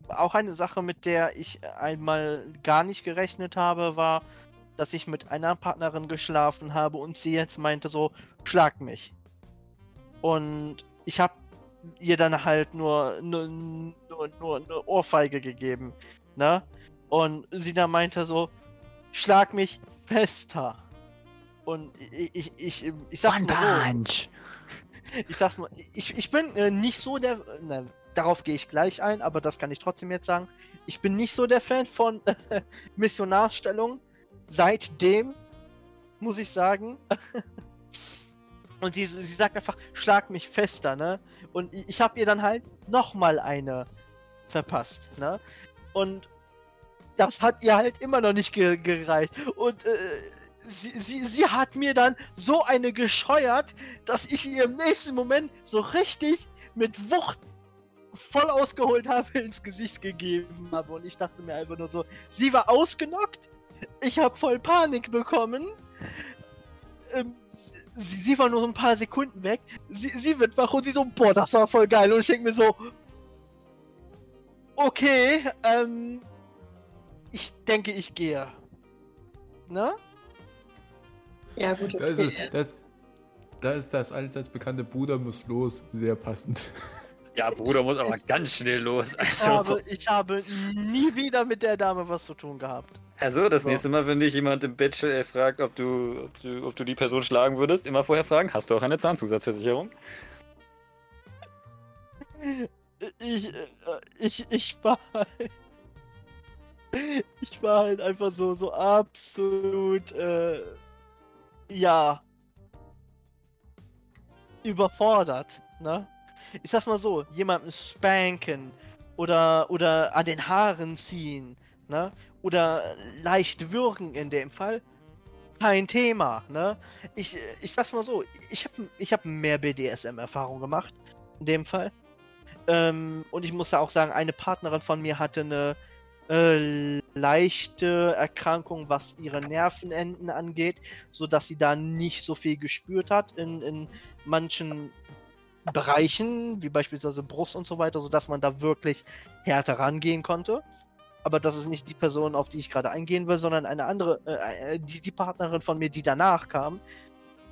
auch eine Sache, mit der ich einmal gar nicht gerechnet habe, war, dass ich mit einer Partnerin geschlafen habe und sie jetzt meinte so, schlag mich. Und ich habe ihr dann halt nur, nur, nur, nur eine Ohrfeige gegeben. Ne? Und sie dann meinte so, schlag mich fester. Und ich, ich, ich, ich sag's One mal Punch. so, ich sag's mal, ich, ich bin äh, nicht so der, ne, darauf gehe ich gleich ein, aber das kann ich trotzdem jetzt sagen. Ich bin nicht so der Fan von äh, Missionarstellung. Seitdem, muss ich sagen. Und sie, sie sagt einfach, schlag mich fester, ne? Und ich, ich habe ihr dann halt nochmal eine verpasst, ne? Und das hat ihr halt immer noch nicht ge gereicht. Und äh, sie, sie, sie hat mir dann so eine gescheuert, dass ich ihr im nächsten Moment so richtig mit Wucht voll ausgeholt habe, ins Gesicht gegeben habe. Und ich dachte mir einfach nur so, sie war ausgenockt, ich habe voll Panik bekommen. Ähm, sie, sie war nur ein paar Sekunden weg. Sie, sie wird wach und sie so, boah, das war voll geil. Und ich denke mir so, okay, ähm, ich denke, ich gehe. Ne? Ja, gut, Da ist, okay. es- das, da ist das allseits bekannte Bruder muss los sehr passend. Ja, Bruder muss aber ganz schnell los. Ich, Also, habe, ich habe nie wieder mit der Dame was zu tun gehabt. also das So. nächste Mal, wenn dich jemand im Bett äh, fragt, ob du, ob, du, ob du die Person schlagen würdest, immer vorher fragen, hast du auch eine Zahnzusatzversicherung? Ich, äh, ich, ich war ich war halt einfach so, so absolut, äh, ja, überfordert, ne? Ich sag's mal so, jemanden spanken oder, oder an den Haaren ziehen, ne? Oder leicht würgen in dem Fall, kein Thema, ne? Ich, ich sag's mal so, ich habe ich hab mehr BDSM-Erfahrung gemacht, in dem Fall. Ähm, und ich muss da auch sagen, eine Partnerin von mir hatte eine äh, leichte Erkrankung, was ihre Nervenenden angeht, sodass sie da nicht so viel gespürt hat in, in manchen Bereichen, wie beispielsweise Brust und so weiter, sodass man da wirklich härter rangehen konnte. Aber das ist nicht die Person, auf die ich gerade eingehen will, sondern eine andere, äh, äh, die, die Partnerin von mir, die danach kam,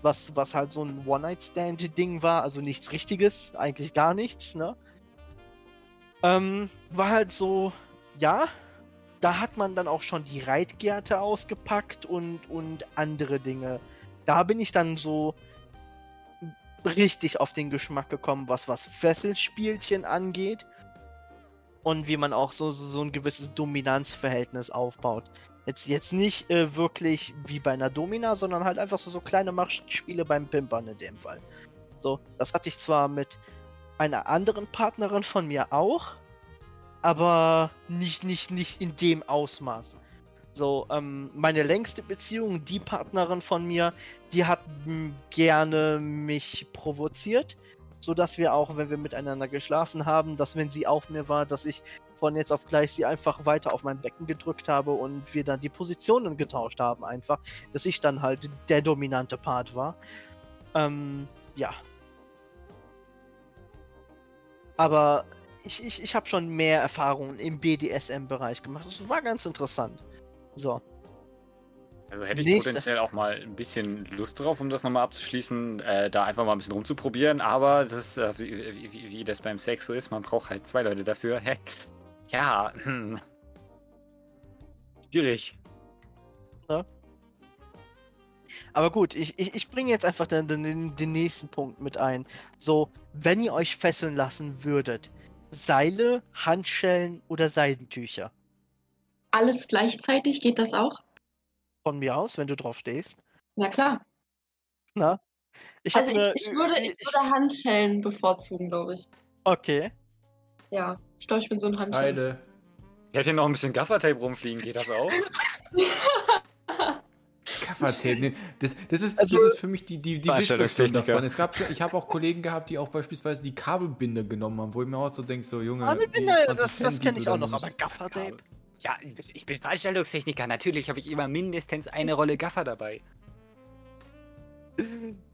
was, was halt so ein One-Night-Stand-Ding war, also nichts Richtiges, eigentlich gar nichts, ne? Ähm, war halt so, ja, da hat man dann auch schon die Reitgerte ausgepackt und, und andere Dinge. Da bin ich dann so richtig auf den Geschmack gekommen, was was Fesselspielchen angeht und wie man auch so, so, so ein gewisses Dominanzverhältnis aufbaut. Jetzt, jetzt nicht äh, wirklich wie bei einer Domina, sondern halt einfach so, so kleine Machtspiele beim Pimpern in dem Fall. So, das hatte ich zwar mit einer anderen Partnerin von mir auch, aber nicht, nicht, nicht in dem Ausmaß. So, ähm, meine längste Beziehung, die Partnerin von mir, die hat gerne mich provoziert, sodass wir auch, wenn wir miteinander geschlafen haben, dass wenn sie auf mir war, dass ich von jetzt auf gleich sie einfach weiter auf mein Becken gedrückt habe und wir dann die Positionen getauscht haben einfach, dass ich dann halt der dominante Part war. Ähm, ja. Aber ich, ich, ich habe schon mehr Erfahrungen im BDSM-Bereich gemacht. Das war ganz interessant. So. Also hätte ich Nächste. potenziell auch mal ein bisschen Lust drauf, um das nochmal abzuschließen, äh, da einfach mal ein bisschen rumzuprobieren, aber das, äh, wie, wie, wie- das beim Sex so ist, man braucht halt zwei Leute dafür. Hä? Ja, hm. Schwierig. Aber gut, ich, ich, ich bringe jetzt einfach den, den, den nächsten Punkt mit ein. So, wenn ihr euch fesseln lassen würdet, Seile, Handschellen oder Seidentücher? Alles gleichzeitig, geht das auch? Von mir aus, wenn du drauf stehst. Na klar. Na? Ich Also ich, ich, würde, ich würde Handschellen bevorzugen, glaube ich. Okay. Ja, ich glaube, ich bin so ein Handschellen. Teile. Ich hätte hier noch ein bisschen Gaffertape rumfliegen, geht das auch? Nee, das, das, ist, Also- das ist für mich die, die, die Wischversion davon. Es gab schon, ich habe auch Kollegen gehabt, die auch beispielsweise die Kabelbinder genommen haben, wo ich mir auch so denke, so Junge, Aber die Binder, 20 das, das kenne ich auch noch, aber. Gaffertape? Ja, ich bin Veranstaltungstechniker. Natürlich habe ich immer mindestens eine Rolle Gaffer dabei.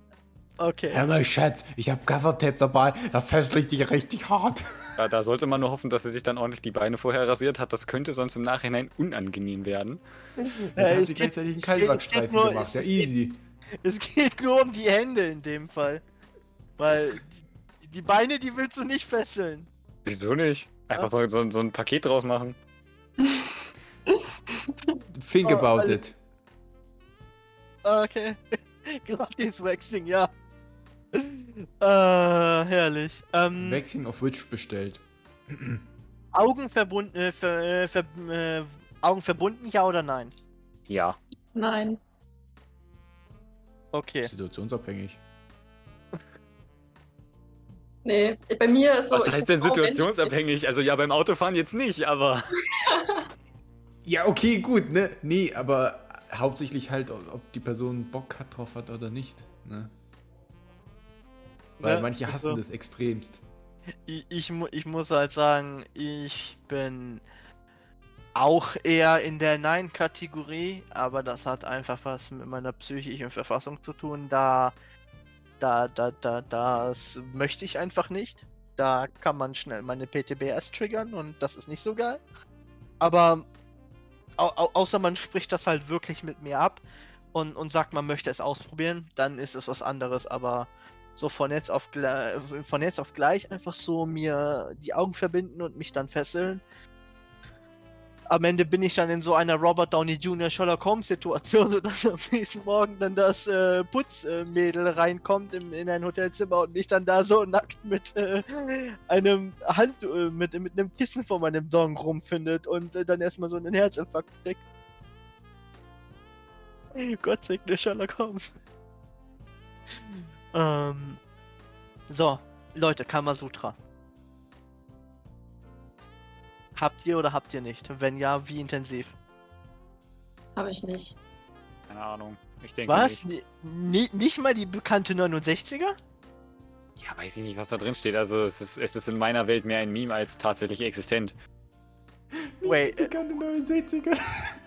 Okay. Hör mal, Schatz, ich habe Covertape dabei, da fessel ich dich richtig hart. Ja, da sollte man nur hoffen, dass sie sich dann ordentlich die Beine vorher rasiert hat. Das könnte sonst im Nachhinein unangenehm werden. Dann Ja, hat es sie geht- gleichzeitig einen Kaltwachstreifen nur- gemacht. es- Ja, es geht- easy. Es geht nur um die Hände in dem Fall. Weil die, die Beine, die willst du nicht fesseln. Wieso nicht? Einfach so, so, so ein Paket draus machen. Think Oh, about it. Okay. Gratis Waxing, ja. Äh, herrlich. Ähm, Waxing auf Witch bestellt. Augen verbunden, äh, ver, äh, ver, äh, Augen verbunden, ja oder nein? Ja. Nein. Okay. Situationsabhängig. Nee, bei mir ist so. Was heißt denn situationsabhängig? Also ja, beim Autofahren jetzt nicht, aber. Ja, okay, gut, ne? Nee, aber hauptsächlich halt, ob die Person Bock hat drauf hat oder nicht, ne? Weil Ne, manche hassen also- das extremst. Ich, ich, ich muss halt sagen, ich bin auch eher in der Nein-Kategorie, aber das hat einfach was mit meiner psychischen Verfassung zu tun. Da, da, da, da, das möchte ich einfach nicht. Da kann man schnell meine PTBS triggern und das ist nicht so geil. Aber au, außer man spricht das halt wirklich mit mir ab und, und sagt, man möchte es ausprobieren, dann ist es was anderes. Aber so von jetzt auf gleich, von jetzt auf gleich einfach so mir die Augen verbinden und mich dann fesseln. Am Ende bin ich dann in so einer Robert Downey Jr. Sherlock Holmes Situation, sodass am nächsten Morgen dann das äh, Putzmädel reinkommt im, in ein Hotelzimmer und mich dann da so nackt mit äh, einem Hand, äh, mit, mit einem Kissen vor meinem Dong rumfindet und äh, dann erstmal so einen Herzinfarkt kriegt. Gott segne Sherlock Holmes. Ähm, so, Leute, Kamasutra. Habt ihr oder habt ihr nicht? Wenn ja, wie intensiv? Habe ich nicht. Keine Ahnung. Ich denke. Was? Nicht. Ni- ni- nicht mal die bekannte 69er? Ja, weiß ich nicht, was da drin steht. Also es ist, es ist in meiner Welt mehr ein Meme als tatsächlich existent. Wait, äh, Bekannte 69er.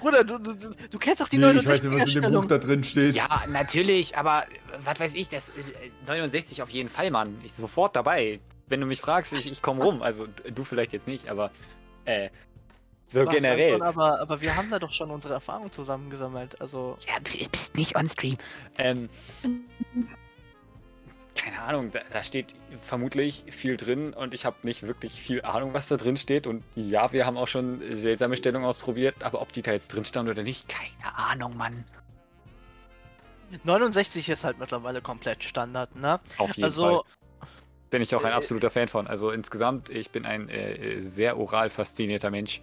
Bruder, du, du, du- kennst doch die Nee, 69er ich weiß nicht, was in dem Buch da drin steht. Ja, natürlich, aber äh, was weiß ich, das ist äh, 69 auf jeden Fall, Mann. Ich sofort dabei. Wenn du mich fragst, ich, ich komme rum. Also du vielleicht jetzt nicht, aber äh, so Was, generell. Anton, aber, aber wir haben da doch schon unsere Erfahrungen zusammengesammelt. Also, Ja, du bist nicht on stream. Ähm, keine Ahnung, da, da steht vermutlich viel drin und ich habe nicht wirklich viel Ahnung, was da drin steht. Und ja, wir haben auch schon seltsame Stellungen ausprobiert, aber ob die da jetzt drin stand oder nicht, keine Ahnung, Mann. 69 ist halt mittlerweile komplett Standard, ne? Auf jeden Also, Fall. Bin ich auch ein äh, absoluter Fan von. Also insgesamt, ich bin ein äh, sehr oral faszinierter Mensch.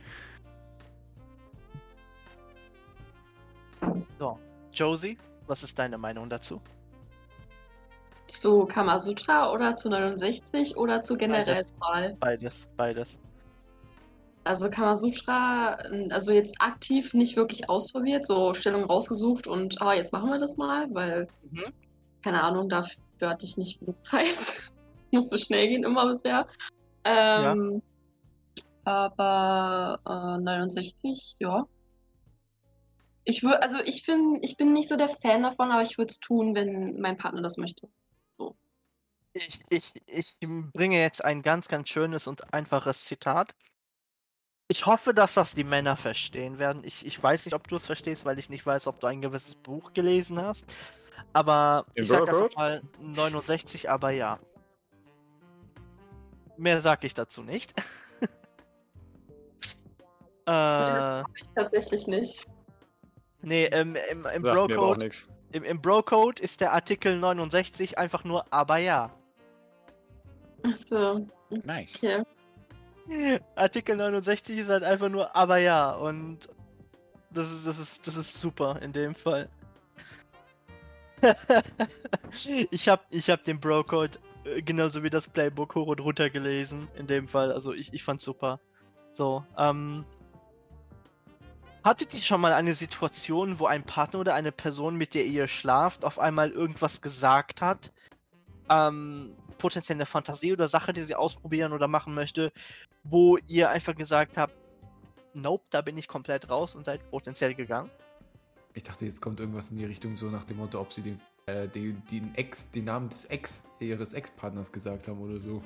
Josie, was ist deine Meinung dazu? Zu Kamasutra oder zu 69 oder zu generell Beides. Beides, beides. Also Kamasutra, also jetzt aktiv nicht wirklich ausprobiert, so Stellung rausgesucht und ah, jetzt machen wir das mal, weil, Mhm. keine Ahnung, dafür hatte ich nicht genug Zeit. Musste schnell gehen immer bisher. Ähm, Aber äh, 69, ja. Ich würde, also ich bin, ich bin nicht so der Fan davon, aber ich würde es tun, wenn mein Partner das möchte. Ich, ich, ich bringe jetzt ein ganz, ganz schönes und einfaches Zitat. Ich hoffe, dass das die Männer verstehen werden. Ich, ich weiß nicht, ob du es verstehst, weil ich nicht weiß, ob du ein gewisses Buch gelesen hast. Aber In ich sag Bro einfach mal 69, aber ja. Mehr sag ich dazu nicht. äh, Ich tatsächlich nicht. nee, im, im, im Bro-Code im, im Bro-Code ist der Artikel 69 einfach nur aber ja. Achso, Nice. okay. Artikel 69 ist halt einfach nur aber ja und das ist, das ist, das ist super in dem Fall. ich hab, ich hab den Bro-Code äh, genauso wie das Playbook hoch und runter gelesen in dem Fall. Also ich, ich fand's super. So, ähm. Hattet ihr schon mal eine Situation, wo ein Partner oder eine Person, mit der ihr schlaft, auf einmal irgendwas gesagt hat? Ähm, potenziell eine Fantasie oder Sache, die sie ausprobieren oder machen möchte, wo ihr einfach gesagt habt, nope, da bin ich komplett raus und seid potenziell gegangen? Ich dachte, jetzt kommt irgendwas in die Richtung so nach dem Motto, ob sie den, äh, den, den Ex, den Namen des Ex, ihres Ex-Partners gesagt haben oder so.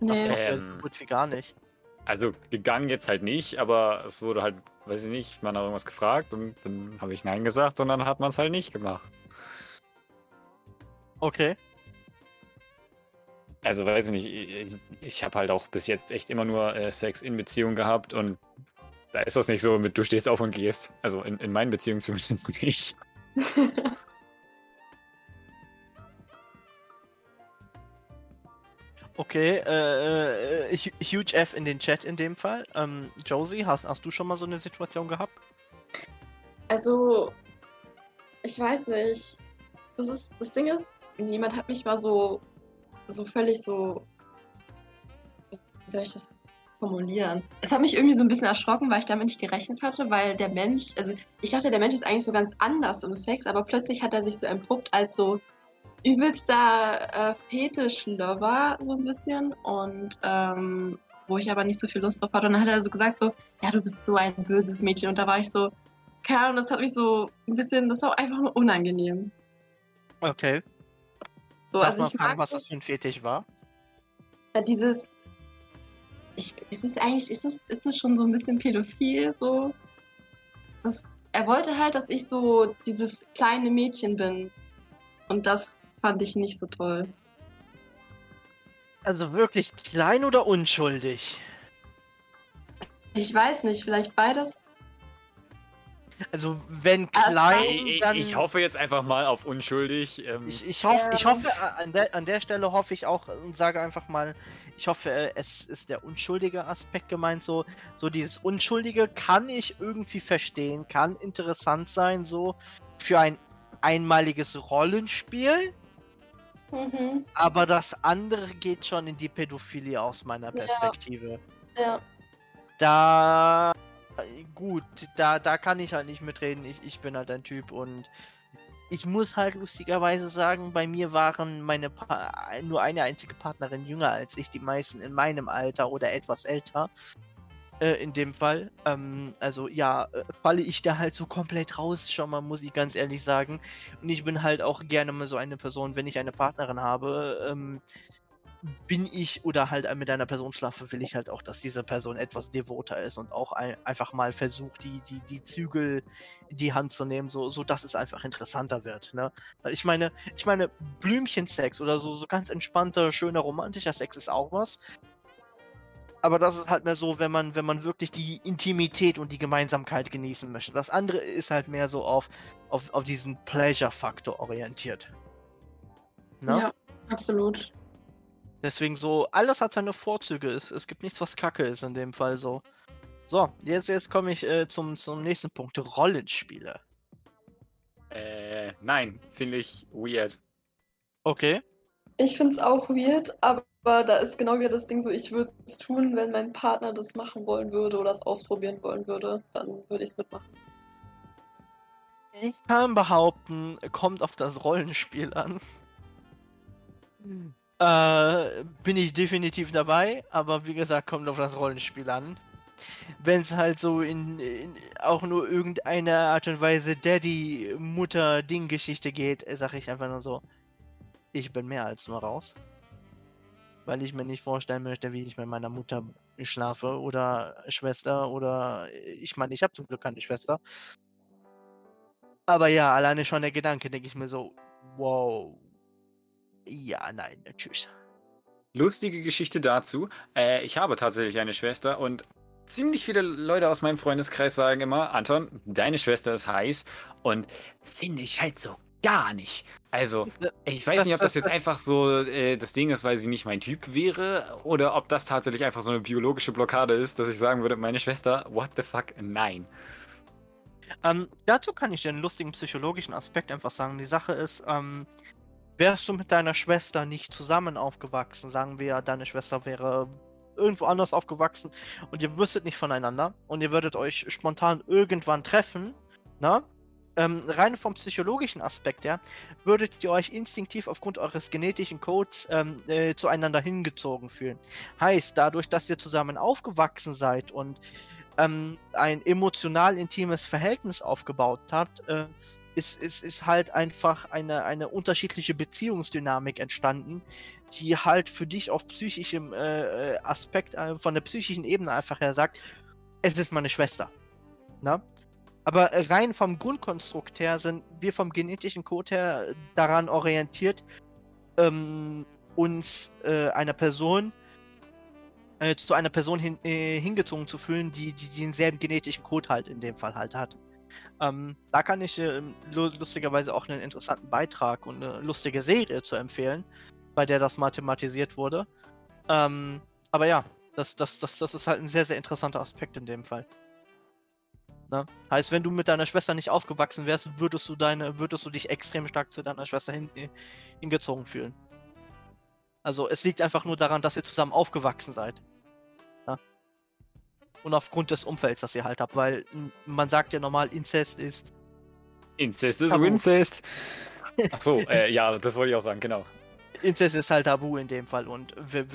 Das Nee. ja Ähm. so gut wie gar nicht. Also gegangen jetzt halt nicht, aber es wurde halt, weiß ich nicht, man hat irgendwas gefragt und dann habe ich Nein gesagt und dann hat man es halt nicht gemacht. Okay. Also weiß ich nicht, ich, ich habe halt auch bis jetzt echt immer nur äh, Sex in Beziehung gehabt und da ist das nicht so mit du stehst auf und gehst. Also in, in meinen Beziehungen zumindest nicht. Okay, äh, äh, hu- huge F in den Chat in dem Fall. Ähm, Josie, hast, hast du schon mal so eine Situation gehabt? Also, ich weiß nicht. Das ist, das Ding ist, jemand hat mich mal so, so völlig so, wie soll ich das formulieren? Es hat mich irgendwie so ein bisschen erschrocken, weil ich damit nicht gerechnet hatte, weil der Mensch, also ich dachte, der Mensch ist eigentlich so ganz anders im Sex, aber plötzlich hat er sich so entpuppt als so übelster äh, Fetisch-Lover, so ein bisschen und ähm, wo ich aber nicht so viel Lust drauf hatte. Und dann hat er so gesagt so, ja, du bist so ein böses Mädchen und da war ich so, keine Ahnung, das hat mich so ein bisschen, das war einfach nur unangenehm. Okay. So, Darf also ich fragen, mag was das, das für ein Fetisch war? ja, dieses, ich, ist es eigentlich, ist es, ist es schon so ein bisschen pädophil, so, das, er wollte halt, dass ich so dieses kleine Mädchen bin und das fand ich nicht so toll. Also wirklich klein oder unschuldig? Ich weiß nicht, vielleicht beides. Also wenn Ah, klein, Ich, dann... ich hoffe jetzt einfach mal auf unschuldig. Ähm, Ich, ich, hoff, ich Ja. hoffe, äh, an der, an der Stelle hoffe ich auch und sage einfach mal, ich hoffe, äh, es ist der unschuldige Aspekt gemeint. So, so dieses Unschuldige kann ich irgendwie verstehen, kann interessant sein, so für ein einmaliges Rollenspiel, Mhm. aber das andere geht schon in die Pädophilie aus meiner Ja. Perspektive. Ja. Da, gut, da, da kann ich halt nicht mitreden. Ich, ich bin halt ein Typ und ich muss halt lustigerweise sagen, bei mir waren meine pa nur eine einzige Partnerin jünger als ich, die meisten in meinem Alter oder etwas älter. Äh, in dem Fall. Ähm, also ja, äh, falle ich da halt so komplett raus, schon mal, muss ich ganz ehrlich sagen. Und ich bin halt auch gerne mal so eine Person, wenn ich eine Partnerin habe, ähm, bin ich oder halt mit einer Person schlafe, will ich halt auch, dass diese Person etwas devoter ist und auch ein, einfach mal versucht, die, die, die Zügel in die Hand zu nehmen, so, so dass es einfach interessanter wird. Ne? Ich meine, ich meine, Blümchensex oder so, so ganz entspannter, schöner, romantischer Sex ist auch was. Aber das ist halt mehr so, wenn man, wenn man wirklich die Intimität und die Gemeinsamkeit genießen möchte. Das andere ist halt mehr so auf, auf, auf diesen Pleasure-Faktor orientiert. Ne? Ja, absolut. Deswegen so, alles hat seine Vorzüge. Es, es gibt nichts, was Kacke ist in dem Fall so. So, jetzt, jetzt komme ich äh, zum, zum nächsten Punkt. Rollenspiele. äh, nein, finde ich weird. Okay. Ich finde es auch weird, aber da ist genau wieder das Ding so, ich würde es tun, wenn mein Partner das machen wollen würde oder es ausprobieren wollen würde, dann würde ich es mitmachen. Ich kann behaupten, kommt auf das Rollenspiel an. Äh, bin ich definitiv dabei, aber wie gesagt, kommt auf das Rollenspiel an. Wenn es halt so in, in auch nur irgendeine Art und Weise Daddy-Mutter-Ding-Geschichte geht, sage ich einfach nur so, ich bin mehr als nur raus. weil ich mir nicht vorstellen möchte, wie ich mit meiner Mutter schlafe oder Schwester oder ich meine, ich habe zum Glück keine Schwester. Aber ja, alleine schon der Gedanke, denke ich mir so, wow. Ja, nein, tschüss. Lustige Geschichte dazu. Äh, ich habe tatsächlich eine Schwester und ziemlich viele Leute aus meinem Freundeskreis sagen immer, Anton, deine Schwester ist heiß und finde ich halt so gar nicht. Also, ich weiß Das- nicht, ob das das- jetzt das- einfach so äh, das Ding ist, weil sie nicht mein Typ wäre oder ob das tatsächlich einfach so eine biologische Blockade ist, dass ich sagen würde, meine Schwester, what the fuck, nein. Ähm, dazu kann ich dir einen lustigen psychologischen Aspekt einfach sagen. Die Sache ist, ähm, wärst du mit deiner Schwester nicht zusammen aufgewachsen, sagen wir, deine Schwester wäre irgendwo anders aufgewachsen und ihr wüsstet nicht voneinander und ihr würdet euch spontan irgendwann treffen, ne? Ähm, rein vom psychologischen Aspekt her, würdet ihr euch instinktiv aufgrund eures genetischen Codes ähm, äh, zueinander hingezogen fühlen. Heißt, dadurch, dass ihr zusammen aufgewachsen seid und ähm, ein emotional intimes Verhältnis aufgebaut habt, äh, ist, ist, ist halt einfach eine, eine unterschiedliche Beziehungsdynamik entstanden, die halt für dich auf psychischem äh, äh, Aspekt, äh, von der psychischen Ebene einfach her sagt, es ist meine Schwester. Na? Aber rein vom Grundkonstrukt her sind wir vom genetischen Code her daran orientiert, ähm, uns äh, einer Person äh, zu einer Person hin, äh, hingezogen zu fühlen, die, die, die denselben genetischen Code halt in dem Fall halt hat. Ähm, da kann ich äh, lu- lustigerweise auch einen interessanten Beitrag und eine lustige Serie zu empfehlen, bei der das mathematisiert wurde. Ähm, aber ja, das, das, das, das ist halt ein sehr, sehr interessanter Aspekt in dem Fall. Ne? Heißt, wenn du mit deiner Schwester nicht aufgewachsen wärst, würdest du deine, würdest du dich extrem stark zu deiner Schwester hin, äh, hingezogen fühlen. Also es liegt einfach nur daran, dass ihr zusammen aufgewachsen seid. Und aufgrund des Umfelds, das ihr halt habt, weil man sagt ja normal, Inzest ist. Inzest ist Tabu. Incest. Ach so, äh, ja, das wollte ich auch sagen, genau. Inzest ist halt Tabu in dem Fall und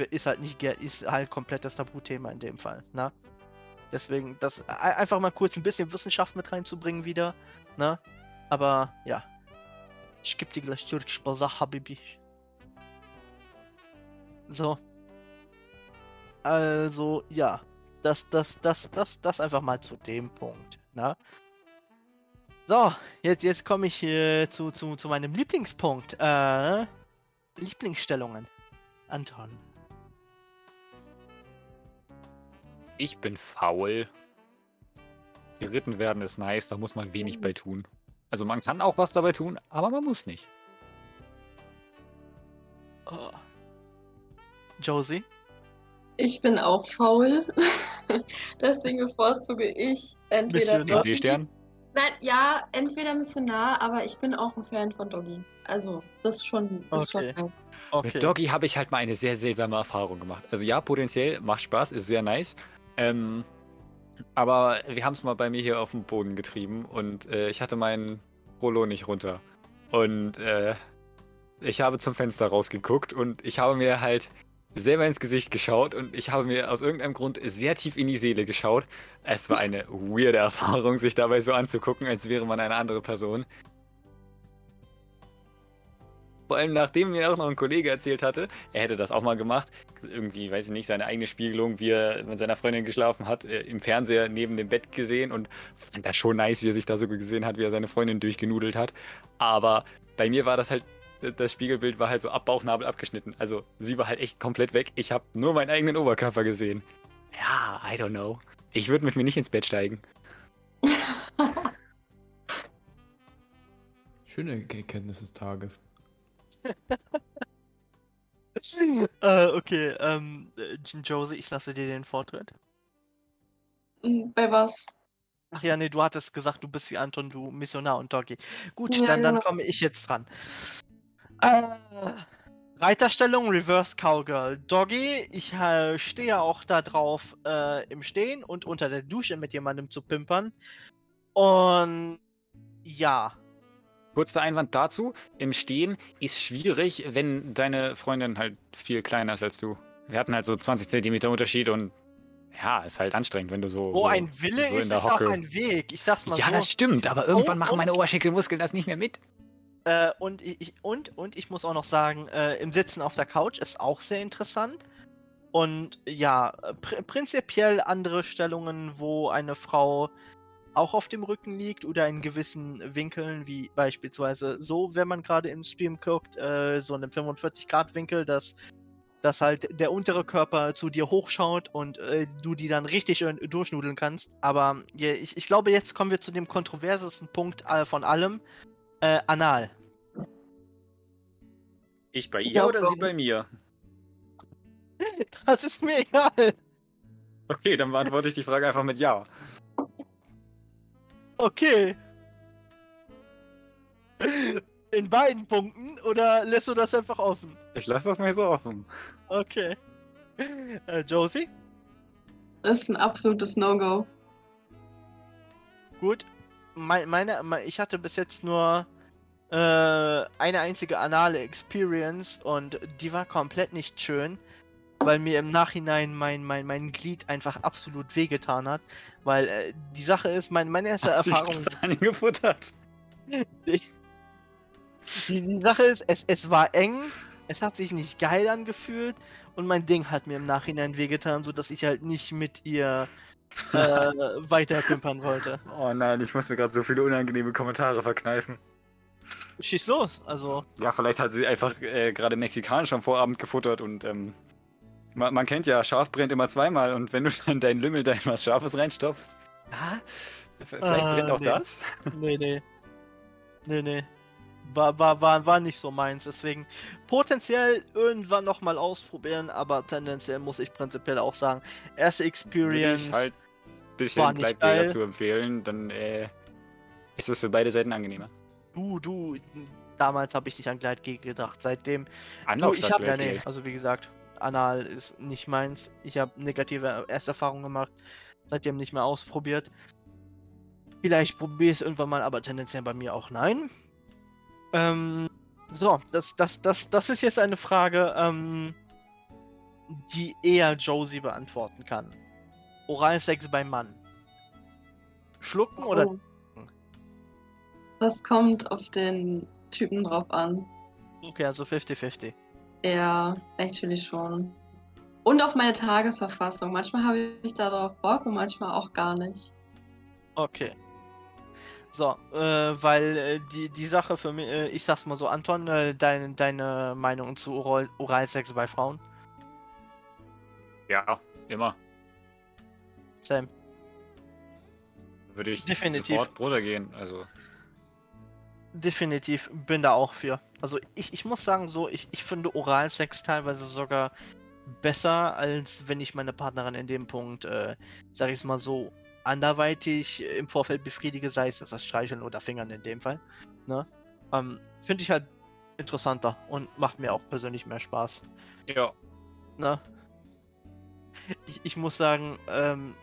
ist halt nicht ist halt komplett das Tabuthema in dem Fall, ne? Deswegen, das einfach mal kurz ein bisschen Wissenschaft mit reinzubringen wieder, ne? Aber ja. Ich geb dir gleich türkisch Basar, Habibi. So. Also, ja. Das, das, das, das, das einfach mal zu dem Punkt, ne? So, jetzt, jetzt komme ich äh, zu, zu, zu meinem Lieblingspunkt. Äh, Lieblingsstellungen. Anton. Ich bin faul. Geritten werden ist nice, da muss man wenig bei tun. Also man kann auch was dabei tun, aber man muss nicht. Oh. Josie. Ich bin auch faul. Deswegen bevorzuge ich entweder Missionar. Den Doggy. Seestern? Nein, ja, entweder Missionar, aber ich bin auch ein Fan von Doggy. Also, das ist schon, das ist Okay. schon nice. Okay. Mit Doggy habe ich halt mal eine sehr seltsame Erfahrung gemacht. Also ja, potenziell macht Spaß, ist sehr nice. Ähm, aber wir haben es mal bei mir hier auf den Boden getrieben und äh, ich hatte meinen Rollo nicht runter. Und äh, ich habe zum Fenster rausgeguckt und ich habe mir halt selber ins Gesicht geschaut und ich habe mir aus irgendeinem Grund sehr tief in die Seele geschaut. Es war eine weirde Erfahrung, sich dabei so anzugucken, als wäre man eine andere Person. Vor allem nachdem mir auch noch ein Kollege erzählt hatte, er hätte das auch mal gemacht. Irgendwie, weiß ich nicht, seine eigene Spiegelung, wie er mit seiner Freundin geschlafen hat, äh, im Fernseher neben dem Bett gesehen und fand das schon nice, wie er sich da so gesehen hat, wie er seine Freundin durchgenudelt hat. Aber bei mir war das halt, das Spiegelbild war halt so ab Bauchnabel abgeschnitten. Also sie war halt echt komplett weg. Ich habe nur meinen eigenen Oberkörper gesehen. Ja, I don't know. Ich würde mit mir nicht ins Bett steigen. Schöne Erkenntnis des Tages. äh, okay, ähm, äh, Josie, ich lasse dir den Vortritt. Hm, Bei was? Ach ja, nee, du hattest gesagt, du bist wie Anton, du Missionar und Doggy. Gut, Ja, dann, dann genau. komme ich jetzt dran. Äh, Reiterstellung, Reverse Cowgirl. Doggy, ich äh, stehe auch da drauf, äh, im Stehen und unter der Dusche mit jemandem zu pimpern. Und ja, Kurzer Einwand dazu: Im Stehen ist schwierig, wenn deine Freundin halt viel kleiner ist als du. Wir hatten halt so 20 Zentimeter Unterschied und ja, ist halt anstrengend, wenn du so. wo so, ein Wille so in ist, ist auch ein Weg. Ich sag's mal Ja, so. das stimmt, aber irgendwann Und- machen meine Oberschenkelmuskeln das nicht mehr mit. Äh, und, ich, und, und ich muss auch noch sagen, äh, im Sitzen auf der Couch ist auch sehr interessant. Und ja, pr prinzipiell andere Stellungen, wo eine Frau auch auf dem Rücken liegt oder in gewissen Winkeln, wie beispielsweise so, wenn man gerade im Stream guckt, äh, so einem 45-Grad-Winkel, dass, dass halt der untere Körper zu dir hochschaut und äh, du die dann richtig durchnudeln kannst. Aber ja, ich, ich glaube, jetzt kommen wir zu dem kontroversesten Punkt von allem. Äh, anal. Ich bei ihr oder sie bei mir? Das ist mir egal. Okay, dann beantworte ich die Frage einfach mit Ja. Okay. In beiden Punkten oder lässt du das einfach offen? Ich lasse das mal so offen. Okay. Äh, Josie? Das ist ein absolutes No-Go. Gut. Meine, meine, ich hatte bis jetzt nur äh, eine einzige anale Experience und die war komplett nicht schön weil mir im Nachhinein mein, mein, mein Glied einfach absolut wehgetan hat. Weil äh, die Sache ist, mein, meine erste hat Erfahrung. Sich gefuttert. die, die Sache ist, es, es war eng, es hat sich nicht geil angefühlt und mein Ding hat mir im Nachhinein wehgetan, sodass ich halt nicht mit ihr äh, weiter pimpern wollte. Oh nein, ich muss mir gerade so viele unangenehme Kommentare verkneifen. Schieß los, also. Ja, vielleicht hat sie einfach äh, gerade mexikanisch am Vorabend gefuttert und ähm, man, man, kennt ja, scharf brennt immer zweimal und wenn du dann deinen Lümmel da in was Scharfes reinstopfst, ah, vielleicht ah, brennt auch nee. das? Nee, nee. Nee, nee. War, war, war, war nicht so meins, deswegen potenziell irgendwann nochmal ausprobieren, aber tendenziell muss ich prinzipiell auch sagen, erste Experience. Ich halt ein bisschen Bleibjäger zu empfehlen, dann äh, ist es für beide Seiten angenehmer. Du, du, damals habe ich nicht an Gleitgel gedacht, seitdem. Anlauf du, ich habe ja, nee, also wie gesagt, Anal ist nicht meins. Ich habe negative Ersterfahrungen gemacht, seitdem nicht mehr ausprobiert. Vielleicht probiere ich es irgendwann mal, aber tendenziell bei mir auch nein. Ähm, so, das, das, das, das ist jetzt eine Frage, ähm, die eher Josie beantworten kann. Oralsex beim Mann. Schlucken oh. oder? Das kommt auf den Typen drauf an. Okay, also 50-50. Ja, actually schon. Und auf meine Tagesverfassung. Manchmal habe ich darauf Bock und manchmal auch gar nicht. Okay. So, äh, weil äh, die, die Sache für mich, äh, ich sag's mal so, Anton, äh, dein, deine Meinung zu Oral Oralsex bei Frauen? Ja, immer. Sam. Würde ich Definitiv. sofort drunter gehen, also definitiv bin da auch für. Also ich, ich muss sagen, so, ich, ich finde Oralsex teilweise sogar besser, als wenn ich meine Partnerin in dem Punkt, äh, sag ich es mal so, anderweitig im Vorfeld befriedige, sei es das Streicheln oder Fingern in dem Fall. Ne? Ähm, finde ich halt interessanter und macht mir auch persönlich mehr Spaß. Ja. Ne? Ich, ich muss sagen, ähm,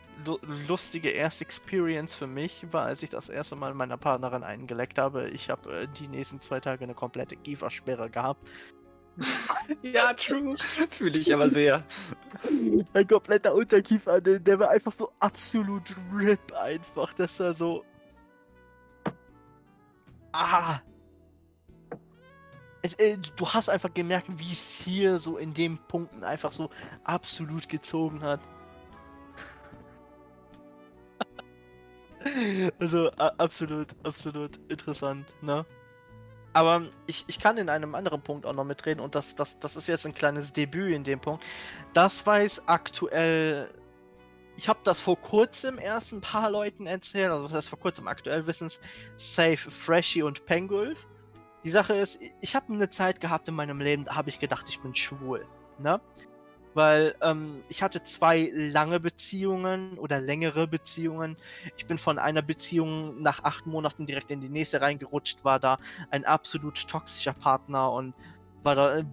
lustige erste Experience für mich war, als ich das erste Mal meiner Partnerin eingeleckt habe. Ich habe äh, die nächsten zwei Tage eine komplette Kiefersperre gehabt. ja, true. Fühle ich aber sehr. Ein kompletter Unterkiefer, der, der war einfach so absolut RIP einfach. Das war so. Ah! Es, äh, du hast einfach gemerkt, wie es hier so in den Punkten einfach so absolut gezogen hat. Also absolut, absolut interessant, ne? Aber ich, ich kann in einem anderen Punkt auch noch mitreden und das, das, das ist jetzt ein kleines Debüt in dem Punkt. Das weiß aktuell. Ich habe das vor kurzem erst ein paar Leuten erzählt, also das heißt vor kurzem aktuell wissens Safe, Freshy und Pengulf. Die Sache ist, ich habe eine Zeit gehabt in meinem Leben, da habe ich gedacht, ich bin schwul, ne? Weil ähm, ich hatte zwei lange Beziehungen oder längere Beziehungen. Ich bin von einer Beziehung nach acht Monaten direkt in die nächste reingerutscht, war da ein absolut toxischer Partner und war da äh,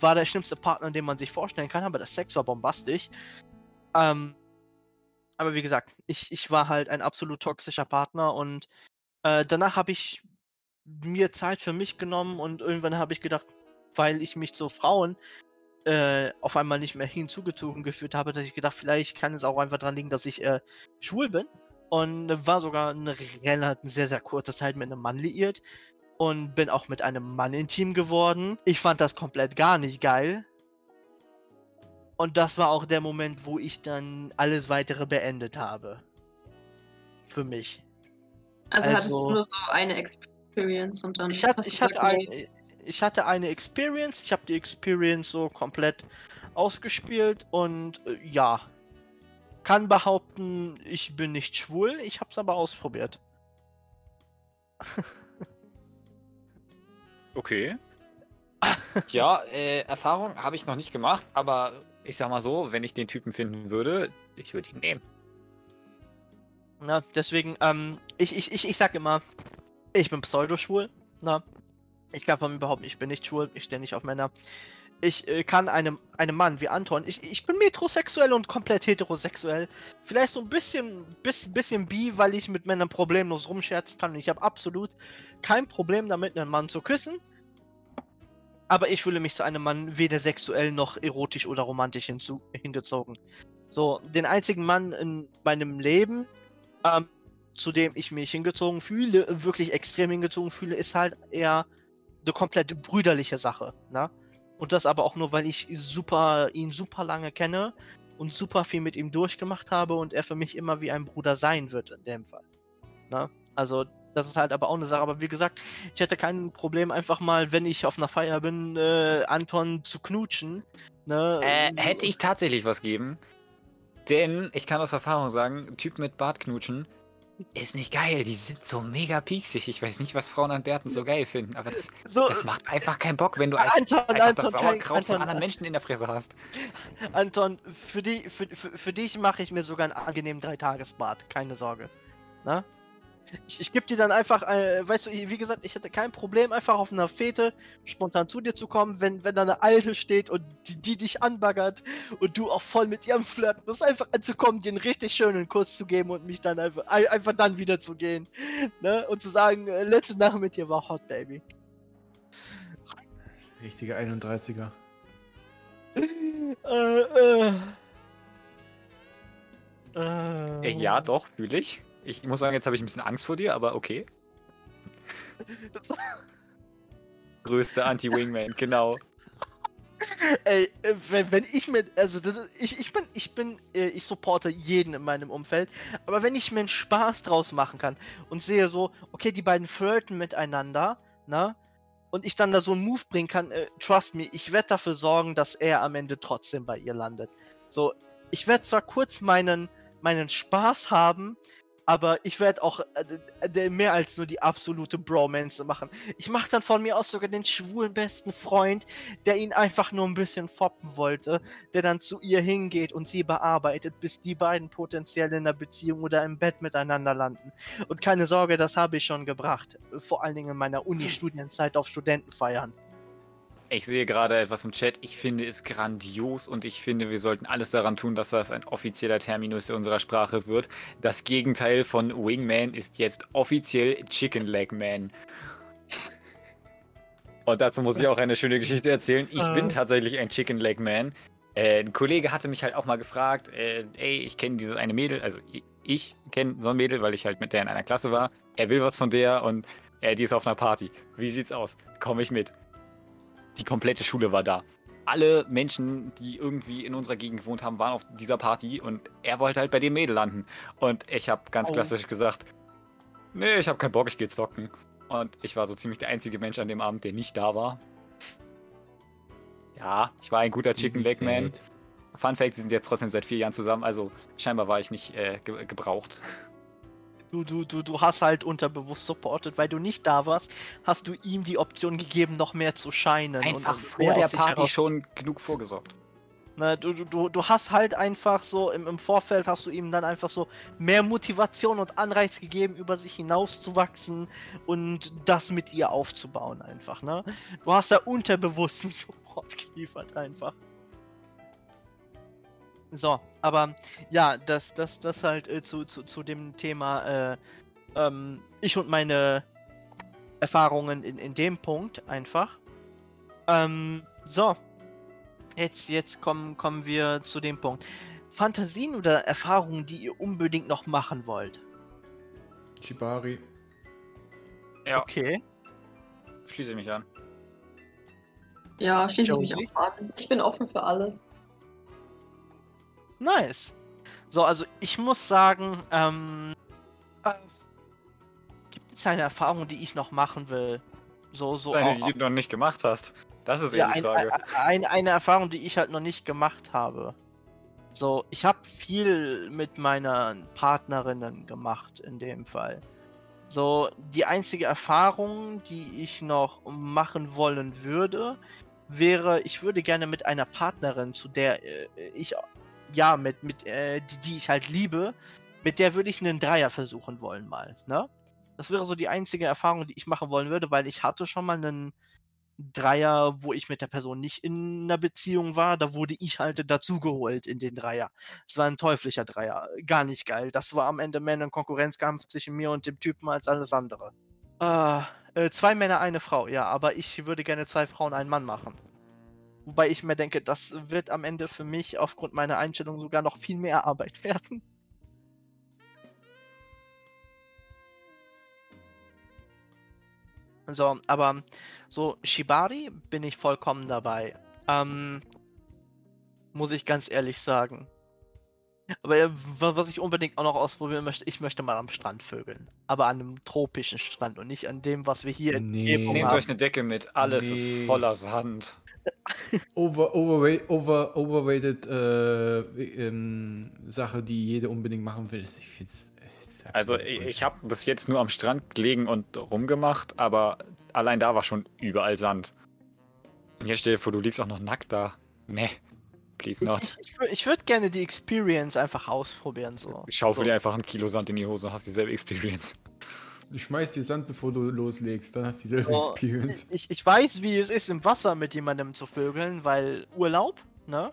war der schlimmste Partner, den man sich vorstellen kann, aber das Sex war bombastisch. Ähm, aber wie gesagt, ich, ich war halt ein absolut toxischer Partner und äh, danach habe ich mir Zeit für mich genommen und irgendwann habe ich gedacht, weil ich mich zu Frauen äh, auf einmal nicht mehr hinzugezogen geführt habe, dass ich gedacht, vielleicht kann es auch einfach daran liegen, dass ich äh, schwul bin. Und war sogar eine relativ sehr, sehr kurze Zeit mit einem Mann liiert. und bin auch mit einem Mann intim geworden. Ich fand das komplett gar nicht geil. Und das war auch der Moment, wo ich dann alles weitere beendet habe. Für mich. Also, hattest Also- du nur so eine Experience und dann. Ich hatte, ich hatte, ein. Ich hatte eine Experience, ich habe die Experience so komplett ausgespielt und äh, ja, kann behaupten, ich bin nicht schwul, ich habe es aber ausprobiert. Okay. ja, äh, Erfahrung habe ich noch nicht gemacht, aber ich sag mal so, wenn ich den Typen finden würde, ich würde ihn nehmen. Na, deswegen, ähm, ich, ich, ich, ich sag immer, ich bin pseudoschwul, na. Ich kann von mir behaupten, ich bin nicht schwul, ich stehe nicht auf Männer. Ich äh, kann einem, einem Mann wie Anton, ich, ich bin metrosexuell und komplett heterosexuell. Vielleicht so ein bisschen, bis, bisschen bi, weil ich mit Männern problemlos rumscherzen kann. Und ich habe absolut kein Problem damit, einen Mann zu küssen. Aber ich fühle mich zu einem Mann weder sexuell noch erotisch oder romantisch hinzu, hingezogen. So, den einzigen Mann in meinem Leben, ähm, zu dem ich mich hingezogen fühle, wirklich extrem hingezogen fühle, ist halt eher eine komplett brüderliche Sache. Ne? Und das aber auch nur, weil ich super, ihn super lange kenne und super viel mit ihm durchgemacht habe und er für mich immer wie ein Bruder sein wird in dem Fall. Ne? Also, das ist halt aber auch eine Sache. Aber wie gesagt, ich hätte kein Problem, einfach mal, wenn ich auf einer Feier bin, äh, Anton zu knutschen. Ne? Äh, hätte ich tatsächlich was geben. Denn ich kann aus Erfahrung sagen, Typ mit Bart knutschen ist nicht geil. Die sind so mega pieksig. Ich weiß nicht, was Frauen an Bärten so geil finden, aber das, so, das macht einfach keinen Bock, wenn du einfach, Anton, einfach Anton, das Sauerkraut von Anton, anderen Menschen in der Fresse hast. Anton, für, die, für, für, für dich mache ich mir sogar einen angenehmen Dreitagesbad, keine Sorge. Na? Ich, ich gebe dir dann einfach, äh, weißt du, wie gesagt, ich hätte kein Problem, einfach auf einer Fete spontan zu dir zu kommen, wenn, wenn da eine Alte steht und die, die dich anbaggert und du auch voll mit ihrem Flirten bist, einfach anzukommen, dir einen richtig schönen Kuss zu geben und mich dann einfach, ein- einfach dann wieder zu gehen. Ne? Und zu sagen, äh, letzte Nacht mit dir war hot, Baby. Richtige 31er. äh, äh. Äh, Äh, ja, doch, fühle ich. Ich muss sagen, jetzt habe ich ein bisschen Angst vor dir, aber okay. Größte Anti-Wingman, genau. Ey, äh, wenn, wenn ich mir, also ich, ich bin, ich bin, äh, ich supporte jeden in meinem Umfeld, aber wenn ich mir einen Spaß draus machen kann und sehe so, okay, die beiden flirten miteinander, ne? Und ich dann da so einen Move bringen kann, äh, trust me, ich werde dafür sorgen, dass er am Ende trotzdem bei ihr landet. So, ich werde zwar kurz meinen, meinen Spaß haben, aber ich werde auch äh, mehr als nur die absolute Bromance machen. Ich mache dann von mir aus sogar den schwulen besten Freund, der ihn einfach nur ein bisschen foppen wollte, der dann zu ihr hingeht und sie bearbeitet, bis die beiden potenziell in einer Beziehung oder im Bett miteinander landen. Und keine Sorge, das habe ich schon gebracht. Vor allen Dingen in meiner Uni-Studienzeit auf Studentenfeiern. Ich sehe gerade etwas im Chat. Ich finde es grandios und ich finde, wir sollten alles daran tun, dass das ein offizieller Terminus in unserer Sprache wird. Das Gegenteil von Wingman ist jetzt offiziell Chicken Leg Man. Und dazu muss ich auch eine schöne Geschichte erzählen. Ich bin tatsächlich ein Chicken Leg Man. Äh, ein Kollege hatte mich halt auch mal gefragt, äh, ey, ich kenne dieses eine Mädel, also ich, ich kenne so ein Mädel, weil ich halt mit der in einer Klasse war. Er will was von der und äh, die ist auf einer Party. Wie sieht's aus? Komme ich mit? Die komplette Schule war da. Alle Menschen, die irgendwie in unserer Gegend gewohnt haben, waren auf dieser Party und er wollte halt bei dem Mädel landen. Und ich habe ganz Oh. klassisch gesagt, nee, ich habe keinen Bock, ich geh zocken. Und ich war so ziemlich der einzige Mensch an dem Abend, der nicht da war. Ja, ich war ein guter Chicken Leg Man. Fun Fact, sie sind jetzt trotzdem seit vier Jahren zusammen, also scheinbar war ich nicht äh, ge gebraucht. Du, du, du, du hast halt unterbewusst supportet, weil du nicht da warst, hast du ihm die Option gegeben, noch mehr zu scheinen. Einfach und vor der Party schon genug vorgesorgt. Ne, du, du- du, du hast halt einfach so, im, im Vorfeld hast du ihm dann einfach so mehr Motivation und Anreiz gegeben, über sich hinauszuwachsen und das mit ihr aufzubauen einfach, ne? Du hast da unterbewussten Support geliefert einfach. So, aber ja, das, das, das halt äh, zu, zu, zu dem Thema äh, ähm, ich und meine Erfahrungen in, in dem Punkt einfach. Ähm, so, Jetzt, jetzt kommen, kommen wir zu dem Punkt. Fantasien oder Erfahrungen, die ihr unbedingt noch machen wollt? Shibari. Ja. Okay. schließe ich mich an. Ja, schließe ich mich auch an. Ich bin offen für alles. Nice. So, also ich muss sagen, ähm, äh, gibt es eine Erfahrung, die ich noch machen will? So, so Eine, die du noch nicht gemacht hast. Das ist ja, eher die ein, Frage. ein, ein, eine Erfahrung, die ich halt noch nicht gemacht habe. So, ich habe viel mit meinen Partnerinnen gemacht in dem Fall. So, die einzige Erfahrung, die ich noch machen wollen würde, wäre, ich würde gerne mit einer Partnerin, zu der äh, ich, ja, mit, mit, äh, die, die ich halt liebe, mit der würde ich einen Dreier versuchen wollen mal, ne? Das wäre so die einzige Erfahrung, die ich machen wollen würde, weil ich hatte schon mal einen Dreier, wo ich mit der Person nicht in einer Beziehung war, da wurde ich halt dazugeholt in den Dreier. Es war ein teuflischer Dreier, gar nicht geil. Das war am Ende mehr ein Konkurrenzkampf zwischen mir und dem Typen als alles andere. Äh, äh, zwei Männer, eine Frau, ja, aber ich würde gerne zwei Frauen, einen Mann machen. Wobei ich mir denke, das wird am Ende für mich aufgrund meiner Einstellung sogar noch viel mehr Arbeit werden. So, aber so Shibari bin ich vollkommen dabei. Ähm, muss ich ganz ehrlich sagen. Aber äh, wa- was ich unbedingt auch noch ausprobieren möchte, ich möchte mal am Strand vögeln. Aber an einem tropischen Strand und nicht an dem, was wir hier in Nee. der Umgebung Nehmt haben. euch eine Decke mit. Alles Nee. ist voller Sand. Over, overweight, over, overrated äh, ähm, Sache, die jeder unbedingt machen will. Ich find's, ist Also ich, ich habe bis jetzt nur am Strand gelegen und rumgemacht, aber allein da war schon überall Sand. Und jetzt stell dir vor, du liegst auch noch nackt da. Nee, please Ich, not. ich, ich, ich würde gerne die Experience einfach ausprobieren. So. Schaufel so. dir einfach ein Kilo Sand in die Hose und hast dieselbe Experience. Du schmeißt dir Sand, bevor du loslegst, dann hast du dieselbe Oh, Experience. Ich, ich weiß, wie es ist, im Wasser mit jemandem zu vögeln, weil Urlaub, ne?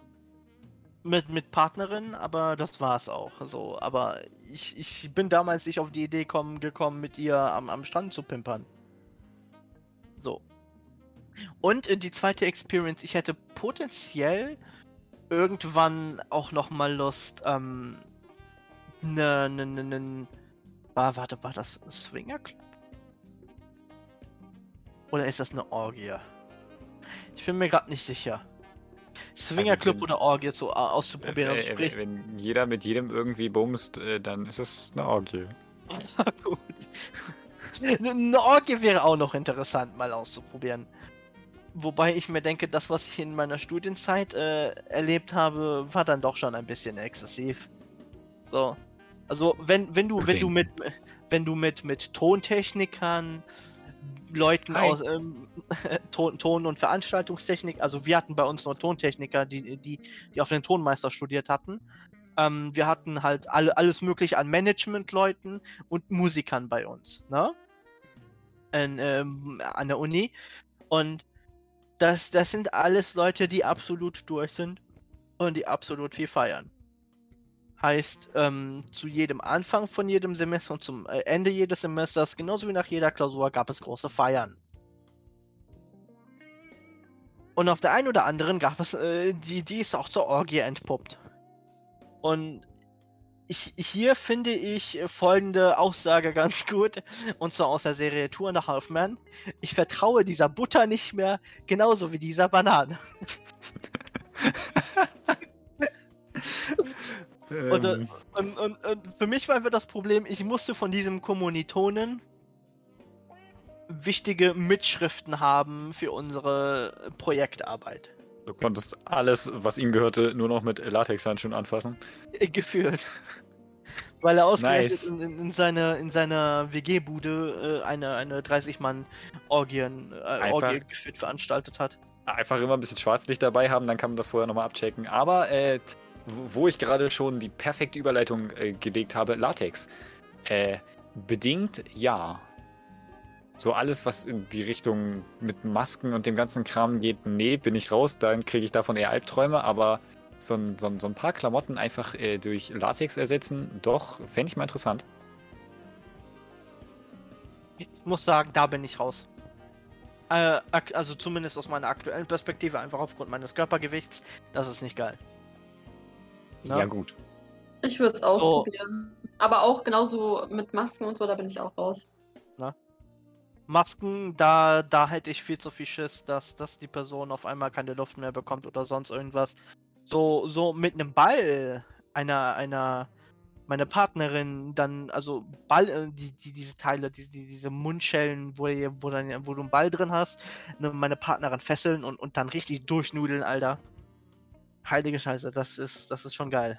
Mit, mit Partnerin, aber das war's auch. So, aber ich, ich bin damals nicht auf die Idee kommen, gekommen, mit ihr am, am Strand zu pimpern. So. Und äh, die zweite Experience, ich hätte potenziell irgendwann auch noch mal Lust, ähm, ne, ne, ne, ne, war, warte, war das Swinger Club? Oder ist das eine Orgie? Ich bin mir gerade nicht sicher. Swinger Also Club wenn- oder Orgie zu, a- auszuprobieren. Äh, also äh, sprich, wenn jeder mit jedem irgendwie bumst, äh, dann ist es eine Orgie. gut. Eine Orgie wäre auch noch interessant, mal auszuprobieren. Wobei ich mir denke, das, was ich in meiner Studienzeit äh, erlebt habe, war dann doch schon ein bisschen exzessiv. So. Also, wenn, wenn du, wenn du mit, wenn du mit, mit Tontechnikern, Leuten Hi. aus ähm, Ton, Ton- und Veranstaltungstechnik, also wir hatten bei uns nur Tontechniker, die, die, die auf den Tonmeister studiert hatten. Ähm, wir hatten halt alle, alles mögliche an Management-Leuten und Musikern bei uns, ne? In, ähm, an der Uni. Und das, das sind alles Leute, die absolut durch sind und die absolut viel feiern. Heißt, ähm, zu jedem Anfang von jedem Semester und zum äh, Ende jedes Semesters, genauso wie nach jeder Klausur, gab es große Feiern. Und auf der einen oder anderen gab es, äh, die, die ist auch zur Orgie entpuppt. Und ich, hier finde ich folgende Aussage ganz gut, und zwar aus der Serie Tour and a Half Man. Ich vertraue dieser Butter nicht mehr, genauso wie dieser Banane. Und, äh, und, und, und für mich war einfach das Problem, ich musste von diesem Kommilitonen wichtige Mitschriften haben für unsere Projektarbeit. Du konntest alles, was ihm gehörte, nur noch mit Latexhandschuhen anfassen. Äh, Gefühlt. Weil er ausgerechnet Nice. in, in, in seiner, in seiner WG-Bude äh, eine, eine 30-Mann-Orgien äh, Einfach- Orgie geführt veranstaltet hat. Einfach immer ein bisschen Schwarzlicht dabei haben, dann kann man das vorher nochmal abchecken. Aber äh, wo ich gerade schon die perfekte Überleitung äh, gelegt habe, Latex. Äh, bedingt ja. So alles, was in die Richtung mit Masken und dem ganzen Kram geht, nee, bin ich raus, dann kriege ich davon eher Albträume, aber so ein, so ein, so ein paar Klamotten einfach äh, durch Latex ersetzen, doch, fände ich mal interessant. Ich muss sagen, da bin ich raus. Äh, also zumindest aus meiner aktuellen Perspektive, einfach aufgrund meines Körpergewichts, das ist nicht geil. Ne? Ja, gut. Ich würde es ausprobieren. Aber auch genauso mit Masken und so, da bin ich auch raus. Masken, da, da hätte ich viel zu viel Schiss, dass, dass die Person auf einmal keine Luft mehr bekommt oder sonst irgendwas. So, so mit einem Ball einer, einer, meine Partnerin dann, also Ball, äh, die, die, diese Teile, die, die, diese Mundschellen, wo, ihr- wo, dann, wo du einen Ball drin hast, ne, meine Partnerin fesseln und, und dann richtig durchnudeln, Alter. Heilige Scheiße, das ist, das ist schon geil.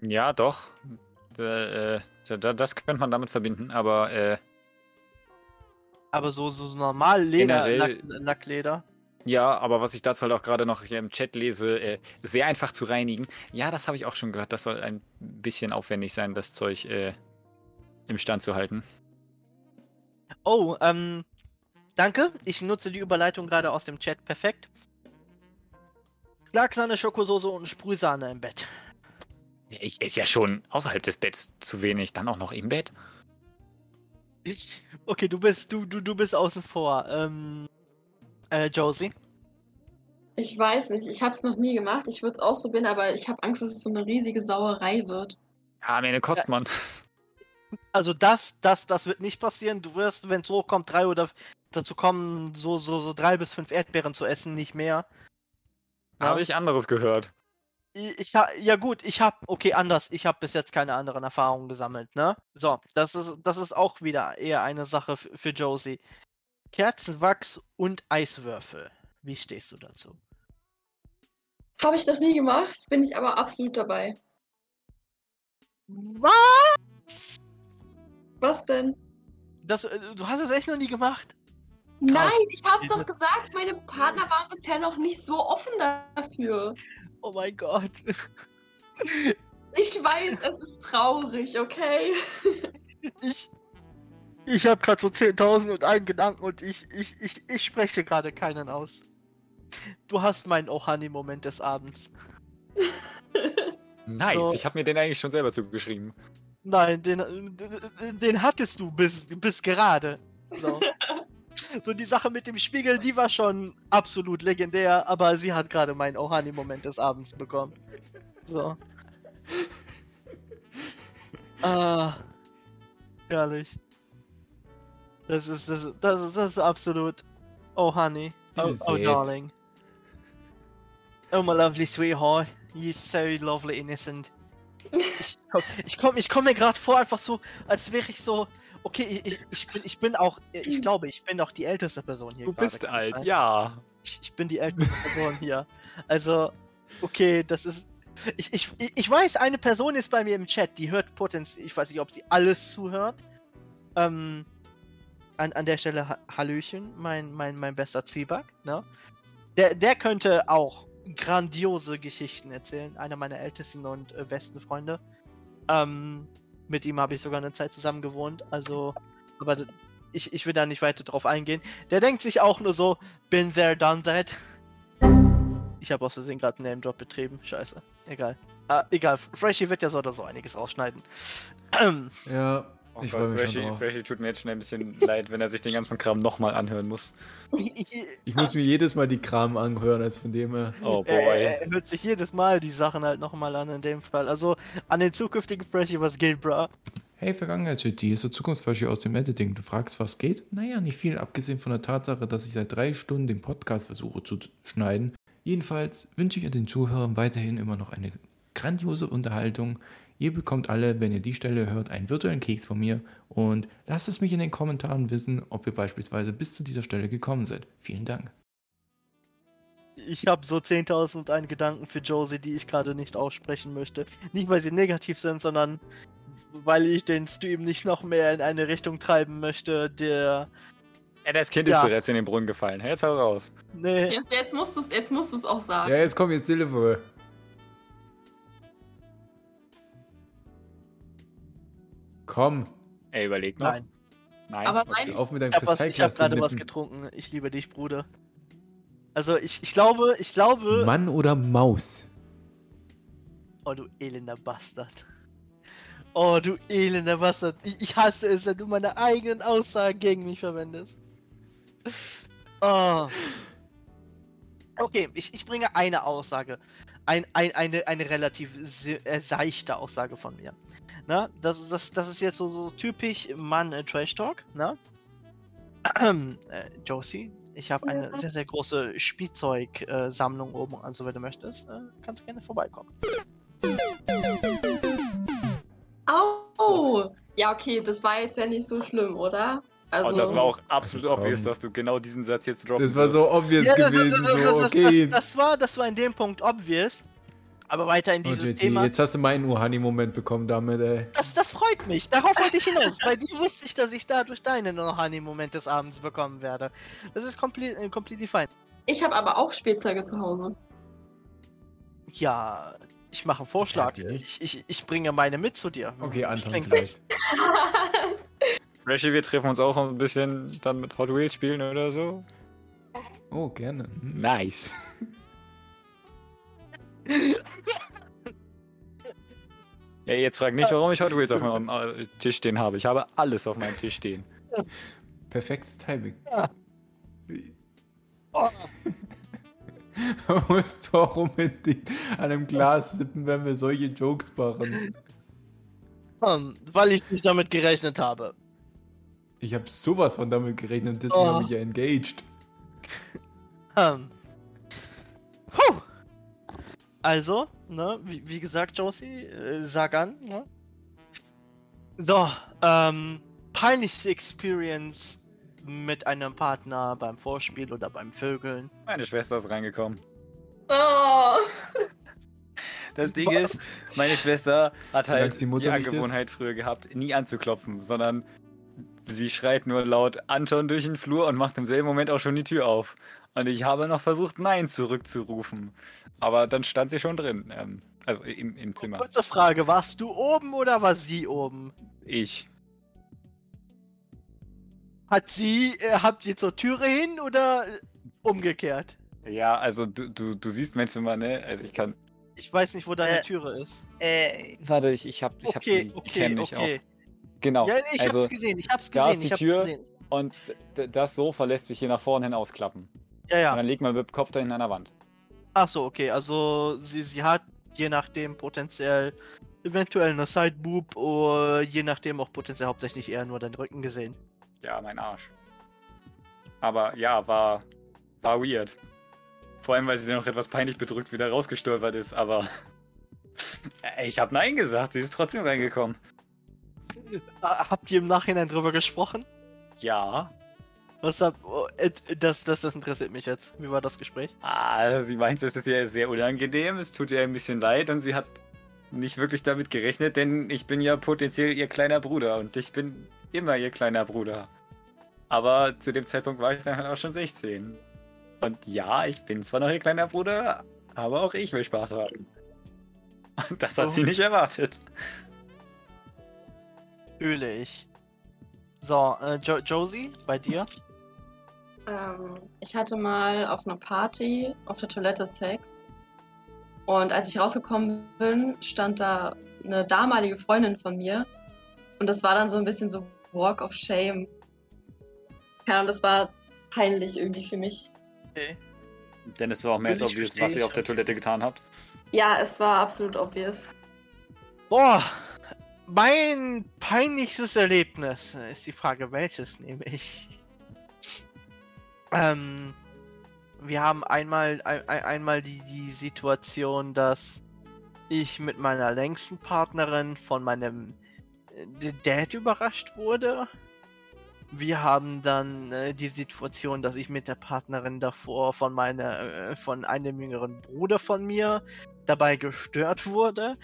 Ja, doch. Äh, äh, da- das könnte man damit verbinden, aber äh, Aber so, so normal Leder, Generell- Lack, Lackleder. ja, aber was ich dazu halt auch gerade noch hier im Chat lese, äh, sehr einfach zu reinigen. Ja, das habe ich auch schon gehört. Das soll ein bisschen aufwendig sein, das Zeug äh, im Stand zu halten. Oh, ähm, danke. Ich nutze die Überleitung gerade aus dem Chat. Perfekt. Schlagsahne, Schokosoße und Sprühsahne im Bett. Ich esse ja schon außerhalb des Betts zu wenig, dann auch noch im Bett. Okay, du bist, du, du, du bist außen vor. Ähm, äh, Josie. Ich weiß nicht, ich habe es noch nie gemacht. Ich würde es ausprobieren, aber ich habe Angst, dass es so eine riesige Sauerei wird. Ja, Ende kotzt man. Also das, das, das wird nicht passieren. Du wirst, wenn es so kommt, drei oder dazu kommen, so, so, so drei bis fünf Erdbeeren zu essen, nicht mehr. Ja. Habe ich anderes gehört. Ich, ja gut, ich habe okay anders. Ich habe bis jetzt keine anderen Erfahrungen gesammelt, ne? So, das ist das ist auch wieder eher eine Sache für Josie. Kerzenwachs und Eiswürfel. Wie stehst du dazu? Habe ich noch nie gemacht, bin ich aber absolut dabei. Was? Was denn? Das, äh, du hast es echt noch nie gemacht? Nein, ich habe doch gesagt, meine Partner waren bisher noch nicht so offen dafür. Oh mein Gott. Ich weiß, es ist traurig, okay? Ich ich habe gerade so 10.000 und einen Gedanken und ich ich ich, ich spreche gerade keinen aus. Du hast meinen Ohani-Moment des Abends. Nice, So. ich habe mir den eigentlich schon selber zugeschrieben. Nein, den, den, den hattest du bis, bis gerade. So. so die Sache mit dem Spiegel, die war schon absolut legendär, aber sie hat gerade meinen Ohani-Moment des Abends bekommen. So. Ah. Herrlich. Das ist, das, ist- das ist, das ist absolut. Oh, honey. Oh, oh darling. Oh, my lovely sweetheart. You so lovely innocent. Ich komm, ich komm, ich komm mir gerade vor, einfach so, als wäre ich so. Okay, ich, ich, bin, ich bin auch. Ich glaube, ich bin auch die älteste Person hier. Du gerade, bist alt, sein? ja. Ich, ich bin die älteste Person hier. Also, okay, das ist. Ich, ich, ich weiß, eine Person ist bei mir im Chat, die hört potenziell. Ich weiß nicht, ob sie alles zuhört. Ähm, an, an der Stelle Ha- Hallöchen, mein, mein, mein bester Zwieback, ne? Der, der könnte auch grandiose Geschichten erzählen. Einer meiner ältesten und äh, besten Freunde. Ähm, mit ihm habe ich sogar eine Zeit zusammen gewohnt. Also, aber ich, ich will da nicht weiter drauf eingehen. Der denkt sich auch nur so, been there, done that. Ich habe aus Versehen gerade einen Name-Drop betrieben. Scheiße. Egal. Ah, egal. Freshie wird ja so oder so einiges rausschneiden. Ja, Oh ich freue mich schon Freshie, drauf. Freshie tut mir jetzt schnell ein bisschen leid, wenn er sich den ganzen Kram nochmal anhören muss. Ich muss mir jedes Mal die Kram anhören, als von dem her. Oh er, boy. er hört sich jedes Mal die Sachen halt nochmal an in dem Fall. Also an den zukünftigen Freshie, was geht, bro? Hey, Vergangenheits-GT, hier ist der Zukunftsforscher aus dem Editing. Du fragst, was geht? Naja, nicht viel, abgesehen von der Tatsache, dass ich seit drei Stunden den Podcast versuche zu schneiden. Jedenfalls wünsche ich den Zuhörern weiterhin immer noch eine grandiose Unterhaltung. Ihr bekommt alle, wenn ihr die Stelle hört, einen virtuellen Keks von mir und lasst es mich in den Kommentaren wissen, ob ihr beispielsweise bis zu dieser Stelle gekommen seid. Vielen Dank. Ich habe so 10.000 und einen Gedanken für Josie, die ich gerade nicht aussprechen möchte. Nicht, weil sie negativ sind, sondern weil ich den Stream nicht noch mehr in eine Richtung treiben möchte, der. Ja, das Kind Ja. ist bereits in den Brunnen gefallen. Jetzt hau raus. Nee. Jetzt, jetzt musst du es auch sagen. Ja, jetzt komm jetzt Telefon. Komm, Ey, überleg noch. Nein. Nein. Aber okay. sein- auf mit deinem Ich habe hab gerade was getrunken. Ich liebe dich, Bruder. Also ich, ich glaube, ich glaube. Mann oder Maus? Oh, du elender Bastard. Oh, du elender Bastard. Ich, ich hasse es, wenn du meine eigenen Aussagen gegen mich verwendest. Oh. Okay, ich, ich bringe eine Aussage. Ein, ein, eine, eine relativ se- äh, seichte Aussage von mir. Na, das, ist- das, das ist jetzt so, so typisch Mann äh, Trash Talk, ne? äh, Josie, ich habe eine Ja. sehr, sehr große Spielzeugsammlung oben. Also, wenn du möchtest, äh, kannst du gerne vorbeikommen. Au! Ja, okay, das war jetzt ja nicht so schlimm, oder? Also, Und das war auch absolut Komm. obvious, dass du genau diesen Satz jetzt droppen Das war so obvious Ja, das, das, gewesen, das, das, so okay. das, das, war, das war in dem Punkt obvious. Aber weiter in Oh, dieses JT, Thema. jetzt hast du meinen Uhani-Moment bekommen damit, ey. Das, das freut mich. Darauf wollte ich hinaus. Bei dir wusste ich, dass ich dadurch deinen Honey-Moment des Abends bekommen werde. Das ist komplett, äh, completely fine. ich habe aber auch Spielzeuge zu Hause. Ja, ich mache einen Vorschlag. Ja. Ich, ich, ich bringe meine mit zu dir. Okay, Anton klingt vielleicht. Rashi, wir treffen uns auch ein bisschen dann mit Hot Wheels spielen oder so. Oh, gerne. Hm. Nice. Ja, jetzt frag nicht, warum ich Hot Wheels auf meinem äh, Tisch stehen habe. Ich habe alles auf meinem Tisch stehen. Perfektes Timing. Ja. Oh. musst du auch unbedingt an einem Glas sippen, wenn wir solche Jokes machen. Hm, weil ich nicht damit gerechnet habe. Ich habe sowas von damit gerechnet und deswegen Oh. habe ich ja engaged. Hm. Puh. Also, ne, wie, wie gesagt, Josie, äh, sag an, ne? So, ähm, peinlichste Experience mit einem Partner beim Vorspiel oder beim Vögeln. Meine Schwester ist reingekommen. oh. Das Ding ist, meine Schwester hat halt die, die Angewohnheit früher gehabt, nie anzuklopfen, sondern sie schreit nur laut Anton durch den Flur und macht im selben Moment auch schon die Tür auf. Und ich habe noch versucht, Nein zurückzurufen. Aber dann stand sie schon drin. Ähm, also im, im Zimmer. Kurze Frage, warst du oben oder war sie oben? Ich. Hat sie, äh, habt ihr zur Türe hin oder äh, umgekehrt? Ja, also du, du, du siehst mein Zimmer, ne? Also ich kann. Ich weiß nicht, wo deine Äh, Türe ist. Äh, warte, ich, ich hab, ich Okay, hab die okay, Cam nicht okay. auf. Genau. Ja, ich also, hab's gesehen, ich hab's da gesehen, ist die Tür. Und das Sofa lässt sich hier nach vorne hin ausklappen. Ja, Und ja. dann liegt man mit dem Kopf dahin an der Wand. Ach so, okay. Also sie, sie hat je nachdem potenziell eventuell eine Sideboob oder je nachdem auch potenziell hauptsächlich eher nur den Rücken gesehen. Ja, mein Arsch. Aber ja, war, war weird. Vor allem, weil sie dann noch etwas peinlich bedrückt wieder rausgestolpert ist, aber. Ich habe Nein gesagt, sie ist trotzdem reingekommen. Habt ihr im Nachhinein drüber gesprochen? Ja. Was hab, oh, äh, das, das, das interessiert mich jetzt. Wie war das Gespräch? Ah, sie meint, es ist ihr sehr unangenehm, es tut ihr ein bisschen leid und sie hat nicht wirklich damit gerechnet, denn ich bin ja potenziell ihr kleiner Bruder und ich bin immer ihr kleiner Bruder. Aber zu dem Zeitpunkt war ich dann halt auch schon 16. Und ja, ich bin zwar noch ihr kleiner Bruder, aber auch ich will Spaß haben. Und das hat Oh. sie nicht erwartet. Fühle ich. So, äh, jo Josie, bei dir? Ähm, ich hatte mal auf einer Party auf der Toilette Sex. Und als ich rausgekommen bin, stand da eine damalige Freundin von mir. Und das war dann so ein bisschen so Walk of Shame. Keine Ahnung, das war peinlich irgendwie für mich. Okay. Denn es war auch mehr als obvious, was ihr auf der Toilette getan habt. Ja, es war absolut obvious. Boah, mein peinlichstes Erlebnis ist die Frage, welches nehme ich? Ähm, wir haben einmal, ein, ein- einmal die, die Situation, dass ich mit meiner längsten Partnerin von meinem äh, Dad überrascht wurde. Wir haben dann äh, die Situation, dass ich mit der Partnerin davor von meiner, äh, von einem jüngeren Bruder von mir dabei gestört wurde.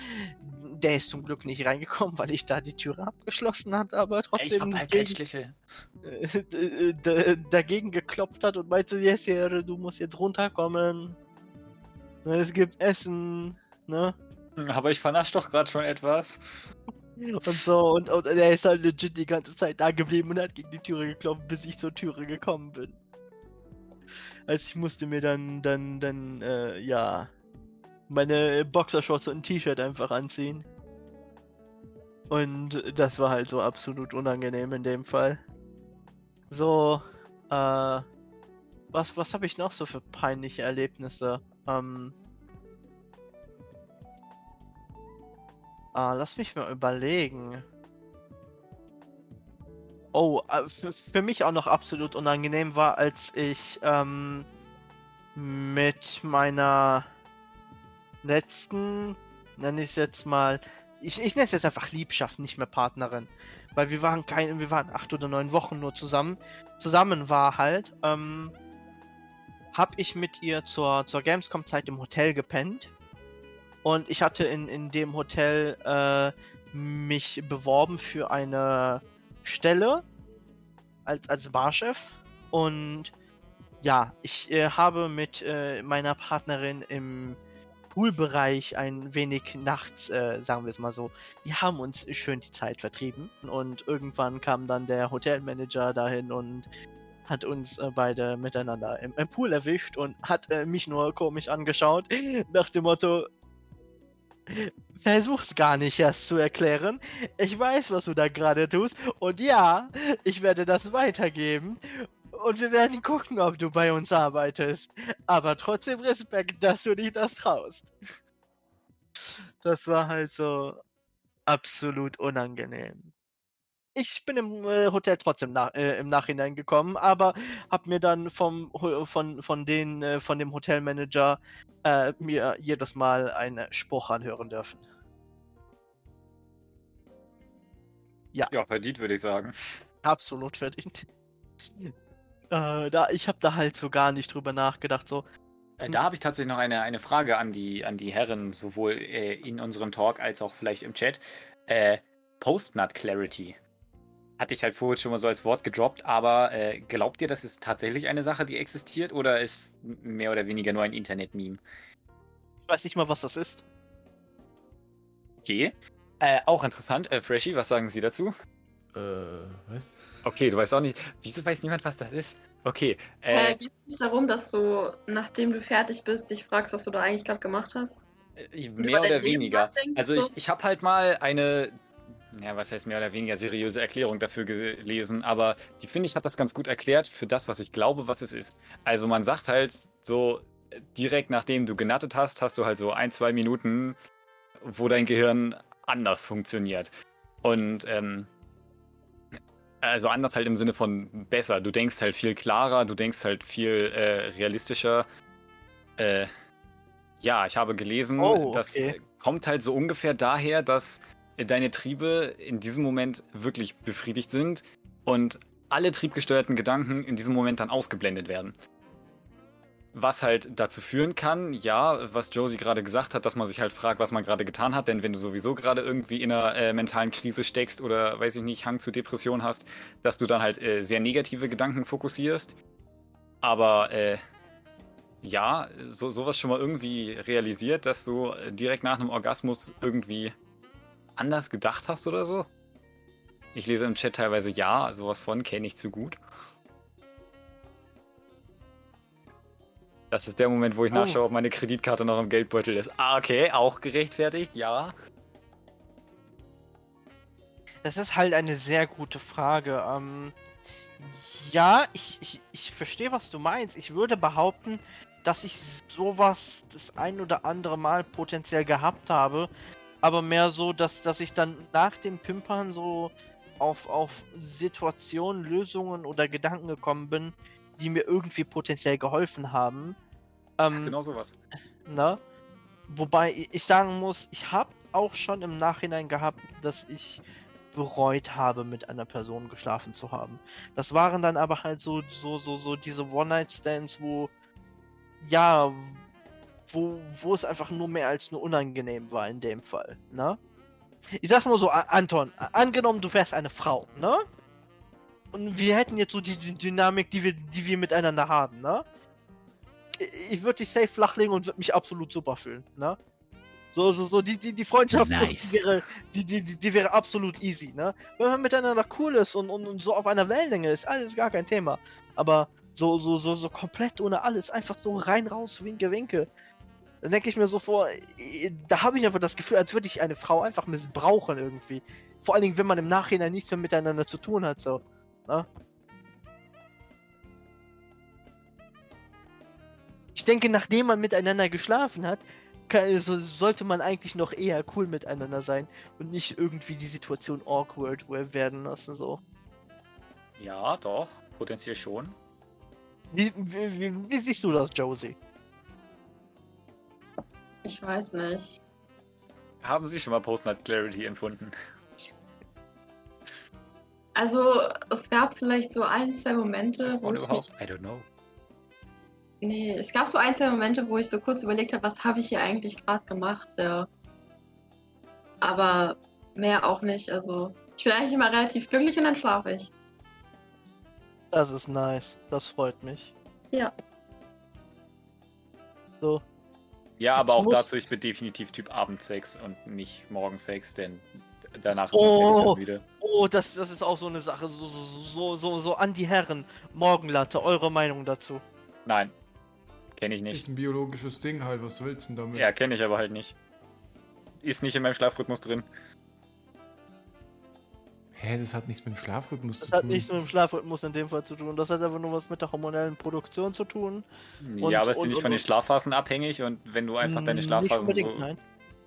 Der ist zum Glück nicht reingekommen, weil ich da die Türe abgeschlossen hatte, aber trotzdem gegen, Schlüssel. äh, d- d- dagegen geklopft hat und meinte, yes, Herr, du musst jetzt runterkommen. Ne, Es gibt Essen, ne? Aber ich vernascht doch gerade schon etwas. Und so, und, und er ist halt legit die ganze Zeit da geblieben und hat gegen die Türe geklopft, bis ich zur Türe gekommen bin. Also ich musste mir dann, dann, dann, äh, ja, meine Boxershorts und ein T-Shirt einfach anziehen. Und das war halt so absolut unangenehm in dem Fall. So, äh, was, was habe ich noch so für peinliche Erlebnisse? Ähm, ah, lass mich mal überlegen. Oh, äh, für, für mich auch noch absolut unangenehm war, als ich ähm, mit meiner letzten, nenne ich es jetzt mal, ich, ich nenne es jetzt einfach Liebschaft, nicht mehr Partnerin. Weil wir waren kein, wir waren acht oder neun Wochen nur zusammen. Zusammen war halt, ähm, hab ich mit ihr zur, zur Gamescom-Zeit im Hotel gepennt. Und ich hatte in, in dem Hotel äh, mich beworben für eine Stelle als, als Barchef. Und ja, ich äh, habe mit äh, meiner Partnerin im Poolbereich ein wenig nachts, äh, sagen wir es mal so, wir haben uns schön die Zeit vertrieben. Und irgendwann kam dann der Hotelmanager dahin und hat uns äh, beide miteinander im, im, Pool erwischt und hat äh, mich nur komisch angeschaut, nach dem Motto, versuch's gar nicht erst zu erklären. Ich weiß, was du da gerade tust. Und ja, ich werde das weitergeben. Und wir werden gucken, ob du bei uns arbeitest. Aber trotzdem Respekt, dass du dich das traust. Das war halt so absolut unangenehm. Ich bin im äh, Hotel trotzdem nach, äh, im Nachhinein gekommen, aber habe mir dann vom von von den äh, von dem Hotelmanager äh, mir jedes Mal einen Spruch anhören dürfen. Ja. Ja, verdient würde ich sagen. Absolut verdient. Äh, da, ich habe da halt so gar nicht drüber nachgedacht. So. Äh, da habe ich tatsächlich noch eine, eine Frage an die, an die Herren, sowohl äh, in unserem Talk als auch vielleicht im Chat. Äh, Post-Nut Clarity hatte ich halt vorher schon mal so als Wort gedroppt, aber äh, glaubt ihr, das ist tatsächlich eine Sache, die existiert oder ist mehr oder weniger nur ein Internet-Meme? Ich weiß nicht mal, was das ist. Okay. Äh, auch interessant. Äh, Freshy, was sagen Sie dazu? Äh, was? Okay, du weißt auch nicht. Wieso weiß niemand, was das ist? Okay. Äh, äh geht es nicht darum, dass du, nachdem du fertig bist, dich fragst, was du da eigentlich gerade gemacht hast? Mehr oder weniger. Also ich, ich habe halt mal eine ja, was heißt mehr oder weniger seriöse Erklärung dafür gelesen, aber die finde ich hat das ganz gut erklärt für das, was ich glaube, was es ist. Also man sagt halt so direkt nachdem du genattet hast, hast du halt so ein, zwei Minuten, wo dein Gehirn anders funktioniert. Und ähm, also anders halt im Sinne von besser. Du denkst halt viel klarer, du denkst halt viel äh, realistischer. Äh, ja, ich habe gelesen, oh, okay. das kommt halt so ungefähr daher, dass deine Triebe in diesem Moment wirklich befriedigt sind und alle triebgesteuerten Gedanken in diesem Moment dann ausgeblendet werden. Was halt dazu führen kann, ja, was Josie gerade gesagt hat, dass man sich halt fragt, was man gerade getan hat, denn wenn du sowieso gerade irgendwie in einer äh, mentalen Krise steckst oder, weiß ich nicht, Hang zu Depression hast, dass du dann halt äh, sehr negative Gedanken fokussierst. Aber äh, ja, so, sowas schon mal irgendwie realisiert, dass du direkt nach einem Orgasmus irgendwie anders gedacht hast oder so? Ich lese im Chat teilweise ja, sowas von kenne ich zu gut. Das ist der Moment, wo ich oh. nachschaue, ob meine Kreditkarte noch im Geldbeutel ist. Ah, okay, auch gerechtfertigt, ja. Das ist halt eine sehr gute Frage. Ähm, ja, ich, ich, ich verstehe, was du meinst. Ich würde behaupten, dass ich sowas das ein oder andere Mal potenziell gehabt habe, aber mehr so, dass, dass ich dann nach dem Pimpern so auf, auf Situationen, Lösungen oder Gedanken gekommen bin, die mir irgendwie potenziell geholfen haben. Ähm, genau sowas. Ne? Wobei ich sagen muss, ich habe auch schon im Nachhinein gehabt, dass ich bereut habe, mit einer Person geschlafen zu haben. Das waren dann aber halt so, so, so, so diese One-Night-Stands, wo, ja, wo, wo es einfach nur mehr als nur unangenehm war in dem Fall, ne? Ich sag's mal so, Anton, angenommen, du wärst eine Frau, ne? Und wir hätten jetzt so die, Dynamik, die wir, die wir miteinander haben, ne? Ich würde dich safe flachlegen und würde mich absolut super fühlen, ne? So, so, so, die, die, die Freundschaft, nice. die, wäre, die, die, die wäre absolut easy, ne? Wenn man miteinander cool ist und, und, und so auf einer Wellenlänge ist, alles gar kein Thema. Aber so, so, so, so komplett ohne alles, einfach so rein, raus, winke, winke. Dann denke ich mir so vor, da habe ich einfach das Gefühl, als würde ich eine Frau einfach missbrauchen irgendwie. Vor allen Dingen, wenn man im Nachhinein nichts mehr miteinander zu tun hat, so. Ne? Ich denke, nachdem man miteinander geschlafen hat, kann, so, sollte man eigentlich noch eher cool miteinander sein und nicht irgendwie die Situation awkward werden lassen, so. Ja, doch. Potenziell schon. Wie, wie, wie, wie siehst du das, Josie? Ich weiß nicht. Haben Sie schon mal Post-Nut Clarity empfunden? Also, es gab vielleicht so ein, zwei Momente, wo Oder ich überhaupt? mich. I don't know. Nee, es gab so ein, zwei Momente, wo ich so kurz überlegt habe, was habe ich hier eigentlich gerade gemacht, ja. Aber mehr auch nicht. Also, ich bin eigentlich immer relativ glücklich und dann schlafe ich. Das ist nice. Das freut mich. Ja. So. Ja, aber Ich auch dazu, ich bin definitiv Typ Abendsex und nicht Morgensex, denn danach ist Oh. müde. Oh, das, das ist auch so eine Sache. So, so, so, so, so an die Herren. Morgenlatte, eure Meinung dazu? Nein. Kenne ich Ist nicht. ein biologisches Ding halt, was willst du denn damit? Ja, kenne ich aber halt nicht. Ist nicht in meinem Schlafrhythmus drin. Hä, das hat nichts mit dem Schlafrhythmus Das zu hat tun. nichts mit dem Schlafrhythmus in dem Fall zu tun. Das hat einfach nur was mit der hormonellen Produktion zu tun. Und- ja, aber ist die und- nicht und- von den Schlafphasen abhängig und wenn du einfach deine Schlafphasen Nicht unbedingt, so... nein.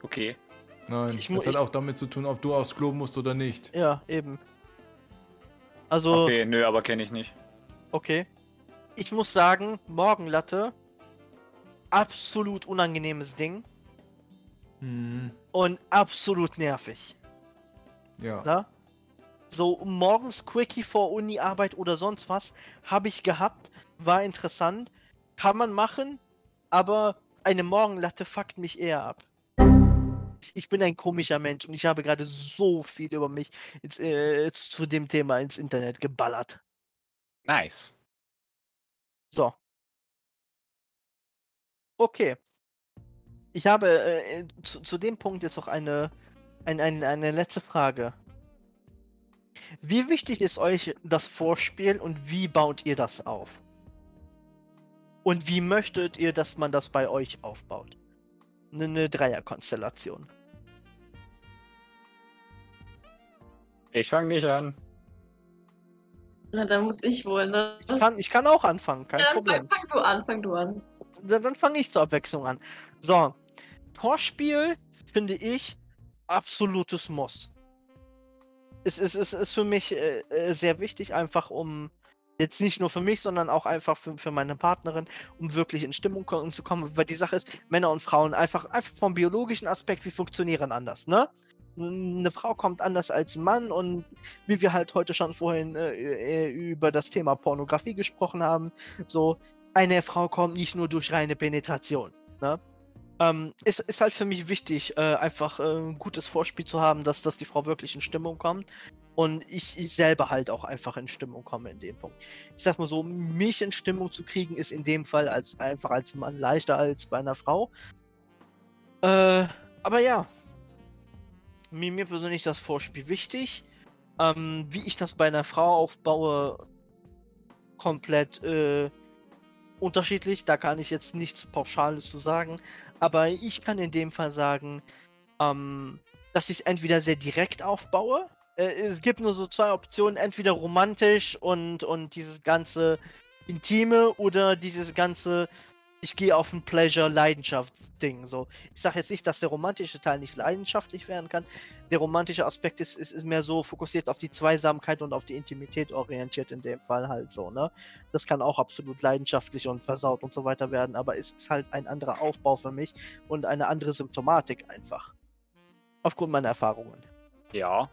Okay. Nein, Ich das hat auch damit zu tun, ob du aufs Klo musst oder nicht. Ja, eben. Also, okay. Okay, nö, aber kenne ich nicht. Ich muss sagen, Morgenlatte, absolut unangenehmes Ding Hm, und absolut nervig. ja. Ne? So morgens Quickie vor Uni-Arbeit oder sonst was habe ich gehabt, war interessant, kann man machen, aber eine Morgenlatte fuckt mich eher ab. Ich- bin ein komischer Mensch und ich habe gerade so viel über mich ins, äh, zu dem Thema ins Internet geballert. Nice. So. Okay. Ich habe äh, zu, zu dem Punkt jetzt noch eine, ein, ein, eine letzte Frage. Wie wichtig ist euch das Vorspiel und wie baut ihr das auf? Und wie möchtet ihr, dass man das bei euch aufbaut? Eine, eine Dreierkonstellation. Ich fange nicht an. Na, dann muss ich wohl, ne? Ich kann, ich kann auch anfangen, kein Ja, dann Problem. fang, fang du an, fang du an. Dann, dann fange ich zur Abwechslung an. So, Vorspiel finde ich absolutes Muss. Es ist, es ist für mich äh, äh, sehr wichtig, einfach um jetzt nicht nur für mich, sondern auch einfach für, für meine Partnerin, um wirklich in Stimmung ko- zu kommen. Weil die Sache ist, Männer und Frauen einfach, einfach vom biologischen Aspekt, wir funktionieren anders, ne? Eine Frau kommt anders als ein Mann und wie wir halt heute schon vorhin äh, äh, über das Thema Pornografie gesprochen haben, so eine Frau kommt nicht nur durch reine Penetration. Ne? Ähm, ist, ist halt für mich wichtig, äh, einfach äh, ein gutes Vorspiel zu haben, dass, dass die Frau wirklich in Stimmung kommt. Und ich, ich selber halt auch einfach in Stimmung komme in dem Punkt. Ich sag mal so, mich in Stimmung zu kriegen, ist in dem Fall als einfach als Mann leichter als bei einer Frau. Äh, aber ja. Mir, mir persönlich ist das Vorspiel wichtig. Ähm, wie ich das bei einer Frau aufbaue, komplett äh, unterschiedlich. Da kann ich jetzt nichts Pauschales zu sagen. Aber ich kann in dem Fall sagen, ähm, dass ich es entweder sehr direkt aufbaue. Äh, es gibt nur so zwei Optionen: entweder romantisch und, und dieses ganze Intime oder dieses ganze. Ich gehe auf ein Pleasure-Leidenschaftsding. So. Ich sage jetzt nicht, dass der romantische Teil nicht leidenschaftlich werden kann. Der romantische Aspekt ist, ist, ist mehr so fokussiert auf die Zweisamkeit und auf die Intimität orientiert in dem Fall halt so, ne? Das kann auch absolut leidenschaftlich und versaut und so weiter werden, aber es ist halt ein anderer Aufbau für mich und eine andere Symptomatik einfach. Aufgrund meiner Erfahrungen. Ja.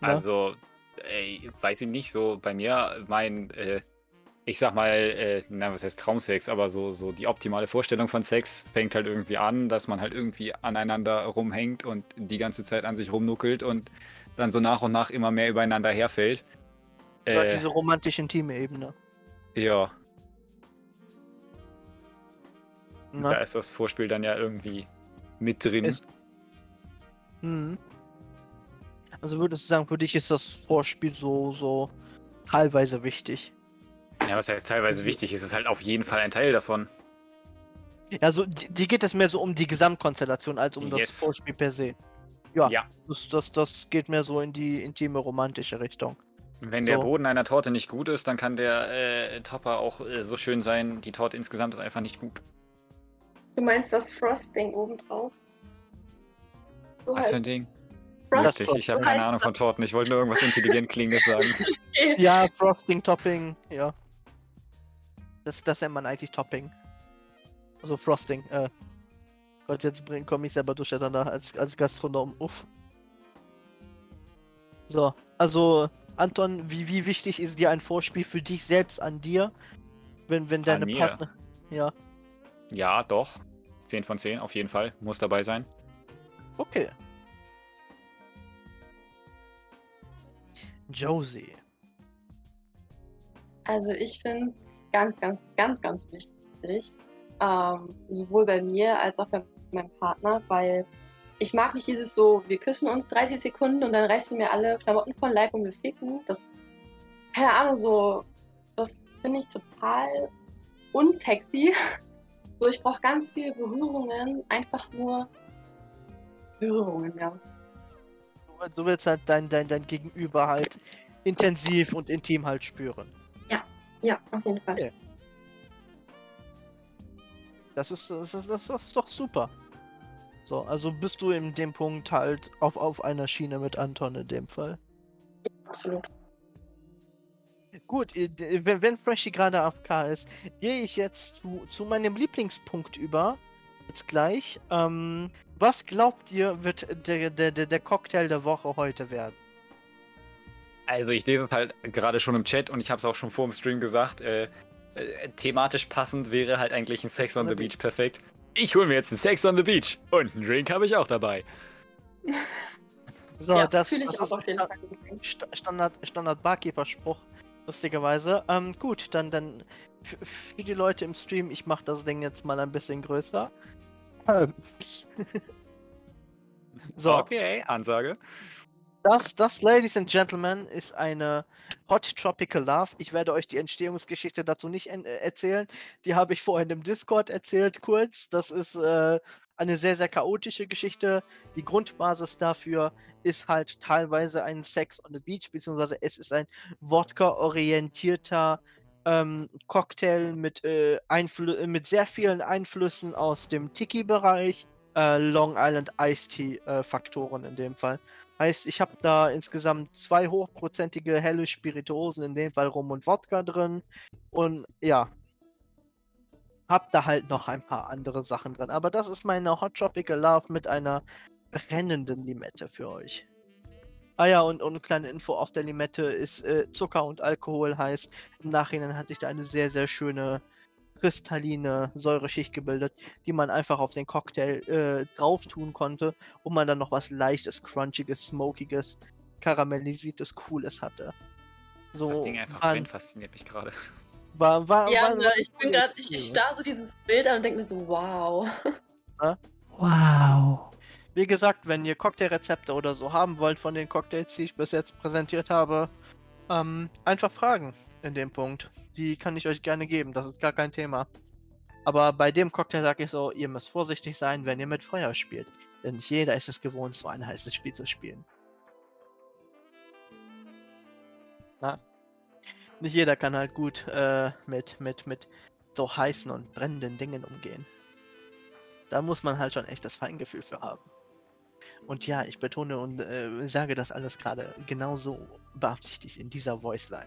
Ne? Also, ey, weiß ich nicht, so bei mir, mein, äh, ich sag mal, äh, na, was heißt Traumsex, aber so, so die optimale Vorstellung von Sex fängt halt irgendwie an, dass man halt irgendwie aneinander rumhängt und die ganze Zeit an sich rumnuckelt und dann so nach und nach immer mehr übereinander herfällt. Äh, diese romantisch-intime Ebene. ja, Ne? da ist das Vorspiel dann ja irgendwie mit drin. Ist- Mhm. Also würdest du sagen, für dich ist das Vorspiel so, so teilweise wichtig? Ja, was heißt teilweise wichtig? Es ist halt auf jeden Fall ein Teil davon. Also, die, die geht es mehr so um die Gesamtkonstellation als um das Yes. Vorspiel per se. Ja, Ja. Das, das, das geht mehr so in die intime, romantische Richtung. Wenn der So. Boden einer Torte nicht gut ist, dann kann der äh, Topper auch äh, so schön sein. Die Torte insgesamt ist einfach nicht gut. Du meinst das Frosting obendrauf? So Was für ein Ding? Richtig, ich habe keine Ahnung von Torten. Ich wollte nur irgendwas intelligent klingendes sagen. Ja, Frosting, Topping, ja. Das, das nennt man eigentlich Topping. Also Frosting, äh. Gott, jetzt komme ich selber durcheinander als, als Gastronom. Uff. So, also Anton, wie, wie wichtig ist dir ein Vorspiel für dich selbst an dir? Wenn, wenn deine mir? Partner. Ja, Ja, doch. 10 von 10, auf jeden Fall. Muss dabei sein. okay. Josie. Also ich finde ganz, ganz, ganz, ganz wichtig, ähm, sowohl bei mir als auch bei meinem Partner, weil ich mag nicht dieses so, wir küssen uns 30 Sekunden und dann reißt du mir alle Klamotten von Leib und wir ficken. Das, keine Ahnung, so, das finde ich total unsexy. So, ich brauche ganz viele Berührungen, einfach nur Berührungen, ja. Du- Du willst halt dein, dein, dein Gegenüber halt intensiv und intim halt spüren. Ja, auf jeden Fall. Okay. Das ist, das ist, das ist doch super. So, also bist du in dem Punkt halt auf, auf einer Schiene mit Anton in dem Fall. Absolut. Gut, wenn, wenn Freshy gerade AFK ist, gehe ich jetzt zu, zu meinem Lieblingspunkt über. Jetzt gleich. Ähm, was glaubt ihr, wird der, der, der, der Cocktail der Woche heute werden? Also ich lese es halt gerade schon im Chat und ich habe es auch schon vor dem Stream gesagt. Äh, äh, thematisch passend wäre halt eigentlich ein Sex on the Beach perfekt. Ich hole mir jetzt einen Sex on the Beach und einen Drink habe ich auch dabei. So, ja, das, das auch ist Fall. sta- Standard, Standard Barkeeper-Spruch, lustigerweise. Ähm, gut, dann, dann für die Leute im Stream, ich mache das Ding jetzt mal ein bisschen größer. So, Okay, Ansage. Das, das, Ladies and Gentlemen, ist eine Hot Tropical Love. Ich werde euch die Entstehungsgeschichte dazu nicht äh, erzählen. Die habe ich vorhin im Discord erzählt, kurz. Das ist äh, eine sehr, sehr chaotische Geschichte. Die Grundbasis dafür ist halt teilweise ein Sex on the Beach, beziehungsweise es ist ein Wodka-orientierter ähm, Cocktail mit, äh, äh, mit sehr vielen Einflüssen aus dem Tiki-Bereich. Äh, Long Island Iced Tea äh, in dem Fall. Heißt, ich habe da insgesamt zwei hochprozentige helle Spirituosen, in dem Fall Rum und Wodka drin. Und ja, hab da halt noch ein paar andere Sachen drin. Aber das ist meine Hot Tropical Love mit einer brennenden Limette für euch. Ah ja, und, und eine kleine Info auf der Limette ist äh, Zucker und Alkohol heißt, im Nachhinein hat sich da eine sehr, sehr schöne kristalline Säureschicht gebildet, die man einfach auf den Cocktail äh, drauf tun konnte und man dann noch was leichtes, crunchiges, smokiges, karamellisiertes, cooles hatte. So das Ding einfach war, brennt, fasziniert mich gerade. war, war, Ja, war, ne, ich bin gerade, ich, ich starr so dieses Bild an und denke mir so, wow. Wow. Wie gesagt, wenn ihr Cocktailrezepte oder so haben wollt von den Cocktails, die ich bis jetzt präsentiert habe, ähm, einfach fragen in dem Punkt. Die kann ich euch gerne geben, das ist gar kein Thema. Aber bei dem Cocktail sage ich so, ihr müsst vorsichtig sein, wenn ihr mit Feuer spielt. Denn nicht jeder ist es gewohnt, so ein heißes Spiel zu spielen. Na? Nicht jeder kann halt gut äh, mit, mit, mit so heißen und brennenden Dingen umgehen. Da muss man halt schon echt das Feingefühl für haben. Und ja, ich betone und äh, sage das alles gerade genauso beabsichtigt in dieser Voice-Line.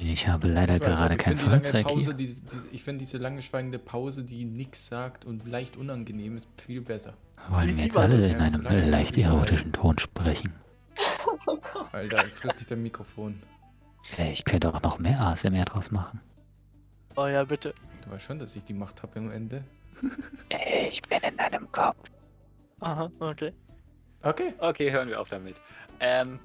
Ich habe leider Ich gerade kein die Feuerzeug Pause, hier. diese, diese, ich finde diese lange schweigende Pause, die nichts sagt und leicht unangenehm ist, viel besser. Wollen die wir jetzt alle in einem so leicht erotischen Ton sprechen? Oh da frisst dich dein Mikrofon. Äh, Ich könnte auch noch mehr ASMR draus machen. Oh ja, bitte. Du weißt schon, dass ich die Macht habe am Ende. Ich bin in deinem Kopf. Aha, okay. Okay. Okay, hören wir auf damit. Ähm,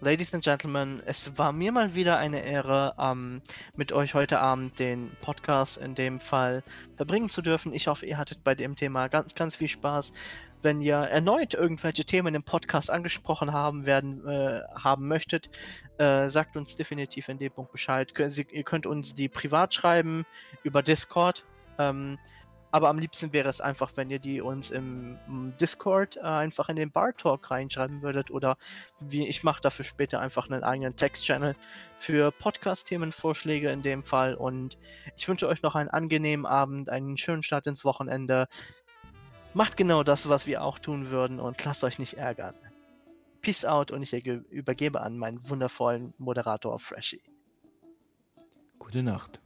Ladies and Gentlemen, es war mir mal wieder eine Ehre, ähm, mit euch heute Abend den Podcast in dem Fall verbringen zu dürfen. Ich hoffe, ihr hattet bei dem Thema ganz, ganz viel Spaß. Wenn ihr erneut irgendwelche Themen im Podcast angesprochen haben werden äh, haben möchtet, äh, sagt uns definitiv in dem Punkt Bescheid. Kön Sie, ihr könnt uns die privat schreiben über Discord. Ähm, aber am liebsten wäre es einfach, wenn ihr die uns im, Discord äh, einfach in den Bar Talk reinschreiben würdet oder wie ich mache dafür später einfach einen eigenen Text-Channel für Podcast-Themenvorschläge in dem Fall. Und ich wünsche euch noch einen angenehmen Abend, einen schönen Start ins Wochenende. Macht genau das, was wir auch tun würden und lasst euch nicht ärgern. Peace out und ich übergebe an meinen wundervollen Moderator Freshy. Gute Nacht.